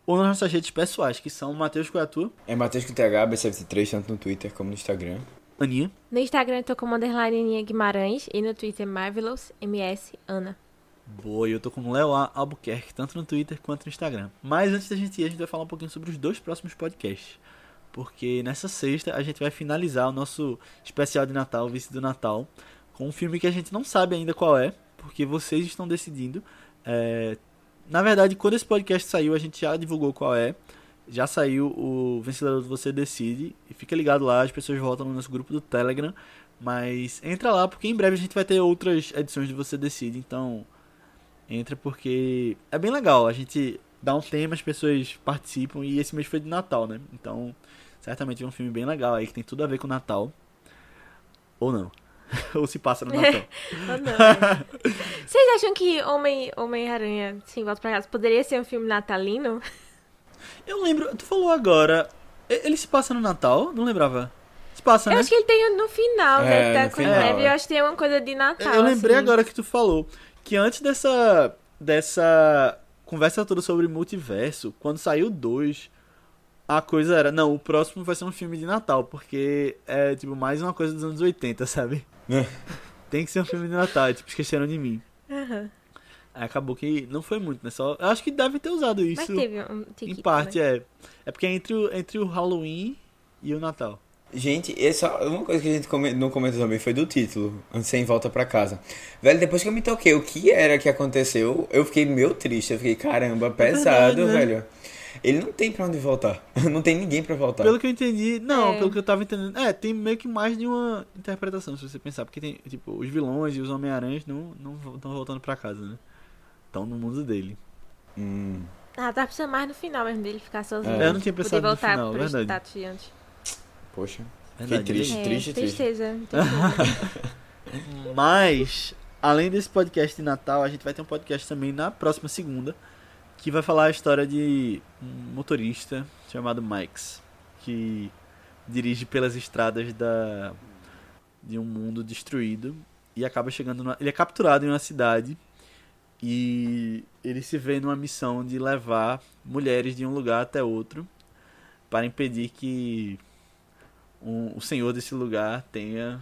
Ou nas nossas redes pessoais, que são Matheus Coiatu, É Matheus com TH, B73, tanto no Twitter como no Instagram. Aninha. No Instagram eu tô como underline Aninha Guimarães e no Twitter Marvelous MS Ana. Boa, e eu tô com o Léo A. Albuquerque, tanto no Twitter quanto no Instagram. Mas antes da gente ir, a gente vai falar um pouquinho sobre os dois próximos podcasts. Porque nessa sexta a gente vai finalizar o nosso especial de Natal, Vice do Natal, com um filme que a gente não sabe ainda qual é, porque vocês estão decidindo. É, Na verdade, quando esse podcast saiu, a gente já divulgou qual é. Já saiu o vencedor do Você Decide. E fica ligado lá, as pessoas voltam no nosso grupo do Telegram. Mas entra lá, porque em breve a gente vai ter outras edições de Você Decide. Então, entra porque é bem legal. A gente dá um tema, as pessoas participam. E esse mês foi de Natal, né? Então, certamente é um filme bem legal aí, que tem tudo a ver com Natal. Ou não. Ou se passa no Natal. Ou não, é. Vocês acham que Homem- Homem-Aranha Sem Volta pra Casa poderia ser um filme natalino? Eu lembro, tu falou agora. Ele se passa no Natal? Não lembrava. Se passa, Eu né? acho que ele tem no final, É, né? Tá no com final, neve. é. Eu acho que tem uma coisa de Natal. Eu lembrei assim. agora que tu falou que antes dessa dessa conversa toda sobre multiverso, quando saiu dois, a coisa era, não, o próximo vai ser um filme de Natal, porque é tipo mais uma coisa dos anos 80, sabe? É. Tem que ser um filme de Natal, tipo, esqueceram de mim. Aham. Aí acabou que não foi muito, né? Só, eu acho que devem ter usado Mas isso teve um em tiquito, parte, né? é. É porque é entre o, entre o Halloween e o Natal. Gente, essa, uma coisa que a gente não comentou também foi do título, Sem Volta Pra Casa. Velho, depois que eu me toquei o que era que aconteceu, eu fiquei meio triste. Eu fiquei, caramba, pesado, verdade, né? velho. Ele não tem pra onde voltar. Não tem ninguém pra voltar. Pelo que eu entendi, não, É. pelo que eu tava entendendo. É, tem meio que mais de uma interpretação, se você pensar. Porque tem, tipo, os vilões e os Homem-Aranhas não estão voltando pra casa, né? Estão no mundo dele. Hum, Ah, tá precisando mais no final mesmo dele ficar sozinho. É, eu não tinha Poder pensado no voltar final, pro verdade. status de antes. poxa. Verdade, triste. É, triste. Tristeza. tristeza. Mas, além desse podcast de Natal, a gente vai ter um podcast também na próxima segunda, que vai falar a história de um motorista chamado Mike's, que dirige pelas estradas da de um mundo destruído e acaba chegando numa, ele é capturado em uma cidade e ele se vê numa missão de levar mulheres de um lugar até outro para impedir que um- o senhor desse lugar tenha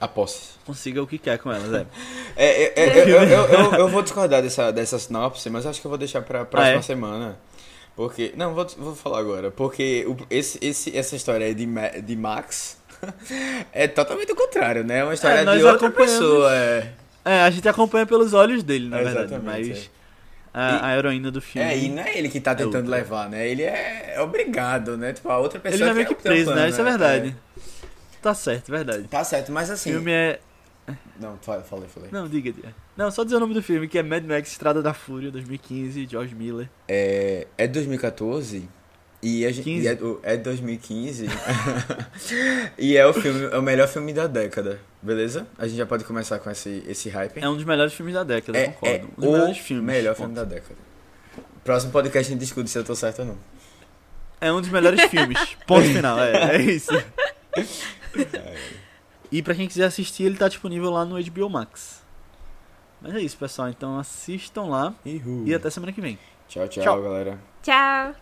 A posse. consiga o que quer com elas, é. É, é, é, eu, eu, eu, eu- vou discordar dessa, dessa sinopse, mas acho que eu vou deixar pra próxima Ah, é? semana. Porque. Não, vou, vou falar agora. Porque o- esse, esse, essa história aí de, de Max é totalmente o contrário, né? É uma história É, de outra pessoa. É. É, a gente acompanha pelos olhos dele, na verdade, mas a, a heroína do filme. É, e não é ele que tá tentando outra. levar, né? Ele é, obrigado, né? Tipo, a outra pessoa ele é meio que preso, né? Isso é verdade. Tá certo, verdade. Tá certo, mas O assim. filme é. Não, falei, falei. Não, diga, diga. Não, só dizer o nome do filme, que é Mad Max Estrada da Fúria, 2015, George Miller. É, é 2014 e a gente, 15. e é, o- é 2015 e é o filme, é o melhor filme da década, beleza? A gente já pode começar com esse, esse hype. É um dos melhores filmes da década, É- concordo. é um dos o melhores filmes. melhor ponto. filme da década. Próximo podcast a gente discute se eu tô certo ou não. É um dos melhores filmes. Ponto final, é, é isso. E pra quem quiser assistir, ele tá disponível lá no HBO Max. Mas é isso, pessoal. Então assistam lá Ihu. e até semana que vem. Tchau, tchau, Tchau. galera. Tchau.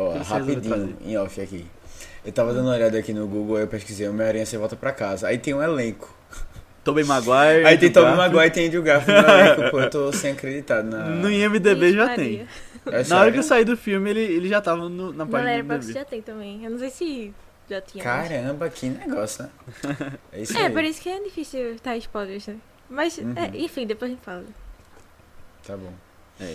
Ó, rapidinho, em off aqui. Eu tava dando uma olhada aqui no Google, eu pesquisei Homem-Aranha Sem Volta Pra Casa. Aí tem um elenco. Tobey Maguire. Aí tem Tobey. Maguire e tem Andrew Garfield no elenco, pô. Eu tô sem acreditar na... No IMDB já tem. É Na hora que eu saí do filme, ele, ele já tava no- na página do IMDB. já tem também. Eu não sei se já tinha. mas- Caramba, que negócio, né? É isso É, aí. por isso que é difícil estar spoilers, né? Mas, Uhum. é, enfim, depois a gente fala. Tá bom. É.